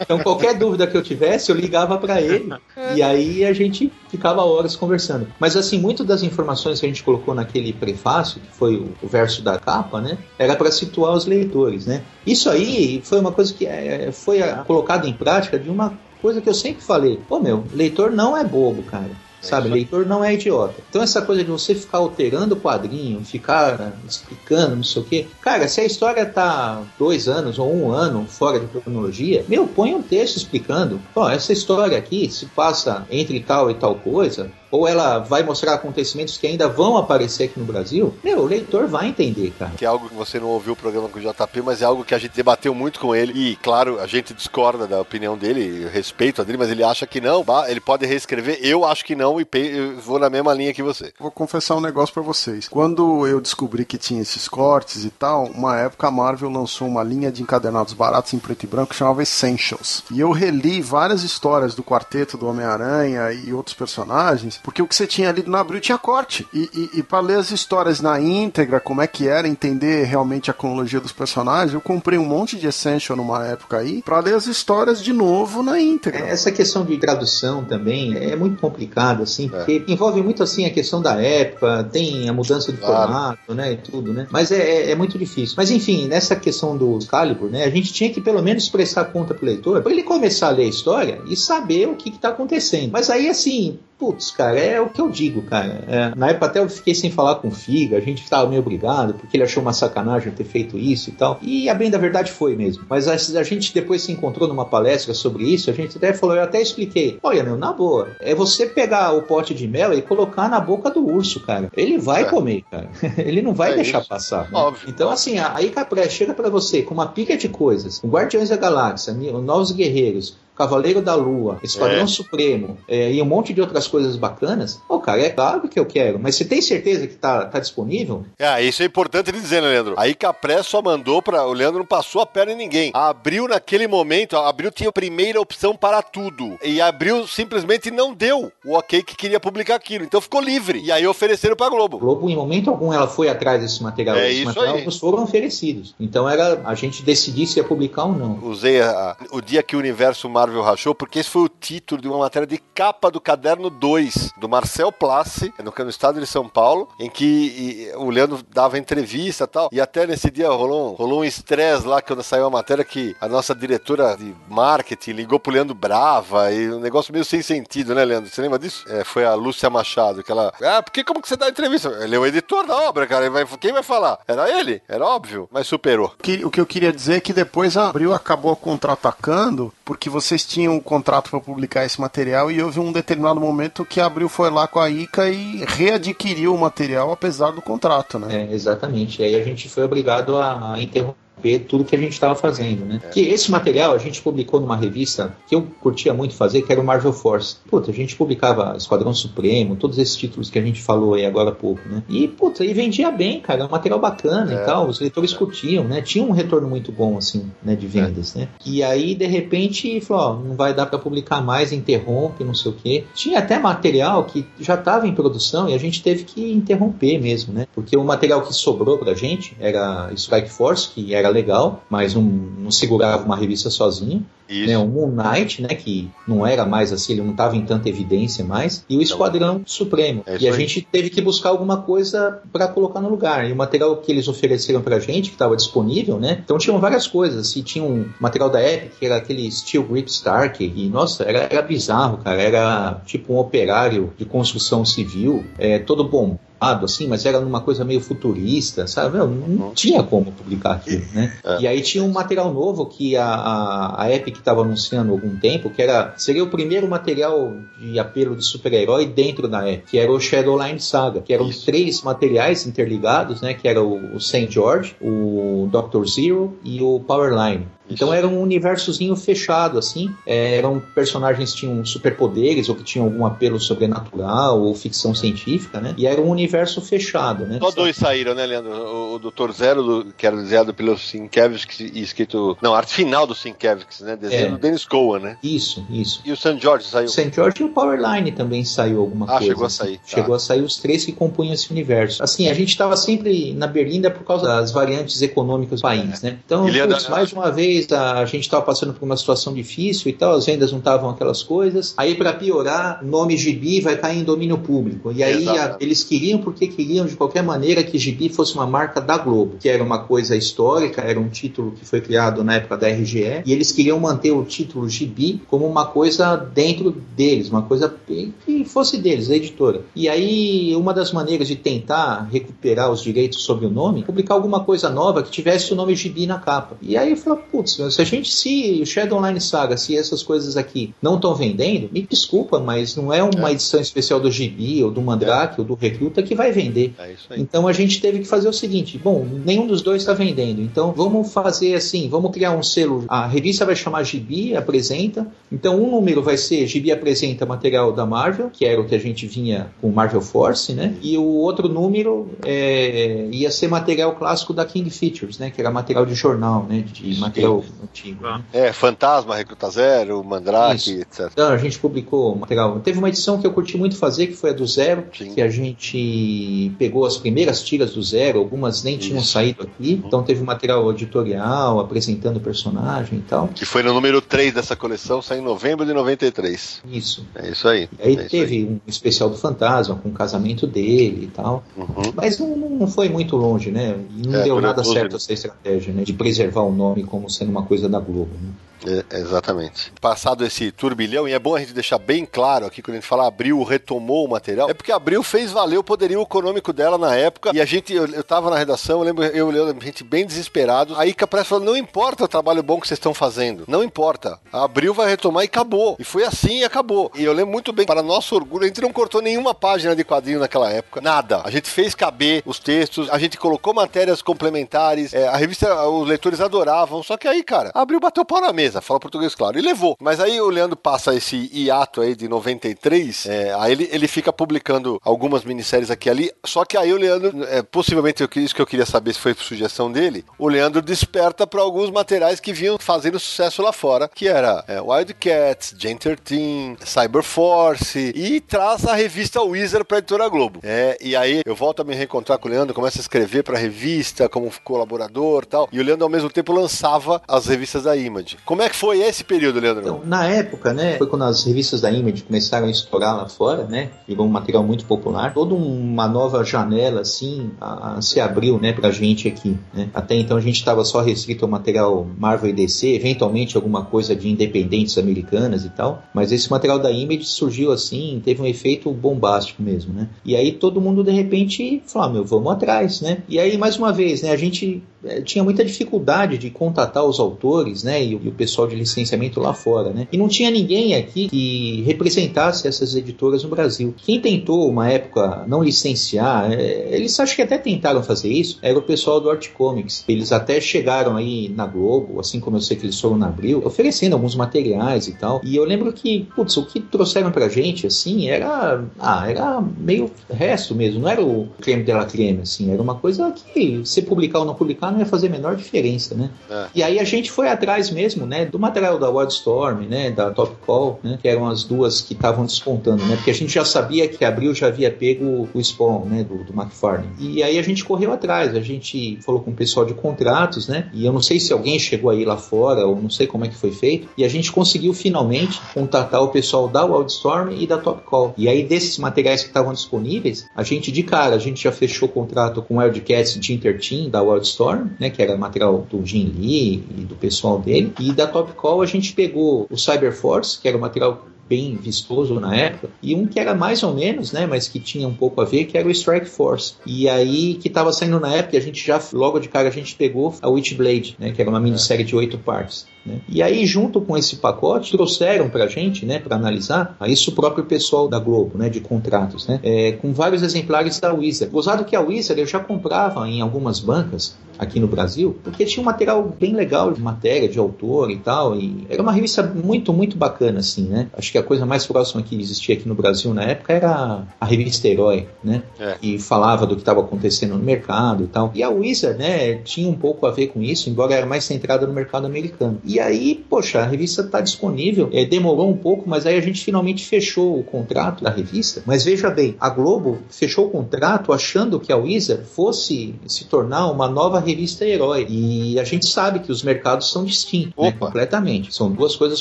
Speaker 5: Então qualquer dúvida que eu tivesse, eu ligava para ele e aí a gente ficava horas conversando. Mas assim, muito das informações que a gente colocou naquele prefácio, que foi o, verso da capa, né, era para situar os leitores, né? Isso aí foi uma coisa que é, foi colocada em prática de uma coisa que eu sempre falei. Pô, meu, leitor não é bobo, cara. Sabe, é leitor não é idiota. Então essa coisa de você ficar alterando o quadrinho, ficar explicando, não sei o quê. Cara, se a história tá dois anos ou um ano fora de cronologia, meu, põe um texto explicando. Ó, essa história aqui se passa entre tal e tal coisa, ou ela vai mostrar acontecimentos que ainda vão aparecer aqui no Brasil, meu, o leitor vai entender, cara.
Speaker 1: Que é algo que você não ouviu o programa com o JP, mas é algo que a gente debateu muito com ele. E, claro, a gente discorda da opinião dele, respeito a dele, mas ele acha que não. Ele pode reescrever, eu acho que não, e vou na mesma linha que você.
Speaker 6: Vou confessar um negócio para vocês. Quando eu descobri que tinha esses cortes e tal, uma época a Marvel lançou uma linha de encadernados baratos em preto e branco que chamava Essentials. E eu reli várias histórias do quarteto do Homem-Aranha e outros personagens porque o que você tinha lido na Abril tinha corte. E, e, e para ler as histórias na íntegra, como é que era, entender realmente a cronologia dos personagens, eu comprei um monte de Essential numa época aí, para ler as histórias de novo na íntegra.
Speaker 5: Essa questão de tradução também é muito complicada, assim, é. porque envolve muito assim a questão da época, tem a mudança de claro. formato, né, e tudo, né? Mas é, é, é, muito difícil. Mas enfim, nessa questão do Calibur, né, a gente tinha que pelo menos prestar conta pro leitor, para ele começar a ler a história e saber o que, que tá acontecendo. Mas aí, assim, Putz, cara, é o que eu digo, cara. É, na época até eu fiquei sem falar com o Figa, a gente estava meio obrigado, porque ele achou uma sacanagem ter feito isso e tal. E a bem da verdade foi mesmo. Mas a, a, gente depois se encontrou numa palestra sobre isso, a gente até falou, eu até expliquei. Olha, meu, na boa, é você pegar o pote de mel e colocar na boca do urso, cara. Ele vai é. comer, cara. ele não vai é deixar isso. passar. Né?
Speaker 1: Óbvio.
Speaker 5: Então, assim, aí Capré chega para você com uma pica de coisas, Guardiões da Galáxia, Novos Guerreiros, Cavaleiro da Lua, Esquadrão é. Supremo é, e um monte de outras coisas bacanas, pô, cara, é claro que eu quero, mas você tem certeza que tá, tá disponível?
Speaker 1: É, isso é importante dizer, né, Leandro? Aí Capré só mandou para O Leandro não passou a perna em ninguém. Abriu naquele momento, abriu tinha a primeira opção para tudo. E abriu simplesmente não deu o ok que queria publicar aquilo. Então ficou livre. E aí ofereceram pra Globo.
Speaker 5: Globo, em momento algum, ela foi atrás desse material.
Speaker 1: É
Speaker 5: Esse
Speaker 1: isso
Speaker 5: material
Speaker 1: aí.
Speaker 5: foram oferecidos. Então era a gente decidir se ia publicar ou não.
Speaker 1: Usei a, o dia que o universo Marvel Marvel rachou porque esse foi o título de uma matéria de capa do caderno 2 do Marcel Place, no, no estado de São Paulo, em que e, o Leandro dava entrevista e tal. E até nesse dia rolou rolou um estresse lá quando saiu a matéria que a nossa diretora de marketing ligou pro Leandro Brava e um negócio meio sem sentido, né, Leandro? Você lembra disso? É, foi a Lúcia Machado, que ela. Ah, porque como que você dá entrevista? Ele é o editor da obra, cara. Vai, quem vai falar? Era ele, era óbvio, mas superou.
Speaker 6: O que eu queria dizer é que depois a Abril acabou contra-atacando porque vocês tinham um contrato para publicar esse material e houve um determinado momento que a Abril foi lá com a ICA e readquiriu o material apesar do contrato, né?
Speaker 5: É, exatamente. Aí a gente foi obrigado a interromper ver tudo que a gente estava fazendo, né? É. Que esse material a gente publicou numa revista que eu curtia muito fazer, que era o Marvel Force. Puta, a gente publicava Esquadrão Supremo, todos esses títulos que a gente falou aí agora há pouco, né? E, puta, e vendia bem, cara, é um material bacana é. e tal, os leitores curtiam, né? Tinha um retorno muito bom, assim, né, de vendas, né? E aí, de repente, falou, ó, não vai dar para publicar mais, interrompe, não sei o quê. Tinha até material que já estava em produção e a gente teve que interromper mesmo, né? Porque o material que sobrou pra gente era Strike Force, que era legal, mas não, não segurava uma revista sozinho. Né, o Moon Knight, né, que não era mais assim, ele não estava em tanta evidência mais, e o Esquadrão Supremo. É e a aí. gente teve que buscar alguma coisa para colocar no lugar. E o material que eles ofereceram pra gente, que estava disponível, né? Então tinham várias coisas. Assim, tinha um material da Epic, que era aquele Steel Grip Stark, e nossa, era, era bizarro, cara. Era tipo um operário de construção civil, é, todo bom assim, mas era numa coisa meio futurista, sabe? Não, não uhum. tinha como publicar aquilo, né? É. E aí tinha um material novo que a, a, a Epic estava anunciando há algum tempo, que era seria o primeiro material de apelo de super-herói dentro da Epic, que era o Shadowline Saga, que eram Isso. três materiais interligados, né? Que era o, o Saint George, o Doctor Zero e o Powerline. Então era um universozinho fechado, assim. É, eram personagens que tinham superpoderes ou que tinham algum apelo sobrenatural ou ficção científica, né? E era um universo fechado, né?
Speaker 1: Só dois saíram, né, Leandro? O, o Dr. Zero, do, que era desenhado pelo Sienkiewicz e escrito... Não, arte final do Sienkiewicz, né? Desenho é. do Dennis Cohen, né?
Speaker 5: Isso, isso.
Speaker 1: E o St. George saiu? O
Speaker 5: St. George e o Powerline também saiu alguma
Speaker 1: ah,
Speaker 5: coisa.
Speaker 1: Ah, chegou a sair.
Speaker 5: Tá. Chegou a sair os três que compunham esse universo. Assim, a gente estava sempre na berlinda por causa das variantes econômicas do país, né? Então, putz, mais uma vez, a gente estava estava passando por uma situação difícil e tal, as vendas não estavam aquelas coisas. Aí, para piorar, nome Gibi vai cair em domínio público. E aí a, eles queriam, porque queriam de qualquer maneira que Gibi fosse uma marca da Globo, que era uma coisa histórica, era um título que foi criado na época da RGE, e eles queriam manter o título Gibi como uma coisa dentro deles, uma coisa que fosse deles, da editora. E aí, uma das maneiras de tentar recuperar os direitos sobre o nome, publicar alguma coisa nova que tivesse o nome Gibi na capa. E aí eu falei, putz, se a gente se se o Shadow Online Saga, se essas coisas aqui não estão vendendo, me desculpa, mas não é uma é. edição especial do Gibi ou do Mandrake é. ou do Recruta que vai vender. É então a gente teve que fazer o seguinte: bom, nenhum dos dois está vendendo, então vamos fazer assim, vamos criar um selo. A revista vai chamar Gibi, apresenta. Então um número vai ser Gibi apresenta material da Marvel, que era o que a gente vinha com Marvel Force, né? E o outro número é, ia ser material clássico da King Features, né? Que era material de jornal, né? De material antigo. Ah.
Speaker 1: Né? É, Fantasma, Recruta Zero, Mandrake, Isso. etc.
Speaker 5: Então, a gente publicou material. Teve uma edição que eu curti muito fazer, que foi a do Zero, Sim. que a gente pegou as primeiras tiras do Zero, algumas nem Isso. tinham saído aqui. Uhum. Então teve material editorial apresentando o personagem e tal.
Speaker 1: Que foi no número 3 dessa coleção, saiu em novembro de 93.
Speaker 5: Isso.
Speaker 1: É isso aí.
Speaker 5: E aí
Speaker 1: é
Speaker 5: teve
Speaker 1: aí.
Speaker 5: um especial do Fantasma, com o casamento dele e tal. Uhum. Mas não, não, foi muito longe, né? Não é, deu nada certo essa estratégia, né? De preservar o nome como sendo uma coisa da Globo. Né?
Speaker 1: É, exatamente. Passado esse turbilhão, e é bom a gente deixar bem claro aqui, quando a gente fala Abril retomou o material, é porque Abril fez valer o poderio econômico dela na época, e a gente, eu, eu tava na redação, eu lembro, eu a gente bem desesperado, aí pressa falou, não importa o trabalho bom que vocês estão fazendo, não importa, a Abril vai retomar e acabou. E foi assim e acabou. E eu lembro muito bem, para nosso orgulho, a gente não cortou nenhuma página de quadrinho naquela época, nada. A gente fez caber os textos, a gente colocou matérias complementares, é, a revista, os leitores adoravam, só que aí, cara, Abril bateu pau na mesa beleza, fala português claro. E levou. Mas aí o Leandro passa esse hiato aí de 93, é, aí ele, ele fica publicando algumas minisséries aqui e ali, só que aí o Leandro, é, possivelmente isso que eu queria saber se foi sugestão dele, o Leandro desperta para alguns materiais que vinham fazendo sucesso lá fora, que era é, Wildcats, Gen 13, Cyberforce, e traz a revista Wizard pra editora Globo. É, e aí eu volto a me reencontrar com o Leandro, começa a escrever pra revista como colaborador tal, e o Leandro ao mesmo tempo lançava as revistas da Image. Como como é que foi esse período, Leandro?
Speaker 5: Então, na época, né, foi quando as revistas da Image começaram a estourar lá fora, né, virou um material muito popular. Toda uma nova janela, assim, a, a, se abriu, né, pra gente aqui, né. Até então a gente estava só restrito ao material Marvel e DC, eventualmente alguma coisa de independentes americanas e tal, mas esse material da Image surgiu assim, teve um efeito bombástico mesmo, né. E aí todo mundo, de repente, falou, ah, meu, vamos atrás, né. E aí, mais uma vez, né, a gente é, tinha muita dificuldade de contatar os autores, né, e, e, o pessoal de licenciamento lá fora, né, e não tinha ninguém aqui que representasse essas editoras no Brasil. Quem tentou, uma época, não licenciar, é, eles acho que até tentaram fazer isso, era o pessoal do Art Comics. Eles até chegaram aí na Globo, assim como eu sei que eles foram na Abril, oferecendo alguns materiais e tal, e eu lembro que, putz, o que trouxeram pra gente, assim, era, ah, era meio resto mesmo, não era o creme de la creme, assim, era uma coisa que, se publicar ou não publicar, não ia fazer a menor diferença, né? É. E aí a gente foi atrás mesmo, né, do material da Wildstorm, né, da Top Call, né, que eram as duas que estavam despontando, né, porque a gente já sabia que abril já havia pego o Spawn, né, do, do McFarlane. E aí a gente correu atrás, a gente falou com o pessoal de contratos, né, e eu não sei se alguém chegou aí lá fora, ou não sei como é que foi feito, e a gente conseguiu finalmente contatar o pessoal da Wildstorm e da Top Call. E aí desses materiais que estavam disponíveis, a gente de cara, a gente já fechou o contrato com o Wildcats de Interteam da Wildstorm, né, que era material do Jim Lee e do pessoal dele. E da Top Call a gente pegou o Cyberforce, que era o material bem vistoso na época, e um que era mais ou menos, né, mas que tinha um pouco a ver, que era o Strike Force. E aí que estava saindo na época, a gente já logo de cara a gente pegou a Witchblade, né, que era uma minissérie de oito partes. Né? E aí, junto com esse pacote, trouxeram para a gente, né, para analisar, isso o próprio pessoal da Globo, né, de contratos, né, é, com vários exemplares da Wizard. Gozado que a Wizard eu já comprava em algumas bancas aqui no Brasil, porque tinha um material bem legal de matéria, de autor e tal, e era uma revista muito, muito bacana, assim, né. Acho que a coisa mais próxima que existia aqui no Brasil na época era a revista Herói, né, é. que falava do que estava acontecendo no mercado e tal. E a Wizard, né, tinha um pouco a ver com isso, embora era mais centrada no mercado americano. E aí, poxa, a revista está disponível. É, demorou um pouco, mas aí a gente finalmente fechou o contrato da revista. Mas veja bem, a Globo fechou o contrato achando que a Wizard fosse se tornar uma nova revista herói. E a gente sabe que os mercados são distintos, né, completamente. São duas coisas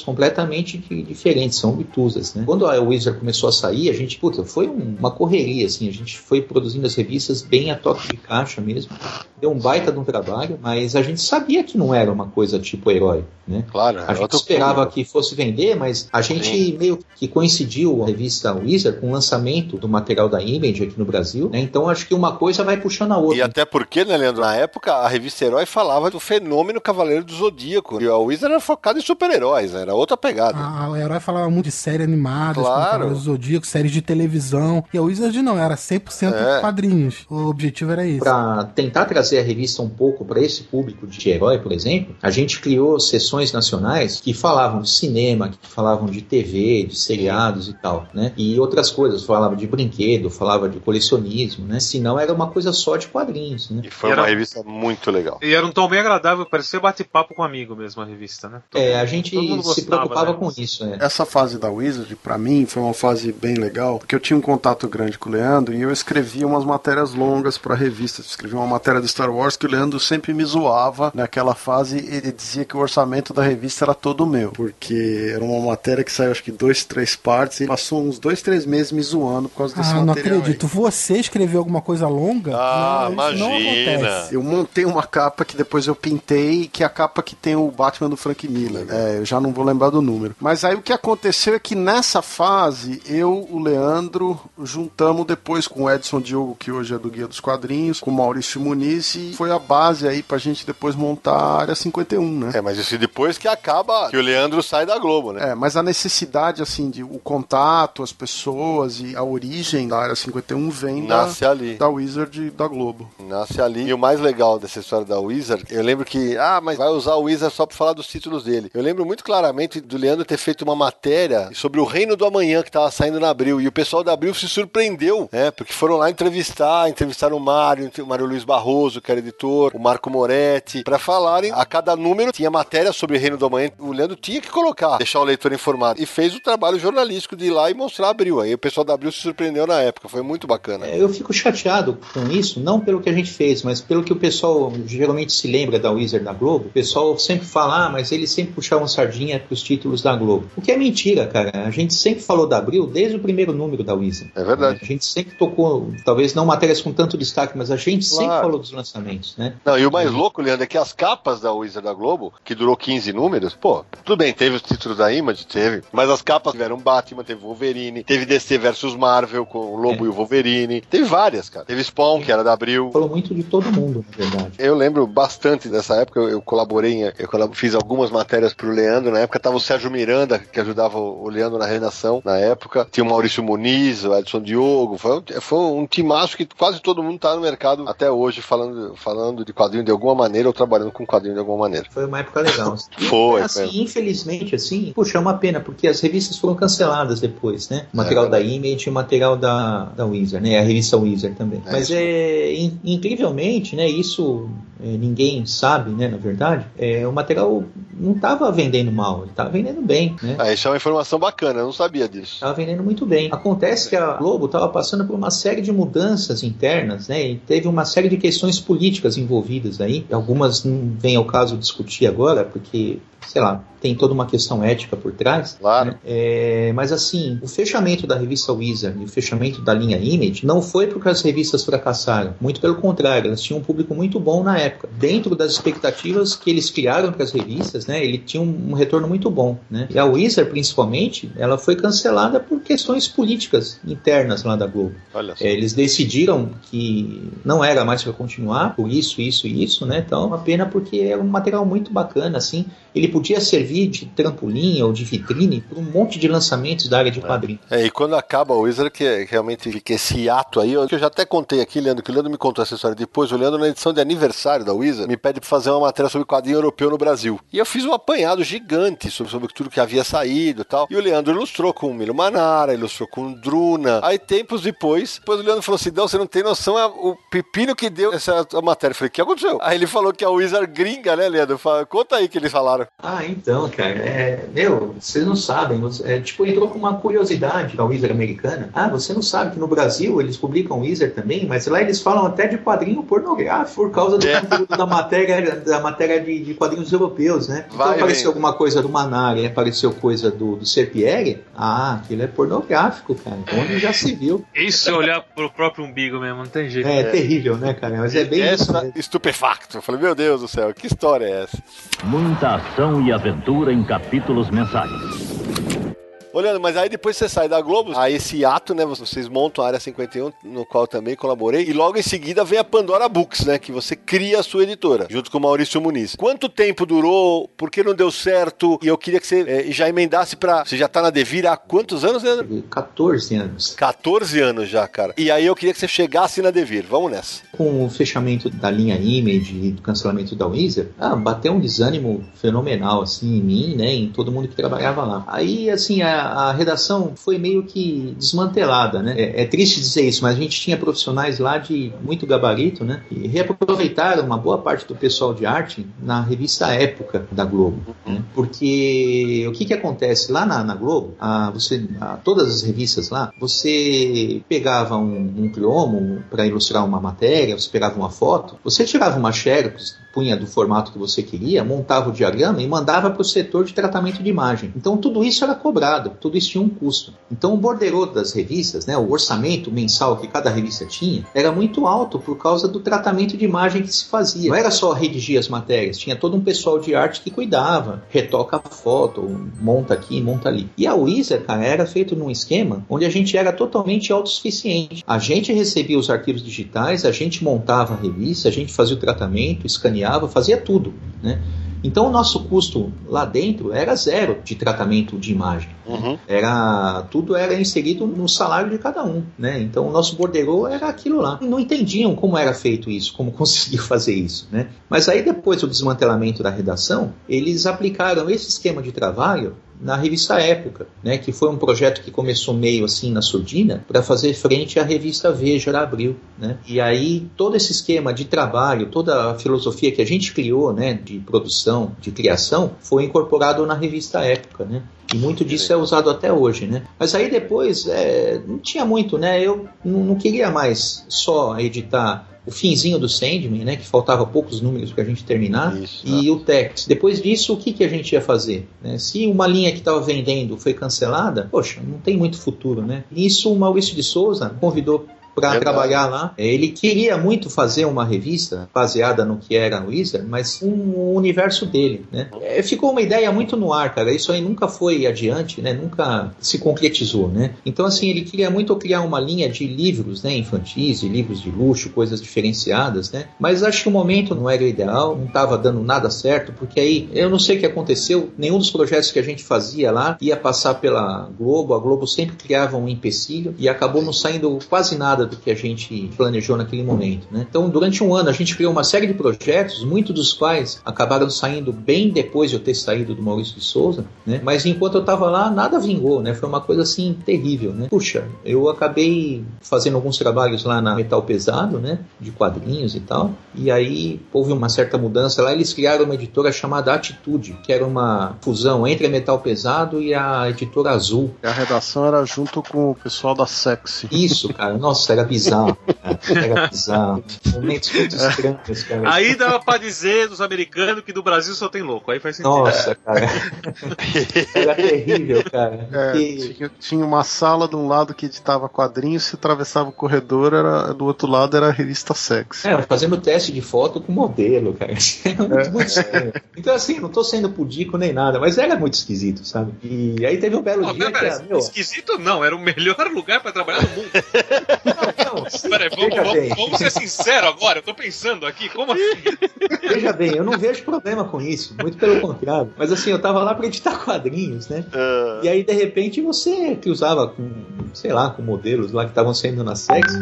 Speaker 5: completamente diferentes, são obtusas. Né? Quando a Wizard começou a sair, a gente, puta, foi uma correria, assim. A gente foi produzindo as revistas bem a toque de caixa mesmo. Deu um baita de um trabalho, mas a gente sabia que não era uma coisa tipo herói. Né?
Speaker 1: Claro,
Speaker 5: a gente esperava que fosse vender, mas a gente Sim. meio que coincidiu a revista Wizard com o lançamento do material da Image aqui no Brasil, né? Então acho que uma coisa vai puxando a outra.
Speaker 1: E até porque, né, Leandro, na época a revista Herói falava do fenômeno Cavaleiro do Zodíaco. E a Wizard era focada em super-heróis, né? era outra pegada.
Speaker 2: Ah, o Herói falava muito de série animada, claro. Do Zodíaco, séries de televisão. E a Wizard não, era 100% é. quadrinhos. O objetivo era isso.
Speaker 5: Para tentar trazer a revista um pouco para esse público de herói, por exemplo, a gente criou sessões nacionais que falavam de cinema, que falavam de TV, de seriados e tal, né? E outras coisas, falava de brinquedo, falava de colecionismo, né? Se não era uma coisa só de quadrinhos, né?
Speaker 1: E foi e era... uma revista muito legal.
Speaker 4: E era um tom bem agradável, parecia bate-papo com um amigo mesmo a revista, né?
Speaker 5: Todo é, a gente se preocupava né? com isso, é.
Speaker 6: Essa fase da Wizard, para mim, foi uma fase bem legal, porque eu tinha um contato grande com o Leandro e eu escrevia umas matérias longas para revista. Escrevi uma matéria de Star Wars que o Leandro sempre me zoava naquela fase, ele dizia que o orçamento da revista era todo meu, porque era uma matéria que saiu acho que dois, três partes e passou uns dois, três meses me zoando por causa desse ah,
Speaker 2: material. não acredito.
Speaker 6: Aí.
Speaker 2: Você escreveu alguma coisa longa?
Speaker 1: Ah, não, imagina.
Speaker 6: Eu montei uma capa que depois eu pintei, que é a capa que tem o Batman do Frank Miller. É, eu já não vou lembrar do número. Mas aí o que aconteceu é que nessa fase, eu, o Leandro, juntamos depois com o Edson Diogo, que hoje é do Guia dos Quadrinhos, com o Maurício Muniz, e foi a base aí pra gente depois montar a área 51, né?
Speaker 1: É, mas isso depois que acaba, que o Leandro sai da Globo, né?
Speaker 6: É, mas a necessidade, assim, de o contato, as pessoas e a origem da Área 51 vem
Speaker 1: Nasce
Speaker 6: da,
Speaker 1: ali.
Speaker 6: da Wizard da Globo.
Speaker 1: Nasce ali. E o mais legal dessa história da Wizard, eu lembro que, ah, mas vai usar o Wizard só pra falar dos títulos dele. Eu lembro muito claramente do Leandro ter feito uma matéria sobre o Reino do Amanhã que tava saindo na Abril. E o pessoal da Abril se surpreendeu, né? Porque foram lá entrevistar, entrevistaram o Mário, o Mário Luiz Barroso, que era editor, o Marco Moretti, para falarem. A cada número tinha matéria sobre o Reino do Amanhã. O Leandro tinha que colocar, deixar o leitor informado. E fez o trabalho jornalístico de ir lá e mostrar a Abril. Aí o pessoal da Abril se surpreendeu na época. Foi muito bacana.
Speaker 5: É, eu fico chateado com isso, não pelo que a gente fez, mas pelo que o pessoal geralmente se lembra da Wizard da Globo. O pessoal sempre fala, ah, mas eles sempre puxavam sardinha pros títulos da Globo. O que é mentira, cara. A gente sempre falou da Abril desde o primeiro número da Wizard.
Speaker 1: É verdade.
Speaker 5: A gente sempre tocou, talvez não matérias com tanto destaque, mas a gente sempre
Speaker 1: Claro.
Speaker 5: falou dos lançamentos, né?
Speaker 1: Não, e o mais louco, Leandro, é que as capas da Wizard da Globo, que durou 15 números, pô, tudo bem, teve os títulos da Image, teve, mas as capas tiveram Batman, teve Wolverine, teve DC versus Marvel com o Lobo
Speaker 5: É.
Speaker 1: e o Wolverine, teve várias, cara. Teve Spawn, que era da Abril.
Speaker 5: Falou muito de todo mundo, na verdade.
Speaker 1: Eu lembro bastante dessa época, eu, eu colaborei, em, eu fiz algumas matérias pro Leandro, na época tava o Sérgio Miranda, que ajudava o, o Leandro na redação, na época, tinha o Maurício Muniz, o Edson Diogo, foi, um- foi um timaço que quase todo mundo tá no mercado até hoje, falando, falando de quadrinho de alguma maneira, ou trabalhando com quadrinho de alguma maneira.
Speaker 5: Foi uma época legal.
Speaker 1: Foi,
Speaker 5: assim,
Speaker 1: foi.
Speaker 5: infelizmente, assim, puxa, é uma pena, porque as revistas foram canceladas depois, né? O material
Speaker 1: É
Speaker 5: da Image e o material da, da Wizard, né? A revista Wizard também.
Speaker 1: É
Speaker 5: Mas
Speaker 1: isso.
Speaker 5: é in- incrivelmente, né? Isso é, ninguém sabe, né? Na verdade, é, o material não estava vendendo mal, ele estava vendendo bem, né?
Speaker 1: Ah, isso é uma informação bacana, eu não sabia disso.
Speaker 5: Estava vendendo muito bem. Acontece que a Globo estava passando por uma série de mudanças internas, né? E teve uma série de questões políticas envolvidas aí. Algumas não vem ao caso discutir agora, porque, sei lá, tem toda uma questão ética por trás.
Speaker 1: Claro.
Speaker 5: né? É, mas assim, o fechamento da revista Wizard e o fechamento da linha Image não foi porque as revistas fracassaram. Muito pelo contrário, elas tinham um público muito bom na época. Dentro das expectativas que eles criaram para as revistas, né? Ele tinha um, um retorno muito bom, né? E a Wizard, principalmente, ela foi cancelada por questões políticas internas lá da Globo. É, eles decidiram que não era mais para continuar, por isso, isso e isso, né? Então é uma pena porque era um material muito bacana, assim. Ele podia servir de trampolim ou de vitrine para um monte de lançamentos da área de quadrinhos.
Speaker 1: É, e quando acaba o Wizard, que que realmente fica esse ato aí, eu, que eu já até contei aqui, Leandro, que o Leandro me contou essa história depois, o Leandro, na edição de aniversário da Wizard, me pede pra fazer uma matéria sobre quadrinho europeu no Brasil. E eu fiz um apanhado gigante sobre, sobre tudo que havia saído e tal. E o Leandro ilustrou com o Milo Manara, ilustrou com Druna. Aí, tempos depois, depois o Leandro falou assim: não, você não tem noção é o pepino que deu essa matéria. Eu falei, o que aconteceu? Aí ele falou que a Wizard gringa, né, Leandro? Fala, Conta aí que eles falaram.
Speaker 5: Ah, então, cara, é, meu, vocês não sabem, é, tipo, entrou com uma curiosidade da Wizard americana. Ah, você não sabe que no Brasil eles publicam Wizard também, mas lá eles falam até de quadrinho pornográfico por causa do
Speaker 1: É.
Speaker 5: conteúdo da matéria, da matéria de, de quadrinhos europeus, né? Então
Speaker 1: Vai
Speaker 5: apareceu
Speaker 1: vendo.
Speaker 5: alguma coisa do Manara e apareceu coisa do, do Serpieri. Ah, aquilo é pornográfico, cara. Onde já se viu.
Speaker 4: Isso é olhar pro próprio umbigo mesmo, não tem jeito.
Speaker 5: É, terrível, né, cara? Mas é bem isso
Speaker 1: essa
Speaker 5: mesmo.
Speaker 1: estupefacto. Eu falei, meu Deus do céu, que história é essa?
Speaker 7: Muita ação e aventura em capítulos mensais.
Speaker 1: Olhando, mas aí depois você sai da Globo, aí esse ato, né? Vocês montam a Área 51, no qual também colaborei, e logo em seguida vem a Pandora Books, né? Que você cria a sua editora, junto com o Maurício Muniz. Quanto tempo durou? Por que não deu certo? E eu queria que você eh, já emendasse pra. Você já tá na Devir há quantos anos, Leandro?
Speaker 5: 14 anos.
Speaker 1: 14 anos já, cara. E aí eu queria que você chegasse na Devir. Vamos nessa.
Speaker 5: com o fechamento da linha Image e do cancelamento da Wizard, ah, bateu um desânimo fenomenal, assim, em mim, né, em todo mundo que trabalhava lá. Aí, assim, a, a redação foi meio que desmantelada, né. É, é triste dizer isso, mas a gente tinha profissionais lá de muito gabarito, né, e reaproveitaram uma boa parte do pessoal de arte na revista Época da Globo, né, porque o que que acontece? Lá na, na Globo, a, você, a, todas as revistas lá, você pegava um, um para ilustrar uma matéria, você pegava uma foto, você tirava uma xerox, punha do formato que você queria, montava o diagrama e mandava para o setor de tratamento de imagem. Então tudo isso era cobrado, tudo isso tinha um custo. Então o borderô das revistas, né, o orçamento mensal que cada revista tinha, era muito alto por causa do tratamento de imagem que se fazia. Não era só redigir as matérias, tinha todo um pessoal de arte que cuidava, retoca a foto, monta aqui, monta ali. E a Wizard, cara, era feito num esquema onde a gente era totalmente autossuficiente. A gente recebia os arquivos digitais, a gente montava a revista, a gente fazia o tratamento, escaneava, fazia tudo, né? Então o nosso custo lá dentro era zero de tratamento de imagem.
Speaker 1: Uhum.
Speaker 5: Era tudo era inserido no salário de cada um, né? Então o nosso borderô era aquilo lá. Não entendiam como era feito isso, como conseguiu fazer isso, né? Mas aí depois do desmantelamento da redação, eles aplicaram esse esquema de trabalho na revista Época, né, que foi um projeto que começou meio assim na surdina para fazer frente à revista Veja da Abril, né? E aí todo esse esquema de trabalho, toda a filosofia que a gente criou, né, de produção, de criação, foi incorporado na revista Época, né? E muito disso é usado até hoje, né? Mas aí depois é, não tinha muito, né? Eu não, não queria mais só editar o finzinho do Sandman, né, que faltava poucos números para a gente terminar,
Speaker 1: Isso,
Speaker 5: e o Tex. Depois disso, o que, que a gente ia fazer? Né? Se uma linha que estava vendendo foi cancelada, poxa, não tem muito futuro, né? Isso o Maurício de Souza convidou para trabalhar lá. Ele queria muito fazer uma revista baseada no que era o Wizard, mas um, o universo dele, né? É, ficou uma ideia muito no ar, cara. Isso aí nunca foi adiante, né? Nunca se concretizou, né? Então, assim, ele queria muito criar uma linha de livros, né? Infantis, de livros de luxo, coisas diferenciadas, né? Mas acho que o momento não era o ideal, não estava dando nada certo, porque aí eu não sei o que aconteceu. Nenhum dos projetos que a gente fazia lá ia passar pela Globo. A Globo sempre criava um empecilho e acabou não saindo quase nada do que a gente planejou naquele momento. Né? Então, durante um ano, a gente criou uma série de projetos, muitos dos quais acabaram saindo bem depois de eu ter saído do Maurício de Souza, né? mas enquanto eu estava lá, nada vingou, né? foi uma coisa assim terrível. Né? Puxa, eu acabei fazendo alguns trabalhos lá na Metal Pesado, né? de quadrinhos e tal, e aí houve uma certa mudança lá. Eles criaram uma editora chamada Atitude, que era uma fusão entre a Metal Pesado e a editora Azul.
Speaker 6: E a redação era junto com o pessoal da Sexy.
Speaker 5: Isso, cara. Nossa, era bizarro. Cara. Era bizarro. Momentos muito estranhos, cara.
Speaker 4: Aí dava pra dizer dos americanos que do Brasil só tem louco. Aí faz sentido.
Speaker 5: Nossa, cara. Era terrível, cara.
Speaker 6: É,
Speaker 5: Porque-
Speaker 6: tinha, tinha uma sala de um lado que editava quadrinhos, se atravessava o corredor, era, do outro lado era a revista Sexy.
Speaker 5: É, fazendo teste de foto com modelo, cara. Era muito, muito estranho. Então, assim, não tô sendo pudico nem nada, mas era muito esquisito, sabe? E aí teve um belo
Speaker 4: Pô,
Speaker 5: dia
Speaker 4: pera,
Speaker 5: que, ah, meu,
Speaker 4: esquisito não, era o melhor lugar pra trabalhar no mundo.
Speaker 5: Não, não,
Speaker 4: Peraí, vamos, vamos, vamos ser sinceros agora, eu tô pensando aqui, como assim?
Speaker 5: Veja bem, eu não vejo problema com isso, muito pelo contrário. Mas assim, eu tava lá pra editar quadrinhos, né?
Speaker 1: Ah,
Speaker 5: E aí, de repente, você que usava com, sei lá, com modelos lá que estavam saindo na sex,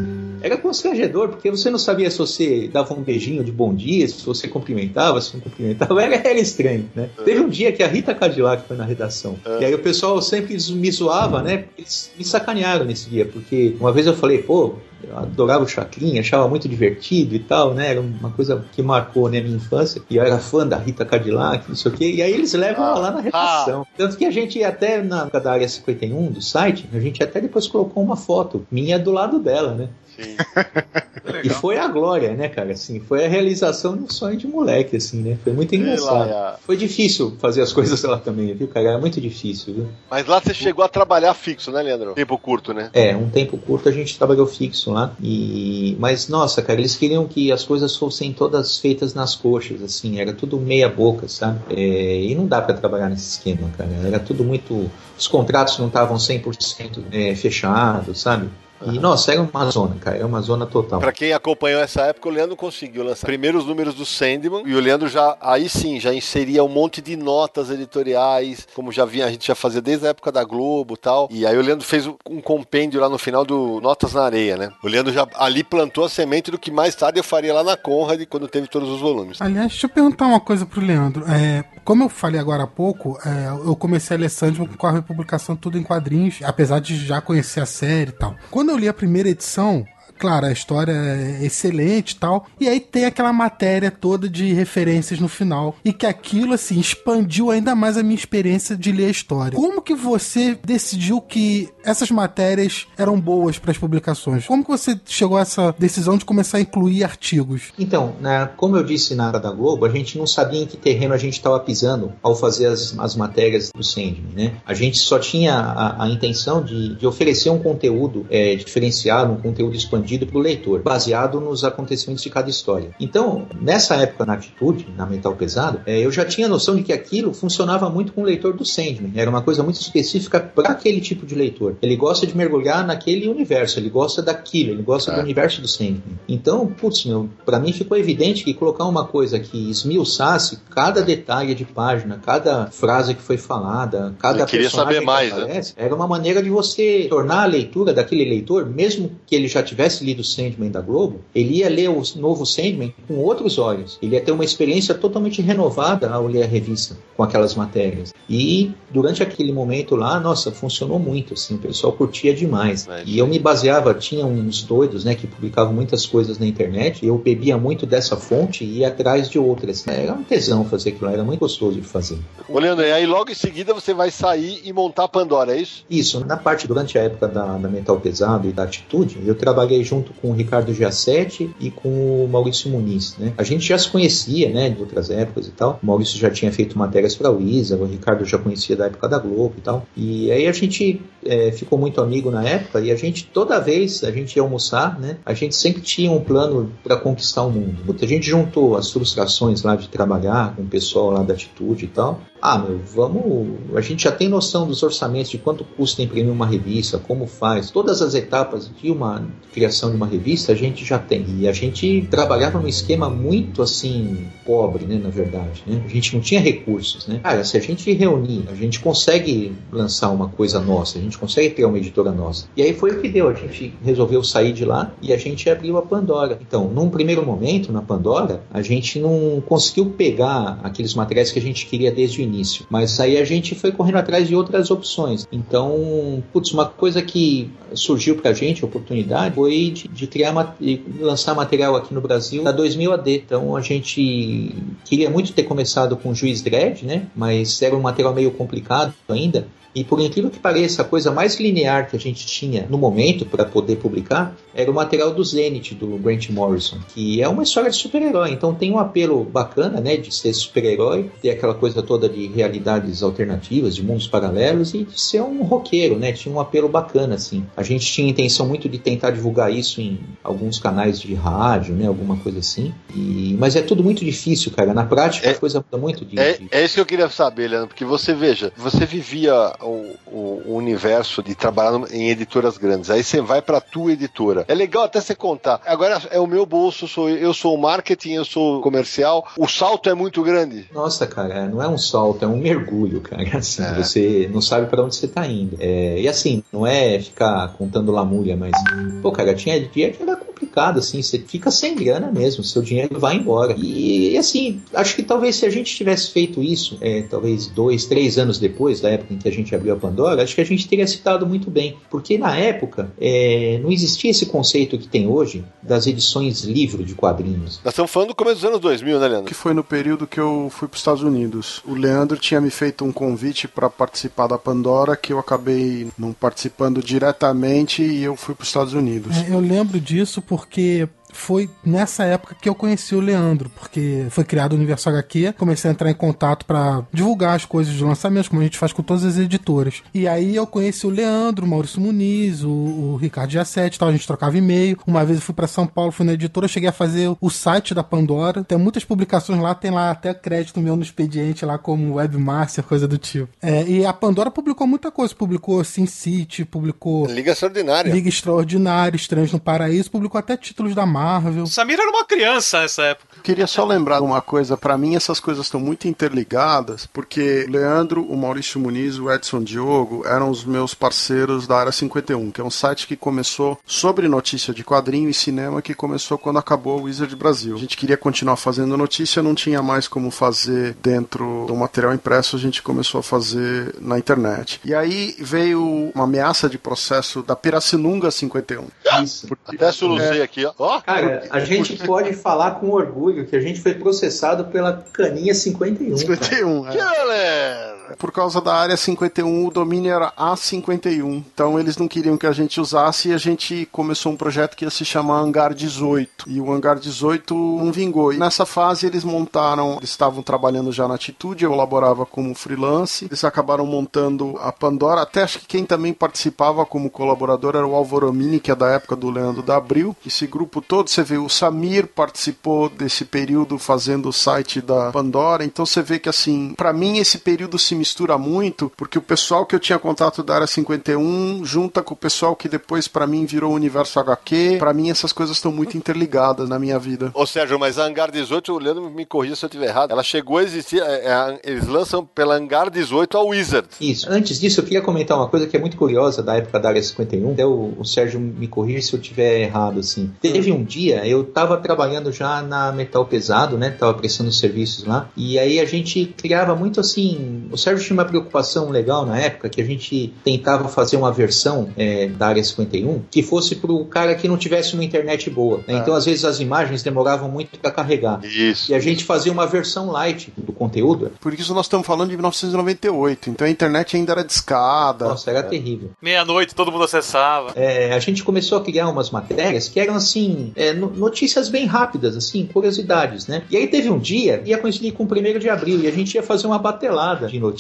Speaker 5: era constrangedor, porque você não sabia se você dava um beijinho de bom dia, se você cumprimentava, se não cumprimentava, era, era estranho, né? Teve um dia que a Rita Cadillac foi na redação, e aí o pessoal sempre me zoava, né? Eles me sacanearam nesse dia, porque uma vez eu falei, pô, eu adorava o Chacrinha, achava muito divertido e tal, né? Era uma coisa que marcou né, a minha infância. E eu era fã da Rita Cadillac, não sei o quê. E aí eles levam ela lá na redação. Tanto que a gente até na da área 51 do site, a gente até depois colocou uma foto minha do lado dela, né?
Speaker 1: Sim.
Speaker 5: E foi a glória, né, cara? Assim, foi a realização de um sonho de moleque, assim, né? Foi muito
Speaker 1: lá,
Speaker 5: engraçado.
Speaker 1: é.
Speaker 5: Foi difícil fazer as coisas lá também, viu, cara? Era muito difícil, viu?
Speaker 1: Mas lá você chegou a trabalhar fixo, né, Leandro? Tempo curto, né?
Speaker 5: É, um tempo curto a gente trabalhou fixo lá. E mas nossa, cara, eles queriam que as coisas fossem todas feitas nas coxas, assim, era tudo meia boca, sabe? É, e não dá pra trabalhar nesse esquema, cara. Era tudo muito os contratos não estavam 100% é, fechados, sabe? E nossa, era uma zona, cara, era uma zona total.
Speaker 1: Pra quem acompanhou essa época, o Leandro conseguiu lançar primeiros números do Sandman e o Leandro já, aí sim, já inseria um monte de notas editoriais, como já vinha, a gente já fazia desde a época da Globo e tal. E aí o Leandro fez um compêndio lá no final do Notas na Areia, né? O Leandro já ali plantou a semente do que mais tarde eu faria lá na Conrad quando teve todos os volumes.
Speaker 2: Aliás, deixa eu perguntar uma coisa pro Leandro. É, como eu falei agora há pouco, é, eu comecei a ler Sandman com a republicação tudo em quadrinhos, apesar de já conhecer a série e tal. Quando eu li a primeira edição, claro, a história é excelente e tal, e aí tem aquela matéria toda de referências no final, e que aquilo, assim, expandiu ainda mais a minha experiência de ler a história. Como que você decidiu que essas matérias eram boas para as publicações? Como que você chegou a essa decisão de começar a incluir artigos?
Speaker 5: Então, né, como eu disse na área da Globo, a gente não sabia em que terreno a gente estava pisando ao fazer as, as matérias do Sandman, né? A gente só tinha a, a intenção de, de oferecer um conteúdo é, diferenciado, um conteúdo expandido para o leitor, baseado nos acontecimentos de cada história. Então, nessa época na Atitude, na Mental Pesado, é, eu já tinha noção de que aquilo funcionava muito com o leitor do Sandman. Era uma coisa muito específica para aquele tipo de leitor. Ele gosta de mergulhar naquele universo, ele gosta daquilo, ele gosta do universo do Sandman. Então, putz, meu, para mim ficou evidente que colocar uma coisa que esmiuçasse cada detalhe de página, cada frase que foi falada, cada
Speaker 1: Ele queria
Speaker 5: personagem
Speaker 1: saber mais,
Speaker 5: que
Speaker 1: né?
Speaker 5: aparece, era uma maneira de você tornar a leitura daquele leitor, mesmo que ele já tivesse tivesse lido Sandman da Globo, ele ia ler o novo Sandman com outros olhos. Ele ia ter uma experiência totalmente renovada ao ler a revista com aquelas matérias. E durante aquele momento lá, nossa, funcionou muito, assim, o pessoal curtia demais. E eu me baseava, tinha uns doidos, né, que publicavam muitas coisas na internet, eu bebia muito dessa fonte e ia atrás de outras. Era um tesão fazer aquilo, era muito gostoso de fazer.
Speaker 1: Ô, Leandro, e aí logo em seguida você vai sair e montar a Pandora, é isso?
Speaker 5: Isso, na parte, durante a época da, da Metal Pesado e da Atitude, eu trabalhei junto com o Ricardo Giassetti e com o Maurício Muniz, né? A gente já se conhecia, né, de outras épocas e tal. O Maurício já tinha feito matérias para o Isa, o Ricardo já conhecia da época da Globo e tal. E aí a gente é, ficou muito amigo na época e a gente, toda vez a gente ia almoçar, né, a gente sempre tinha um plano para conquistar o mundo. A gente juntou as frustrações lá de trabalhar com o pessoal lá da Atitude e tal. Ah, meu, vamos. A gente já tem noção dos orçamentos, de quanto custa imprimir uma revista, como faz, todas as etapas de uma criação de uma revista, a gente já tem. E a gente trabalhava num esquema muito assim, pobre, né, na verdade. Né? A gente não tinha recursos, né? Cara, se a gente reunir, a gente consegue lançar uma coisa nossa, a gente consegue ter uma editora nossa. E aí foi o que deu, a gente resolveu sair de lá e a gente abriu a Pandora. Então, num primeiro momento, na Pandora, a gente não conseguiu pegar aqueles materiais que a gente queria desde o início. Mas aí a gente foi correndo atrás de outras opções. Então, putz, uma coisa que surgiu pra gente, a oportunidade, foi de, de criar, de lançar material aqui no Brasil da 2000 AD. Então a gente queria muito ter começado com Juiz Dredd, né? Mas era um material meio complicado ainda. E por incrível que pareça, a coisa mais linear que a gente tinha no momento para poder publicar era o material do Zenith, do Grant Morrison, que é uma história de super-herói. Então tem um apelo bacana, né, de ser super-herói, ter aquela coisa toda de realidades alternativas, de mundos paralelos e de ser um roqueiro, né? Tinha um apelo bacana, assim. A gente tinha intenção muito de tentar divulgar isso em alguns canais de rádio, né, alguma coisa assim. E... Mas é tudo muito difícil, cara. Na prática
Speaker 1: É-
Speaker 5: a coisa muda muito de,
Speaker 1: É,
Speaker 5: de-
Speaker 1: é isso que eu queria saber, Leandro, porque você veja, você vivia o, o- o universo de trabalhar em editoras grandes, aí você vai pra tua editora. É legal até você contar. Agora é o meu bolso, sou eu, eu sou o marketing, eu sou o comercial. O salto é muito grande.
Speaker 5: Nossa, cara, não é um salto, é um mergulho, cara. Assim,
Speaker 1: É.
Speaker 5: Você não sabe para onde você tá indo. É, e assim, não é ficar contando lamúria, mas, pô, cara, tinha dia que era complicado, assim, você fica sem grana mesmo, seu dinheiro vai embora. E, e, assim, acho que talvez se a gente tivesse feito isso, é, talvez dois, três anos depois da época em que a gente abriu a Pandora, acho que a gente teria citado muito bem. Porque na época é, não existia esse conceito que tem hoje das edições livro de quadrinhos.
Speaker 1: Nós estamos falando do começo dos anos 2000, né, Leandro?
Speaker 6: que foi no período que eu fui para os Estados Unidos. O Leandro tinha me feito um convite para participar da Pandora, que eu acabei não participando diretamente e eu fui para os Estados Unidos.
Speaker 2: É, eu lembro disso porque foi nessa época que eu conheci o Leandro, porque foi criado o Universo HQ, comecei a entrar em contato pra divulgar as coisas de lançamentos, como a gente faz com todas as editoras. E aí eu conheci o Leandro, o Maurício Muniz, o, o Ricardo Giassetti, e tal, a gente trocava e-mail. Uma vez eu fui pra São Paulo, fui na editora, cheguei a fazer o site da Pandora. Tem muitas publicações lá, tem lá até crédito meu no expediente lá como webmaster, coisa do tipo. É, e a Pandora publicou muita coisa, publicou Sin City, publicou
Speaker 1: Liga Extraordinária.
Speaker 2: Liga Extraordinária, Estranhos no Paraíso, publicou até títulos da Marvel.
Speaker 4: Samir era uma criança nessa época.
Speaker 6: Queria só lembrar uma coisa, para mim essas coisas estão muito interligadas, porque Leandro, o Maurício Muniz, o Edson Diogo eram os meus parceiros da Área 51, que é um site que começou sobre notícia de quadrinho e cinema, que começou quando acabou o Wizard Brasil. A gente queria continuar fazendo notícia, não tinha mais como fazer dentro do material impresso, a gente começou a fazer na internet. E aí veio uma ameaça de processo da Pirassununga 51.
Speaker 5: Isso.
Speaker 1: Até solucei aqui, ó.
Speaker 5: Cara, a gente pode falar com orgulho que a gente foi processado pela Caninha 51. cara.
Speaker 6: 51, é.
Speaker 1: que galera!
Speaker 6: Por causa da área 51, o domínio era A51. Então eles não queriam que a gente usasse e a gente começou um projeto que ia se chamar Hangar 18. E o Hangar 18 não vingou. E nessa fase eles montaram, eles estavam trabalhando já na Atitude, eu elaborava como freelance. Eles acabaram montando a Pandora. Até acho que quem também participava como colaborador era o Alvoromini, que é da época do Leandro da Abril. Esse grupo todo, você vê, o Samir participou desse período fazendo o site da Pandora. Então você vê que assim, para mim esse período se mistura muito, porque o pessoal que eu tinha contato da área 51 junta com o pessoal que depois para mim virou o universo HQ. Para mim essas coisas estão muito interligadas na minha vida.
Speaker 1: Ô Sérgio, mas a Hangar 18, o Leandro me corrija se eu estiver errado, ela chegou a existir, é, é, eles lançam pela Hangar 18 a Wizard.
Speaker 5: Isso. Antes disso, eu queria comentar uma coisa que é muito curiosa da época da área 51. Até o, o Sérgio me corrija se eu estiver errado, assim. Teve um dia, eu tava trabalhando já na Metal Pesado, né? Tava prestando serviços lá. E aí a gente criava muito assim. O Sérgio tinha uma preocupação legal na época que a gente tentava fazer uma versão é, da área 51 que fosse pro cara que não tivesse uma internet boa. Né? Então, às vezes, as imagens demoravam muito para carregar.
Speaker 1: Isso.
Speaker 5: E a gente fazia uma versão light do conteúdo.
Speaker 6: Por isso nós estamos falando de 1998. Então a internet ainda era discada.
Speaker 5: Nossa, era terrível.
Speaker 4: Meia-noite, todo mundo acessava.
Speaker 5: É, a gente começou a criar umas matérias que eram assim, é, no- notícias bem rápidas, assim, curiosidades, né? E aí teve um dia, ia coincidir com o primeiro de abril, e a gente ia fazer uma batelada de notícias.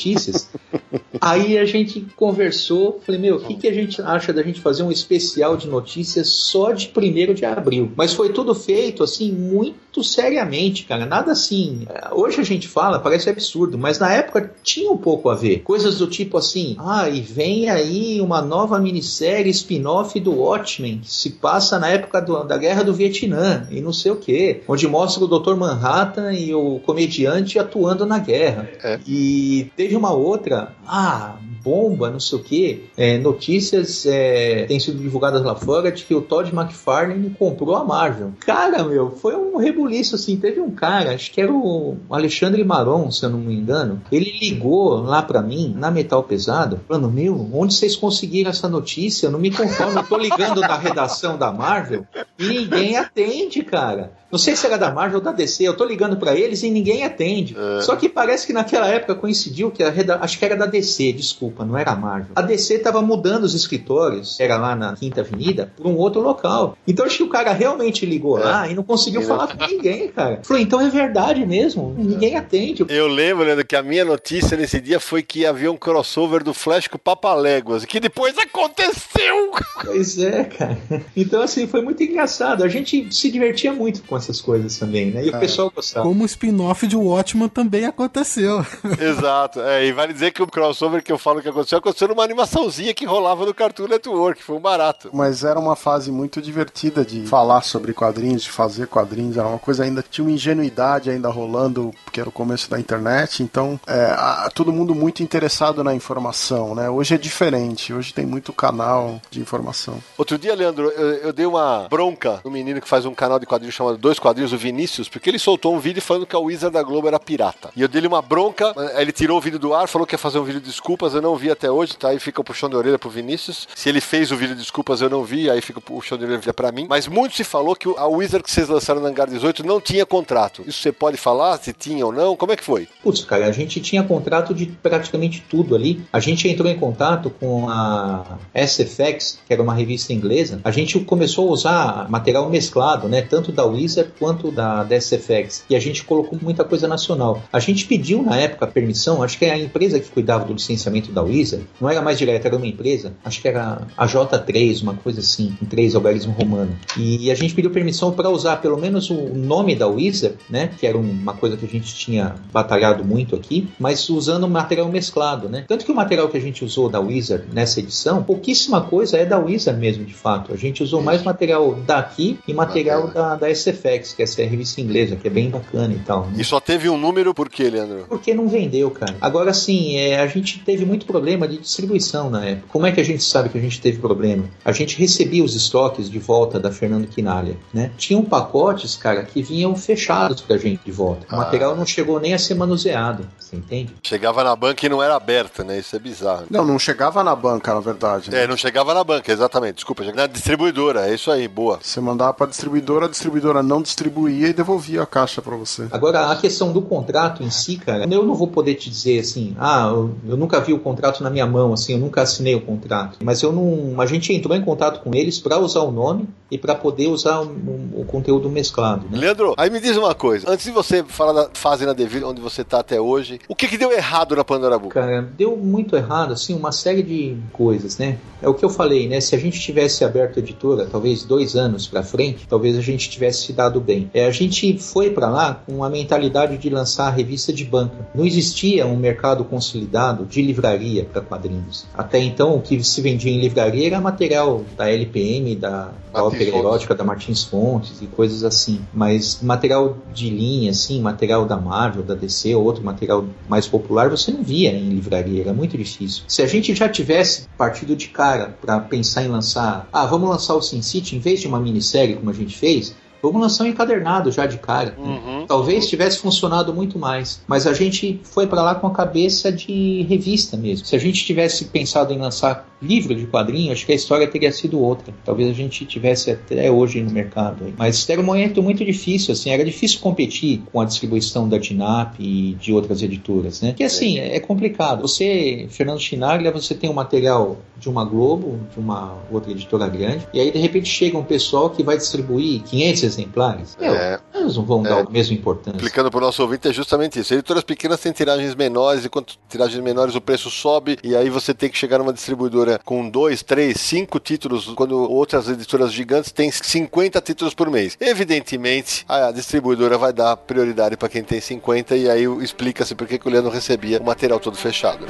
Speaker 5: Aí a gente conversou, falei, meu, o que, que a gente acha da gente fazer um especial de notícias só de primeiro de abril? Mas foi tudo feito, assim, muito seriamente, cara. Nada assim. é, Hoje a gente fala, parece absurdo, mas na época tinha um pouco a ver. Coisas do tipo assim, ah, e vem aí uma nova minissérie spin-off do Watchmen, que se passa na época do- da Guerra do Vietnã, e não sei o que, onde mostra o Dr. Manhattan e o comediante atuando na guerra.
Speaker 1: É.
Speaker 5: E teve uma outra, ah, bomba, não sei o que, notícias é, têm sido divulgadas lá fora de que o Todd McFarlane comprou a Marvel. Cara, meu, foi um rebuliço assim. Teve um cara, acho que era o Alexandre Maron, se eu não me engano, ele ligou lá pra mim, na Metal Pesado, falando: Meu, onde vocês conseguiram essa notícia? Eu não me conformo, eu tô ligando na redação da Marvel e ninguém atende, cara. Não sei se era da Marvel ou da DC, eu tô ligando pra eles e ninguém atende. Só que parece que naquela época coincidiu que a reda... acho que era da DC, desculpa, não era a Marvel. A DC tava mudando os escritórios, era lá na Quinta Avenida, pra um outro local. Então acho que o cara realmente ligou lá e não conseguiu falar com ninguém, cara. Falou, então é verdade mesmo, ninguém atende.
Speaker 1: Eu lembro, Leandro, que a minha notícia nesse dia foi que havia um crossover do Flash com o Papaléguas, que depois aconteceu!
Speaker 5: Pois é, cara. Então, assim, foi muito engraçado. A gente se divertia muito com essas coisas também, né? E o pessoal gostava.
Speaker 2: Como o spin-off de Watchman também aconteceu.
Speaker 1: Exato. É, e vale dizer que o crossover que eu falo que aconteceu, aconteceu numa animaçãozinha que rolava no Cartoon Network, foi um barato.
Speaker 6: Mas era uma fase muito divertida de falar sobre quadrinhos, de fazer quadrinhos. Era uma coisa ainda, tinha uma ingenuidade ainda rolando, porque era o começo da internet. Então, é, a- todo mundo muito interessado na informação, né? Hoje é diferente, hoje tem muito canal de informação.
Speaker 1: Outro dia, Leandro, eu, eu dei uma bronca no menino que faz um canal de quadrinhos chamado Dois Quadrinhos, o Vinícius, porque ele soltou um vídeo falando que a Wizard da Globo era pirata. E eu dei uma bronca, ele tirou o vídeo do ar, falou que ia fazer um vídeo de desculpas, eu não vi até hoje, tá? Aí fica o puxão de orelha pro Vinícius. Se ele fez o vídeo de desculpas, eu não vi, aí fica o puxão de orelha pra mim. Mas muito se falou que a Wizard que vocês lançaram no Hangar 18 não tinha contrato. Isso você pode falar, se tinha ou não? Como é que foi?
Speaker 5: Putz, cara, a gente tinha contrato de praticamente tudo ali. A gente entrou em contato com a SFX, que era uma revista inglesa. A gente começou a usar material mesclado, né? Tanto da Wizard quanto da, da SFX. E a gente colocou muita coisa nacional. A gente pediu na época permissão, acho que a empresa que cuidava do licenciamento da Wizard, não era mais direta, era uma empresa, acho que era a J3, uma coisa assim, em 3, algarismo romano. E a gente pediu permissão para usar pelo menos o nome da Wizard, né? Que era uma coisa que a gente tinha batalhado muito aqui, mas usando material mesclado, né? Tanto que o material que a gente usou da Wizard nessa edição, pouquíssima coisa é da Wizard mesmo, de fato. A gente usou mais material daqui e material da, da SFX, que essa é a revista inglesa, que é bem bacana e tal. né?
Speaker 1: E só teve um número por quê, Leandro?
Speaker 5: Porque não vendeu, cara. Agora sim, é, a gente teve muito problema de distribuição na época. Como é que a gente sabe que a gente teve problema? A gente recebia os estoques de volta da Fernando Quinalha, né? Tinham pacotes, cara, que vinham fechados pra gente de volta. O
Speaker 1: Ah.
Speaker 5: material não chegou nem a ser manuseado, você entende?
Speaker 1: Chegava na banca e não era aberta, né? Isso é bizarro.
Speaker 6: Não, não chegava na banca, na verdade. né?
Speaker 1: É, não chegava na banca, exatamente. Desculpa, chegava na distribuidora. É isso aí, boa.
Speaker 6: Você mandava pra distribuidora, a distribuidora não distribuía e devolvia a caixa pra você.
Speaker 5: Agora, a questão do contrato em si, cara, eu não vou poder te dizer assim, ah, eu, nunca vi o contrato na minha mão, assim, eu nunca assinei o contrato. Mas eu não. A gente entrou em contato com eles para usar o nome e para poder usar o, o- o conteúdo mesclado, né?
Speaker 1: Leandro, aí me diz uma coisa. Antes de você falar da fase na Deville, onde você tá até hoje, o que que deu errado na Pandora Book?
Speaker 5: Cara, deu muito errado, assim, uma série de coisas, né? É o que eu falei, né? Se a gente tivesse aberto a editora, talvez dois anos pra frente, talvez a gente tivesse dado trabalhado bem. É, a gente foi para lá com a mentalidade de lançar a revista de banca. Não existia um mercado consolidado de livraria para quadrinhos. Até então, o que se vendia em livraria era material da LPM, da, da ópera erótica da Martins Fontes e coisas assim. Mas material de linha, assim, material da Marvel, da DC, ou outro material mais popular, você não via em livraria, era muito difícil. Se a gente já tivesse partido de cara para pensar em lançar, ah, vamos lançar o Sin City em vez de uma minissérie como a gente fez, Vamos lançar um encadernado já de cara. Uhum. Talvez tivesse funcionado muito mais. Mas a gente foi para lá com a cabeça de revista mesmo. Se a gente tivesse pensado em lançar livro de quadrinho, acho que a história teria sido outra. Talvez a gente tivesse até hoje no mercado. Mas era um momento muito difícil, assim, era difícil competir com a distribuição da Dinap e de outras editoras, né? Que assim, é complicado. Você, Fernando Chinaglia, você tem um material de uma Globo, de uma outra editora grande, e aí de repente chega um pessoal que vai distribuir 500 exemplares. Meu, é. eles não vão é. dar a mesma importância.
Speaker 1: Explicando para o nosso ouvinte, é justamente isso. Editoras pequenas têm tiragens menores, e quanto tiragens menores o preço sobe, e aí você tem que chegar numa distribuidora com dois, três, cinco títulos, quando outras editoras gigantes têm 50 títulos por mês. Evidentemente, a distribuidora vai dar prioridade para quem tem 50, e aí explica-se por que o Leandro recebia o material todo fechado.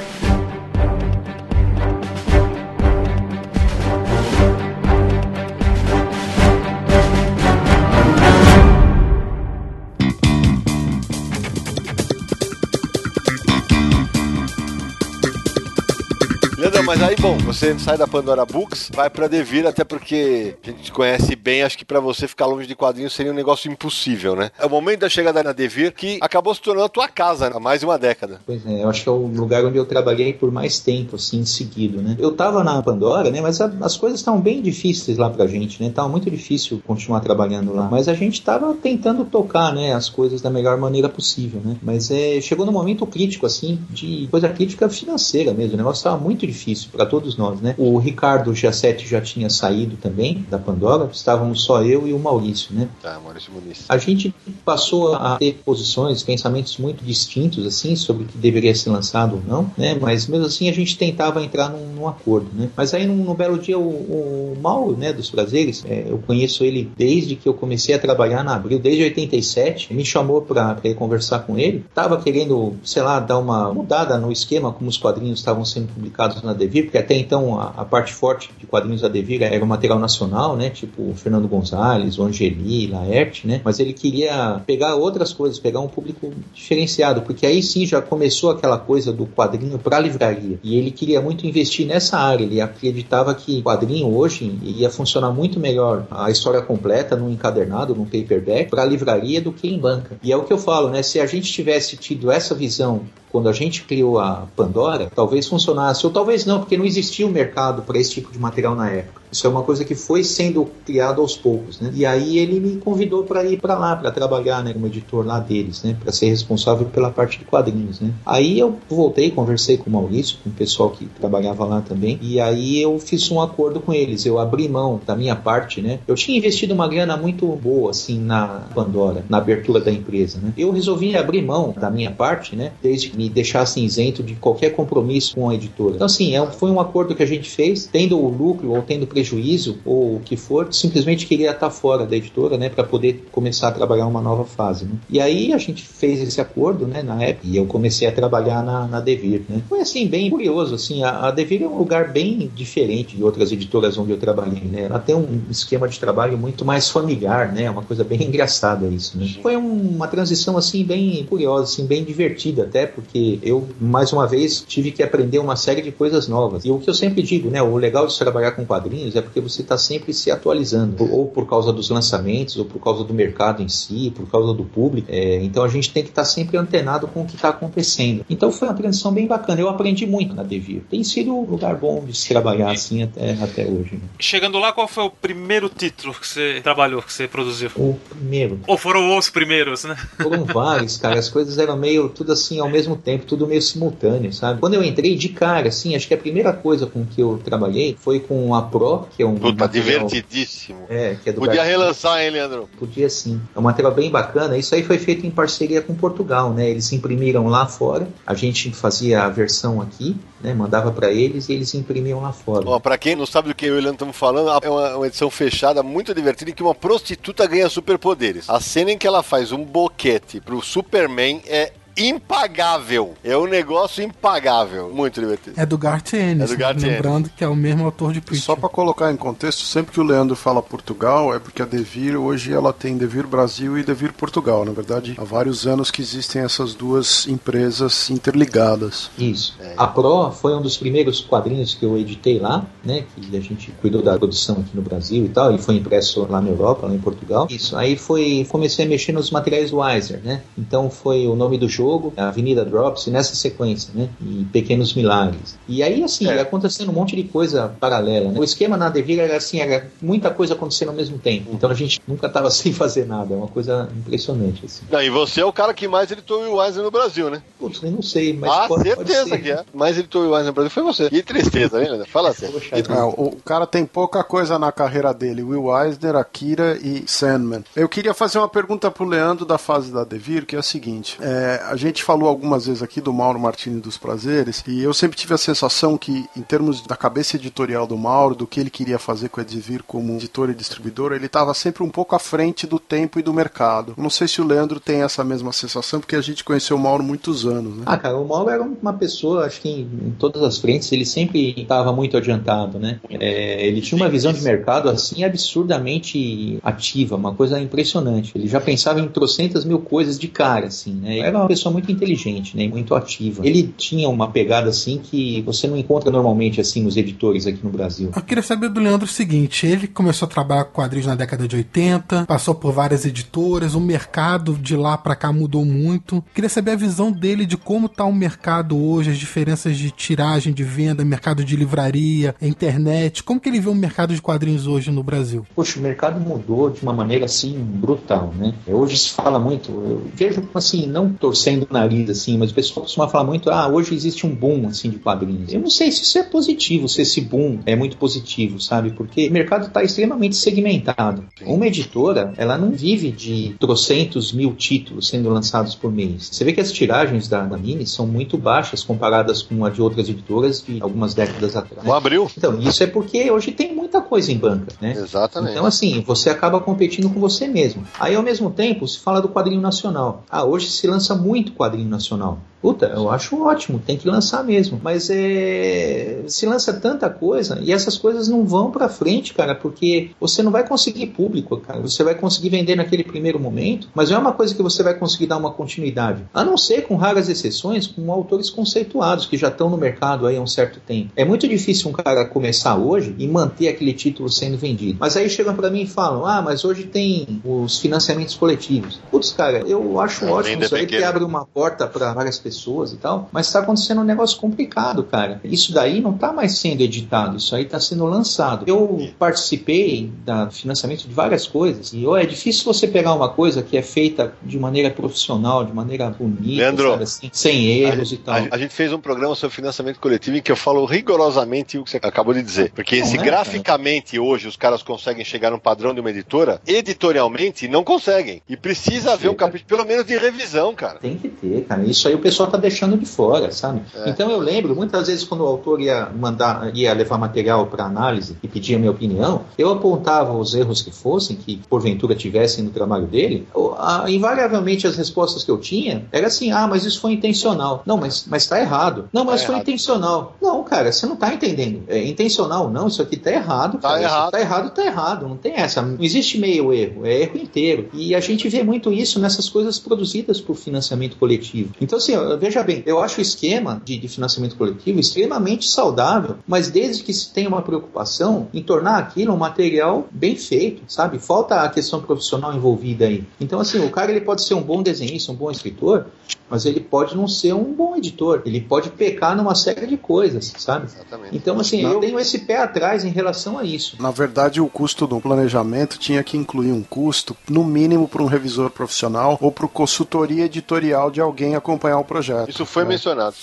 Speaker 1: Mas aí, bom, você sai da Pandora Books, vai pra Devir, até porque a gente te conhece bem, acho que para você ficar longe de quadrinhos seria um negócio impossível, né? É o momento da chegada na Devir que acabou se tornando a tua casa há mais de uma década.
Speaker 5: Pois é, eu acho que é o lugar onde eu trabalhei por mais tempo, assim, seguido, né? Eu tava na Pandora, né, mas a, as coisas estavam bem difíceis lá pra gente, né? Tava muito difícil continuar trabalhando lá, mas a gente tava tentando tocar, né, as coisas da melhor maneira possível, né? Mas é, chegou num momento crítico, assim, de coisa crítica financeira mesmo, o negócio tava muito difícil difícil para todos nós, né? O Ricardo Giassetti já tinha saído também da Pandora, estávamos só eu e o Maurício, né?
Speaker 1: Ah, Maurício Muniz.
Speaker 5: A gente passou a ter posições, pensamentos muito distintos, assim, sobre o que deveria ser lançado ou não, né? Mas mesmo assim a gente tentava entrar num, num acordo, né? Mas aí num, num belo dia o, o Mauro, né, dos prazeres, é, eu conheço ele desde que eu comecei a trabalhar na Abril, desde 87, me chamou para conversar com ele, tava querendo, sei lá, dar uma mudada no esquema como os quadrinhos estavam sendo publicados na Devir, porque até então a, a, parte forte de quadrinhos da Devir era o material nacional, né? Tipo Fernando Gonzalez, Angeli, Laerte, né? Mas ele queria pegar outras coisas, pegar um público diferenciado, porque aí sim já começou aquela coisa do quadrinho para livraria. E ele queria muito investir nessa área. Ele acreditava que quadrinho hoje ia funcionar muito melhor a história completa num encadernado, num paperback, para livraria do que em banca. E é o que eu falo, né? Se a gente tivesse tido essa visão quando a gente criou a Pandora, talvez funcionasse, ou talvez não, porque não existia um mercado para esse tipo de material na época. Isso é uma coisa que foi sendo criado aos poucos, né? E aí ele me convidou para ir para lá, para trabalhar, né, como editor lá deles, né, para ser responsável pela parte de quadrinhos, né? Aí eu voltei, conversei com o Maurício, com o pessoal que trabalhava lá também, e aí eu fiz um acordo com eles. Eu abri mão da minha parte, né? Eu tinha investido uma grana muito boa assim na Pandora, na abertura da empresa, né? Eu resolvi abrir mão da minha parte, né, desde que me deixassem isento de qualquer compromisso com a editora. Então assim, é, foi um acordo que a gente fez, tendo o lucro ou tendo prejuízo ou o que for, simplesmente queria estar fora da editora, né, para poder começar a trabalhar uma nova fase, né? E aí a gente fez esse acordo, né, na época, e eu comecei a trabalhar na, na Devir, né? Foi assim bem curioso, assim, a, a Devir é um lugar bem diferente de outras editoras onde eu trabalhei, né? Ela tem um esquema de trabalho muito mais familiar, né? Uma coisa bem engraçada isso, né? Foi um, uma transição assim bem curiosa, assim, bem divertida até, porque eu mais uma vez tive que aprender uma série de coisas novas. E o que eu sempre digo, né, o legal de trabalhar com quadrinhos quadrinhos é porque você está sempre se atualizando, ou por causa dos lançamentos, ou por causa do mercado em si, por causa do público. É, então a gente tem que estar tá sempre antenado com o que está acontecendo. Então foi uma transição bem bacana. Eu aprendi muito na Devir. Tem sido um lugar bom de se trabalhar assim até, até hoje. Né?
Speaker 4: Chegando lá, qual foi o primeiro título que você trabalhou, que você produziu?
Speaker 5: O primeiro.
Speaker 4: Ou foram os primeiros, né?
Speaker 5: Foram vários, cara. As coisas eram meio tudo assim ao mesmo tempo, tudo meio simultâneo, sabe? Quando eu entrei de cara, assim, acho que a primeira coisa com que eu trabalhei foi com a Pro Que é um
Speaker 1: Puta,
Speaker 5: material-
Speaker 1: divertidíssimo.
Speaker 5: É, que é do
Speaker 1: Podia
Speaker 5: Garcia.
Speaker 1: relançar, hein, Leandro?
Speaker 5: Podia sim. É um material bem bacana. Isso aí foi feito em parceria com Portugal, né? Eles imprimiram lá fora. A gente fazia a versão aqui, né? Mandava pra eles e eles imprimiam lá fora.
Speaker 1: Ó, pra quem não sabe do que eu e o Leandro estamos falando, é uma, uma edição fechada muito divertida em que uma prostituta ganha superpoderes. A cena em que ela faz um boquete pro Superman é impagável. É um negócio impagável. Muito divertido.
Speaker 2: É do Garth Ennis,
Speaker 1: É do Garth
Speaker 2: lembrando que é o mesmo autor de Preacher.
Speaker 6: Só pra colocar em contexto, sempre que o Leandro fala Portugal, é porque a Devir hoje ela tem Devir Brasil e Devir Portugal. Na verdade, há vários anos que existem essas duas empresas interligadas.
Speaker 5: Isso.
Speaker 1: É.
Speaker 5: A Pro foi um dos primeiros quadrinhos que eu editei lá, né? Que a gente cuidou da produção aqui no Brasil e tal, e foi impresso lá na Europa, lá em Portugal. Isso. Aí foi. Comecei a mexer nos materiais Wiser, né? Então foi o nome do jogo, a Avenida Drops, nessa sequência, né? E Pequenos Milagres. E aí, assim,
Speaker 1: É.
Speaker 5: ia acontecendo um monte de coisa paralela. Né? O esquema na Devir era assim, era muita coisa acontecendo ao mesmo tempo. Então a gente nunca tava sem fazer nada. É uma coisa impressionante, assim.
Speaker 1: Não, e você é o cara que mais editou o Will Eisner no Brasil, né?
Speaker 5: Putz, eu não sei, mas
Speaker 1: ah,
Speaker 5: pode, pode
Speaker 1: certeza
Speaker 5: ser.
Speaker 1: que é. Mais editou o Will Eisner no Brasil foi você. Que tristeza, hein, Leandro? Fala sério.
Speaker 5: Poxa
Speaker 6: É,
Speaker 5: vida.
Speaker 6: o, cara tem pouca coisa na carreira dele. Will Eisner, Akira e Sandman. Eu queria fazer uma pergunta pro Leandro da fase da Devir, que é a seguinte. É, a gente falou algumas vezes aqui do Mauro Martini dos Prazeres, e eu sempre tive a sensação que, em termos da cabeça editorial do Mauro, do que ele queria fazer com a Devir como editor e distribuidor, ele estava sempre um pouco à frente do tempo e do mercado. Não sei se o Leandro tem essa mesma sensação, porque a gente conheceu o Mauro muitos anos, né?
Speaker 5: Ah, cara, o Mauro era uma pessoa, acho que em, em todas as frentes, ele sempre estava muito adiantado, né? É, ele tinha uma visão de mercado, assim, absurdamente ativa, uma coisa impressionante. Ele já pensava em trocentas mil coisas de cara, assim, né? Era uma pessoa muito inteligente, né? Muito ativa. Ele tinha uma pegada, assim, que você não encontra normalmente, assim, nos editores aqui no Brasil.
Speaker 2: Eu queria saber do Leandro o seguinte: ele começou a trabalhar com quadrinhos na década de 80, passou por várias editoras, o mercado de lá pra cá mudou muito. Queria saber a visão dele de como tá o mercado hoje, as diferenças de tiragem, de venda, mercado de livraria, internet. Como que ele vê o mercado de quadrinhos hoje no Brasil?
Speaker 5: Poxa, o mercado mudou de uma maneira assim brutal, né? Hoje se fala muito, eu vejo assim, não torcendo o nariz assim, mas o pessoal costuma falar muito, ah, hoje existe um boom assim de quadrinhos. Eu não sei se isso é positivo, se esse boom é muito positivo, sabe? Porque o mercado está extremamente segmentado. Uma editora, ela não vive de trocentos mil títulos sendo lançados por mês. Você vê que as tiragens da, da Mini são muito baixas comparadas com a de outras editoras de algumas décadas atrás.
Speaker 1: O Abril?
Speaker 5: Então, isso é porque hoje tem muita coisa em banca, né?
Speaker 1: Exatamente.
Speaker 5: Então, assim, você acaba competindo com você mesmo. Aí, ao mesmo tempo, se fala do quadrinho nacional. Ah, hoje se lança muito quadrinho nacional. Puta, eu acho ótimo, tem que lançar mesmo. Mas é. Se lança tanta coisa e essas coisas não vão pra frente, cara, porque você não vai conseguir público, cara. Você vai conseguir vender naquele primeiro momento, mas não é uma coisa que você vai conseguir dar uma continuidade. A não ser com raras exceções, com autores conceituados que já estão no mercado aí há um certo tempo. É muito difícil um cara começar hoje e manter aquele título sendo vendido. Mas aí chegam pra mim e falam: ah, mas hoje tem os financiamentos coletivos. Putz, cara, eu acho ótimo isso aí que abre uma porta para várias pessoas e tal, mas está acontecendo um negócio complicado, cara. Isso daí não está mais sendo editado, isso aí está sendo lançado. Eu participei da financiamento de várias coisas e ó, é difícil você pegar uma coisa que é feita de maneira profissional, de maneira bonita,
Speaker 1: Leandro,
Speaker 5: assim, sem erros e tal.
Speaker 1: A, gente fez um programa sobre financiamento coletivo em que eu falo rigorosamente o que você acabou de dizer. Porque
Speaker 5: Não
Speaker 1: se
Speaker 5: é,
Speaker 1: graficamente hoje os caras conseguem chegar num padrão de uma editora, editorialmente não conseguem. E precisa haver um capítulo, pelo menos, de revisão, cara.
Speaker 5: Tem que ter, cara. Isso aí o pessoal tá deixando de fora, sabe?
Speaker 1: É.
Speaker 5: Então eu lembro, muitas vezes quando o autor ia mandar, ia levar material para análise e pedia minha opinião, eu apontava os erros que fossem, que porventura tivessem no trabalho dele. o- a- invariavelmente as respostas que eu tinha era assim: ah, mas isso foi intencional. Não, mas, mas tá errado. Não, mas
Speaker 1: Tá
Speaker 5: foi
Speaker 1: errado.
Speaker 5: intencional. Não, cara, você não tá entendendo. É intencional ou não, isso aqui tá errado.
Speaker 1: Tá
Speaker 5: cara. Isso
Speaker 1: errado.
Speaker 5: Tá errado, tá errado. Não tem essa. Não existe meio erro, é erro inteiro. E a gente vê muito isso nessas coisas produzidas por financiamento coletivo. Então, assim, veja bem, eu acho o esquema de, de financiamento coletivo extremamente saudável, mas desde que se tenha uma preocupação em tornar aquilo um material bem feito, sabe? Falta a questão profissional envolvida aí. Então, assim, o cara ele pode ser um bom desenhista, um bom escritor, mas ele pode não ser um bom editor. Ele pode pecar numa série de coisas, sabe?
Speaker 1: Exatamente.
Speaker 5: Então, assim, eu
Speaker 6: Não.
Speaker 5: tenho esse pé atrás em relação a isso.
Speaker 6: Na verdade, o custo do planejamento tinha que incluir um custo, no mínimo, para um revisor profissional ou para consultoria editorial de alguém acompanhar o projeto.
Speaker 1: Isso foi
Speaker 6: É.
Speaker 1: mencionado.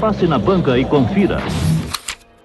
Speaker 7: Passe na banca e confira.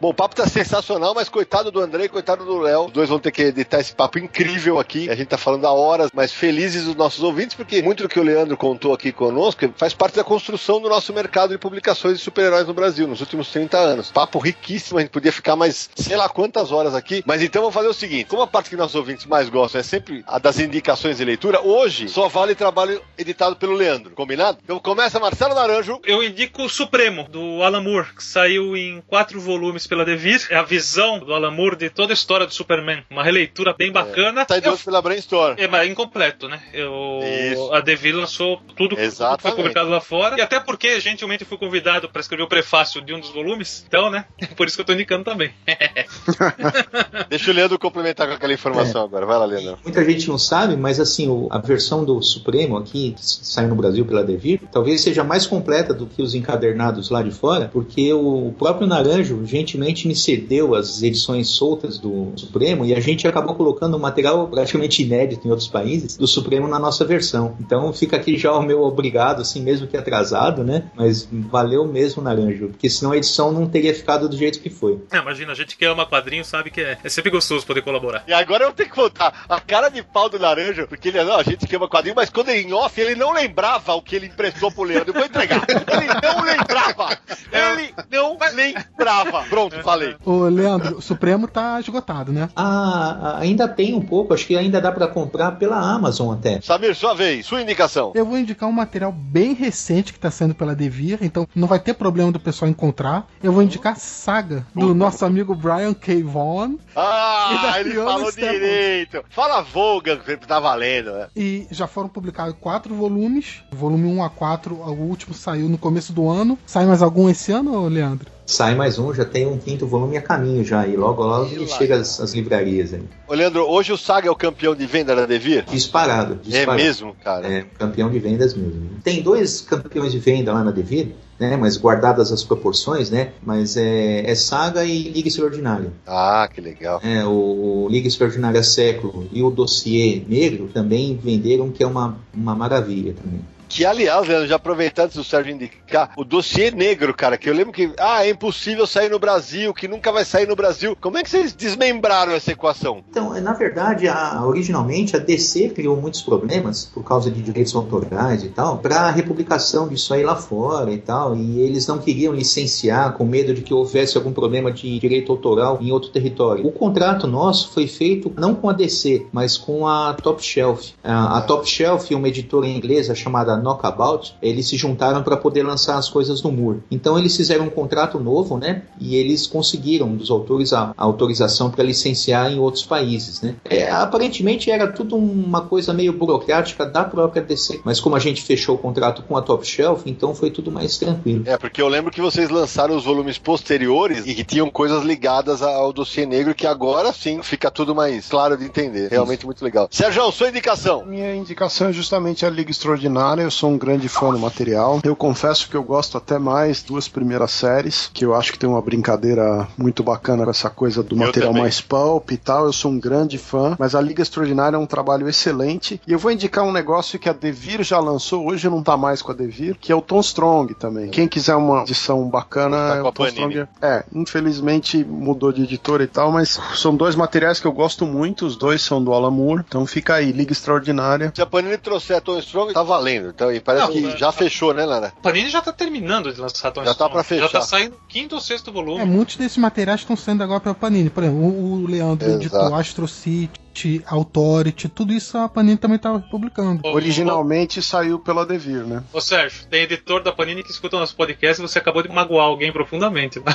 Speaker 1: Bom, o papo tá sensacional, mas coitado do André coitado do Léo. Os dois vão ter que editar esse papo incrível aqui. A gente tá falando há horas, mas felizes os nossos ouvintes, porque muito do que o Leandro contou aqui conosco faz parte da construção do nosso mercado de publicações de super-heróis no Brasil nos últimos 30 anos. Papo riquíssimo, a gente podia ficar mais sei lá quantas horas aqui. Mas então vamos fazer o seguinte: como a parte que nossos ouvintes mais gostam é sempre a das indicações de leitura, hoje só vale trabalho editado pelo Leandro. Combinado? Então começa Marcelo Naranjo.
Speaker 4: Eu indico o Supremo, do Alan Moore, que saiu em quatro volumes pela Devir. É a visão do Alan Moore de toda a história do Superman. Uma releitura bem bacana.
Speaker 1: Sai de
Speaker 4: Eu-
Speaker 1: hoje pela Brainstorm.
Speaker 4: É, mas incompleto, né? Eu,
Speaker 1: Isso.
Speaker 4: a Devir lançou tudo, que foi publicado lá fora. E até porque, gentilmente, fui convidado para escrever o prefácio de um dos volumes. Então, né? Por isso que eu tô indicando também.
Speaker 1: Deixa o Leandro complementar com aquela informação agora. Vai lá, Leandro.
Speaker 5: Muita gente não sabe, mas assim, o- a versão do Supremo aqui, que saiu no Brasil pela Devir, talvez seja mais completa do que os encadernados lá de fora, porque o próprio Naranjo gentilmente me cedeu as edições soltas do Supremo e a gente acabou colocando um material praticamente inédito em outros países do Supremo na nossa versão. Então fica aqui já o meu obrigado, assim, mesmo que atrasado, né? Mas valeu mesmo, Naranjo, porque senão a edição não teria ficado do jeito que foi.
Speaker 4: É, imagina, a gente que ama quadrinho sabe que é, é sempre gostoso poder colaborar.
Speaker 1: E agora eu tenho que voltar. A cara de pau do Laranja, porque ele, não, a gente queima quadrinho, mas quando ele em off, ele não lembrava o que ele emprestou pro Leandro. Eu vou entregar. Ele não lembrava. Ele não lembrava. Pronto, falei.
Speaker 2: Ô, Leandro, o Supremo tá esgotado, né?
Speaker 5: Ah, ainda tem um pouco, acho que ainda dá para comprar pela Amazon até.
Speaker 1: Samir, sua vez, sua indicação.
Speaker 2: Eu vou indicar um material bem recente que tá saindo pela Devir, então não vai ter problema do pessoal encontrar. Eu vou indicar Saga, do nosso amigo Brian K. Vaughan. E
Speaker 1: Ah, ele
Speaker 2: Fiona
Speaker 1: falou
Speaker 2: Staples.
Speaker 1: direito. Fala Vogan, que tá valendo, né?
Speaker 2: E já foram publicados quatro volumes. Volume 1 a 4, o último saiu no começo do ano. Sai mais algum esse ano, Leandro?
Speaker 5: Sai mais um, já tem um quinto volume a caminho já, e logo logo
Speaker 1: lá.
Speaker 5: chega às, às livrarias aí.
Speaker 1: Ô, Leandro, hoje o Saga é o campeão de venda da Devir?
Speaker 5: Disparado,
Speaker 1: É
Speaker 5: disparado.
Speaker 1: mesmo, cara?
Speaker 5: É, campeão de vendas mesmo. Tem dois campeões de venda lá na Devir, né? Mas guardadas as proporções, né? Mas é, é Saga e Liga Extraordinária.
Speaker 1: Ah, que legal.
Speaker 5: É, o, o Liga Extraordinária Século e o Dossiê Negro também venderam, que é uma, uma maravilha também.
Speaker 1: Que, aliás, Leandro, já aproveitando antes do Sérgio indicar, o dossiê negro, cara, que eu lembro que, ah, é impossível sair no Brasil, que nunca vai sair no Brasil. Como é que vocês desmembraram essa equação?
Speaker 5: Então, na verdade, a- originalmente a DC criou muitos problemas por causa de direitos autorais e tal, para a republicação disso aí lá fora e tal, e eles não queriam licenciar com medo de que houvesse algum problema de direito autoral em outro território. O contrato nosso foi feito não com a DC, mas com a Top Shelf. A, a Top Shelf e uma editora inglesa chamada Knockabout, eles se juntaram para poder lançar as coisas no Moore. Então eles fizeram um contrato novo, né? E eles conseguiram dos autores a, a autorização para licenciar em outros países, né? É, aparentemente era tudo uma coisa meio burocrática da própria DC, mas como a gente fechou o contrato com a Top Shelf, então foi tudo mais tranquilo.
Speaker 1: É, porque eu lembro que vocês lançaram os volumes posteriores e que tinham coisas ligadas ao dossiê negro que agora sim fica tudo mais claro de entender. Realmente muito legal. Sérgio, sua indicação.
Speaker 6: Minha indicação é justamente a Liga Extraordinária. Eu sou um grande fã do material. Eu confesso que eu gosto até mais duas primeiras séries, que eu acho que tem uma brincadeira muito bacana com essa coisa do
Speaker 1: Eu
Speaker 6: material
Speaker 1: também.
Speaker 6: mais pulp e tal. Eu sou um grande fã, mas a Liga Extraordinária é um trabalho excelente. E eu vou indicar um negócio que a Devir já lançou, hoje não tá mais com a Devir, que é o Tom Strong também. Quem quiser uma edição bacana,
Speaker 1: Tá
Speaker 6: é
Speaker 1: com a
Speaker 6: o Tom
Speaker 1: Panini.
Speaker 6: Strong. É, infelizmente mudou de editora e tal, mas são dois materiais que eu gosto muito, os dois são do Alan Moore, então fica aí, Liga Extraordinária.
Speaker 1: Se a Panini trouxer Tom Strong, tá valendo. Então, e parece
Speaker 4: Não,
Speaker 1: que já fechou, né, Lara?
Speaker 4: O Panini já tá terminando de lançar Tom
Speaker 1: Já tá
Speaker 4: Strong.
Speaker 1: pra fechar.
Speaker 4: Já tá saindo quinto ou sexto volume.
Speaker 2: É, muitos desses materiais estão saindo agora pela Panini. Por exemplo, o, o Leandro
Speaker 1: Exato.
Speaker 2: editou Astro City, Authority, tudo isso a Panini também tá publicando.
Speaker 6: Originalmente saiu pela Devir, né?
Speaker 4: Ô, Sérgio, tem editor da Panini que escuta o nosso podcast e você acabou de magoar alguém profundamente. Né?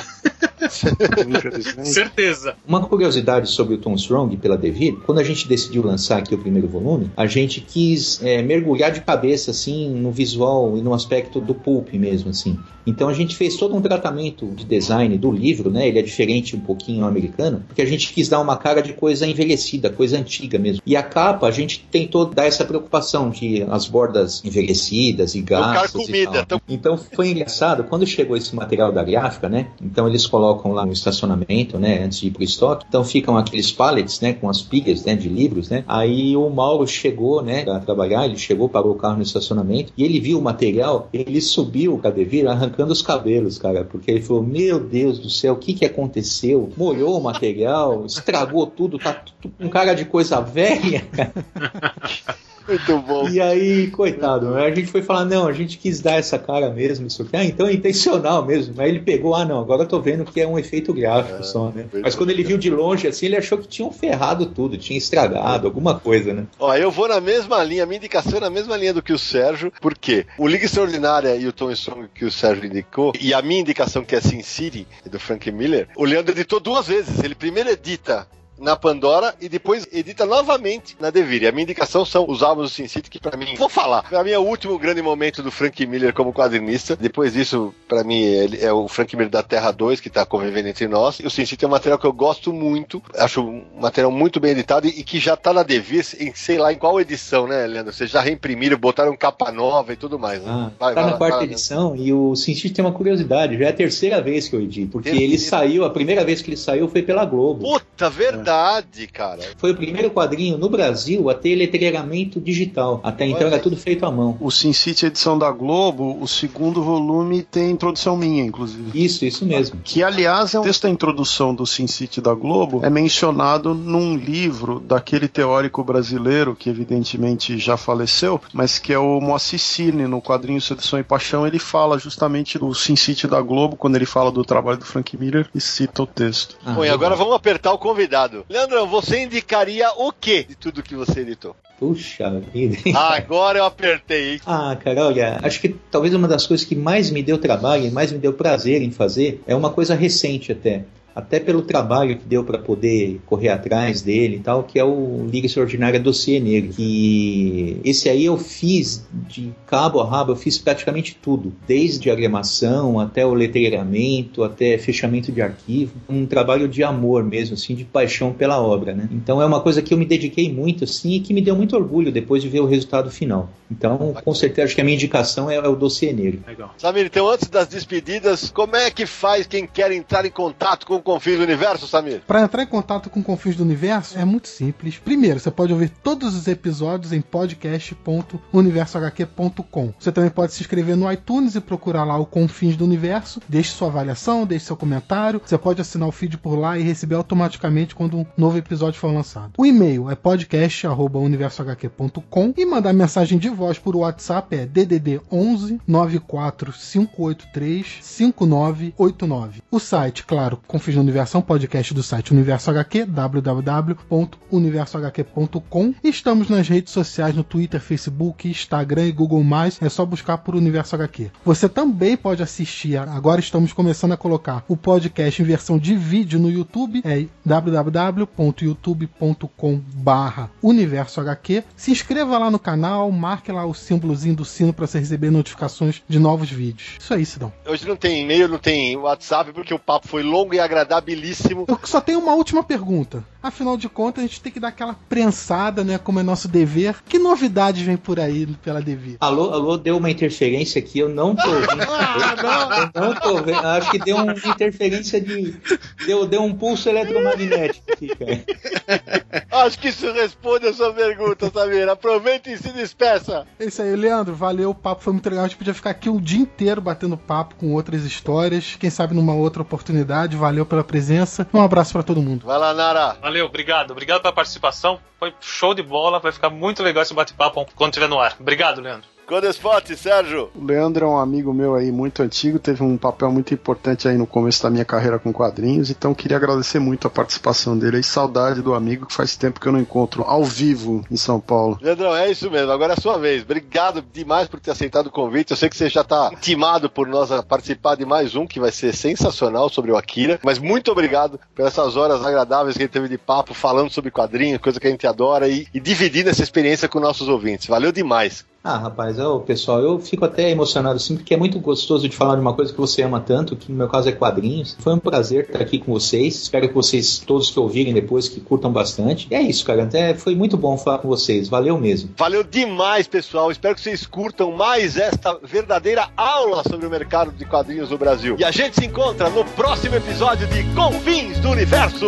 Speaker 4: Certeza.
Speaker 5: Uma curiosidade sobre o Tom Strong pela Devir, quando a gente decidiu lançar aqui o primeiro volume, a gente quis é, mergulhar de cabeça assim no visual e no aspecto do pulp mesmo assim. Então a gente fez todo um tratamento de design do livro, né? Ele é diferente um pouquinho ao americano, porque a gente quis dar uma cara de coisa envelhecida, coisa antiga mesmo. E a capa a gente tentou dar essa preocupação de as bordas envelhecidas e gastas e
Speaker 1: comida,
Speaker 5: tal.
Speaker 1: então-
Speaker 5: Então foi engraçado, quando chegou esse material da gráfica, né? Então eles colocam lá no estacionamento, né, antes de ir pro estoque. Então ficam aqueles pallets, né, com as pilhas, né, de livros, né. Aí o Mauro chegou, né, para trabalhar, ele chegou, parou o carro no estacionamento e ele viu o material, ele subiu o Cadevir arrancando os cabelos, cara, porque ele falou: "Meu Deus do céu, o que que aconteceu? Molhou o material, estragou tudo, tá tudo com cara de coisa velha".
Speaker 1: Muito bom.
Speaker 5: E aí, coitado, né? a gente foi falar, não, a gente quis dar essa cara mesmo, isso aqui. Ah, então é intencional mesmo. Aí ele pegou, ah, não, agora eu tô vendo que é um efeito gráfico
Speaker 1: É,
Speaker 5: só, né?
Speaker 1: verdade.
Speaker 5: Mas quando ele viu de longe, assim, ele achou que tinham ferrado tudo, tinha estragado, alguma coisa, né?
Speaker 1: Ó, eu vou na mesma linha, minha indicação é na mesma linha do que o Sérgio, porque o Liga Extraordinária e o Tom Strong que o Sérgio indicou, e a minha indicação que é Sin City, do Frank Miller, o Leandro editou duas vezes. Ele primeiro edita na Pandora e depois edita novamente na Devir. A minha indicação são os álbuns do Sin City, que pra mim, vou falar, pra mim é o último grande momento do Frank Miller como quadrinista. Depois disso, pra mim, ele é o Frank Miller da Terra 2, que tá convivendo entre nós. E o Sin City é um material que eu gosto muito, acho um material muito bem editado e, e que já tá na Devir, em sei lá em qual edição, né, Leandro? Vocês já reimprimiram, botaram capa nova e tudo mais. Né?
Speaker 5: Ah,
Speaker 1: Vai,
Speaker 5: tá
Speaker 1: vai
Speaker 5: na quarta
Speaker 1: vai lá,
Speaker 5: edição e o Sin City tem uma curiosidade, já é a terceira vez que eu edito, porque
Speaker 1: Terceira.
Speaker 5: ele saiu, a primeira vez que ele saiu foi pela Globo.
Speaker 1: Puta, verdade, cara.
Speaker 5: Foi o primeiro quadrinho no Brasil a ter letreiramento digital. Até então
Speaker 1: Olha
Speaker 5: era tudo feito à mão.
Speaker 6: O Sin City edição da Globo, o segundo volume tem introdução minha, inclusive.
Speaker 5: Isso, isso mesmo.
Speaker 6: Que, aliás, é um texto da introdução do Sin City da Globo, é mencionado num livro daquele teórico brasileiro, que evidentemente já faleceu, mas que é o Moacir Cirne, no quadrinho Sedução e Paixão, ele fala justamente do Sin City da Globo, quando ele fala do trabalho do Frank Miller, e cita o texto.
Speaker 5: Ah,
Speaker 1: Bom, e agora vamos apertar o convidado. Leandrão, você indicaria o que de tudo que você editou?
Speaker 5: Puxa vida.
Speaker 1: Agora eu apertei?
Speaker 5: Ah, cara, olha, acho que talvez uma das coisas que mais me deu trabalho e mais me deu prazer em fazer é uma coisa recente até. Até pelo trabalho que deu para poder correr atrás dele e tal, que é o Liga Extraordinária Dossiê Negro. Que esse aí eu fiz de cabo a rabo, eu fiz praticamente tudo, desde diagramação até o letreiramento, até fechamento de arquivo. Um trabalho de amor mesmo, assim, de paixão pela obra, né? Então é uma coisa que eu me dediquei muito, assim, e que me deu muito orgulho depois de ver o resultado final. Então, com certeza, acho que a minha indicação é, é o Dossiê Negro.
Speaker 4: Legal.
Speaker 1: Samir, então antes das despedidas, como é que faz quem quer entrar em contato com Confins do Universo, Samir?
Speaker 2: Para entrar em contato com Confins do Universo é muito simples. Primeiro, você pode ouvir todos os episódios em podcast.universohq.com. Você também pode se inscrever no iTunes e procurar lá o Confins do Universo. Deixe sua avaliação, deixe seu comentário. Você pode assinar o feed por lá e receber automaticamente quando um novo episódio for lançado. O e-mail é podcast@universohq.com e mandar mensagem de voz por WhatsApp é DDD 11 94583 5989. O site, claro, Confins do Universo é podcast do site Universo HQ, www.universohq.com. Estamos nas redes sociais no Twitter, Facebook, Instagram e Google+. É só buscar por Universo HQ. Você também pode assistir, agora estamos começando a colocar o podcast em versão de vídeo no YouTube, é www.youtube.com barra Universo HQ. Se inscreva lá no canal, marque lá o símbolozinho do sino para você receber notificações de novos vídeos. Isso aí, Sidão.
Speaker 1: Hoje não tem e-mail, não tem WhatsApp, porque o papo foi longo e agradabilíssimo.
Speaker 2: Eu só tenho uma última pergunta. Afinal de contas, a gente tem que dar aquela prensada, né? Como é nosso dever. Que novidades vem por aí pela Devir?
Speaker 5: Alô, alô, deu uma interferência aqui, eu não tô ouvindo. eu não tô vendo. Acho que deu uma interferência de. Deu, deu um pulso eletromagnético aqui, cara.
Speaker 1: Acho que isso responde a sua pergunta, Samir. Aproveita e se despeça.
Speaker 2: É isso aí, Leandro. Valeu, o papo foi muito legal. A gente podia ficar aqui o dia inteiro batendo papo com outras histórias. Quem sabe numa outra oportunidade. Valeu pela presença. Um abraço pra todo mundo.
Speaker 1: Vai lá, Nara.
Speaker 4: Valeu, obrigado. Obrigado pela participação. Foi show de bola. Vai ficar muito legal esse bate-papo quando estiver no ar. Obrigado, Leandro.
Speaker 1: Codespot, Sérgio.
Speaker 6: O Leandro é um amigo meu aí muito antigo, teve um papel muito importante aí no começo da minha carreira com quadrinhos, então queria agradecer muito a participação dele aí, saudade do amigo que faz tempo que eu não encontro ao vivo em São Paulo.
Speaker 1: Leandrão, é isso mesmo. Agora é a sua vez. Obrigado demais por ter aceitado o convite. Eu sei que você já está intimado por nós a participar de mais um que vai ser sensacional sobre o Akira. Mas muito obrigado por essas horas agradáveis que a gente teve de papo, falando sobre quadrinhos, coisa que a gente adora e, e dividindo essa experiência com nossos ouvintes. Valeu demais.
Speaker 5: Ah, rapaz, ó, pessoal, eu fico até emocionado assim, porque é muito gostoso de falar de uma coisa que você ama tanto, que no meu caso é quadrinhos. Foi um prazer estar aqui com vocês. Espero que vocês, todos que ouvirem depois, que curtam bastante. E é isso, cara. Até foi muito bom falar com vocês. Valeu mesmo.
Speaker 1: Valeu demais, pessoal. Espero que vocês curtam mais esta verdadeira aula sobre o mercado de quadrinhos no Brasil. E a gente se encontra no próximo episódio de Confins do Universo.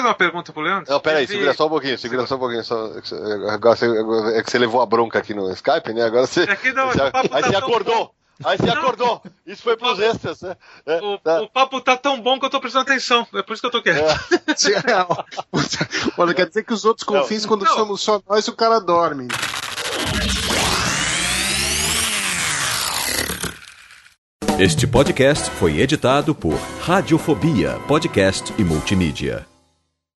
Speaker 4: Fazer uma pergunta pro Leandro.
Speaker 1: Não, peraí,
Speaker 4: Teve-
Speaker 1: segura só um pouquinho, segura só um pouquinho. Só, agora você, é que você levou a bronca aqui no Skype, né? Agora você.
Speaker 4: É não,
Speaker 1: você-
Speaker 4: papo
Speaker 1: aí
Speaker 4: tá
Speaker 1: você acordou. Aí você
Speaker 4: Não.
Speaker 1: acordou. Isso foi pros extras, né? É,
Speaker 4: O,
Speaker 1: tá.
Speaker 4: o papo tá tão bom que eu tô prestando atenção. É por isso que eu tô quieto.
Speaker 6: Olha, quer dizer que os outros confins, quando
Speaker 4: Não.
Speaker 6: somos só nós, o cara dorme.
Speaker 8: Este podcast foi editado por Radiofobia, podcast e multimídia.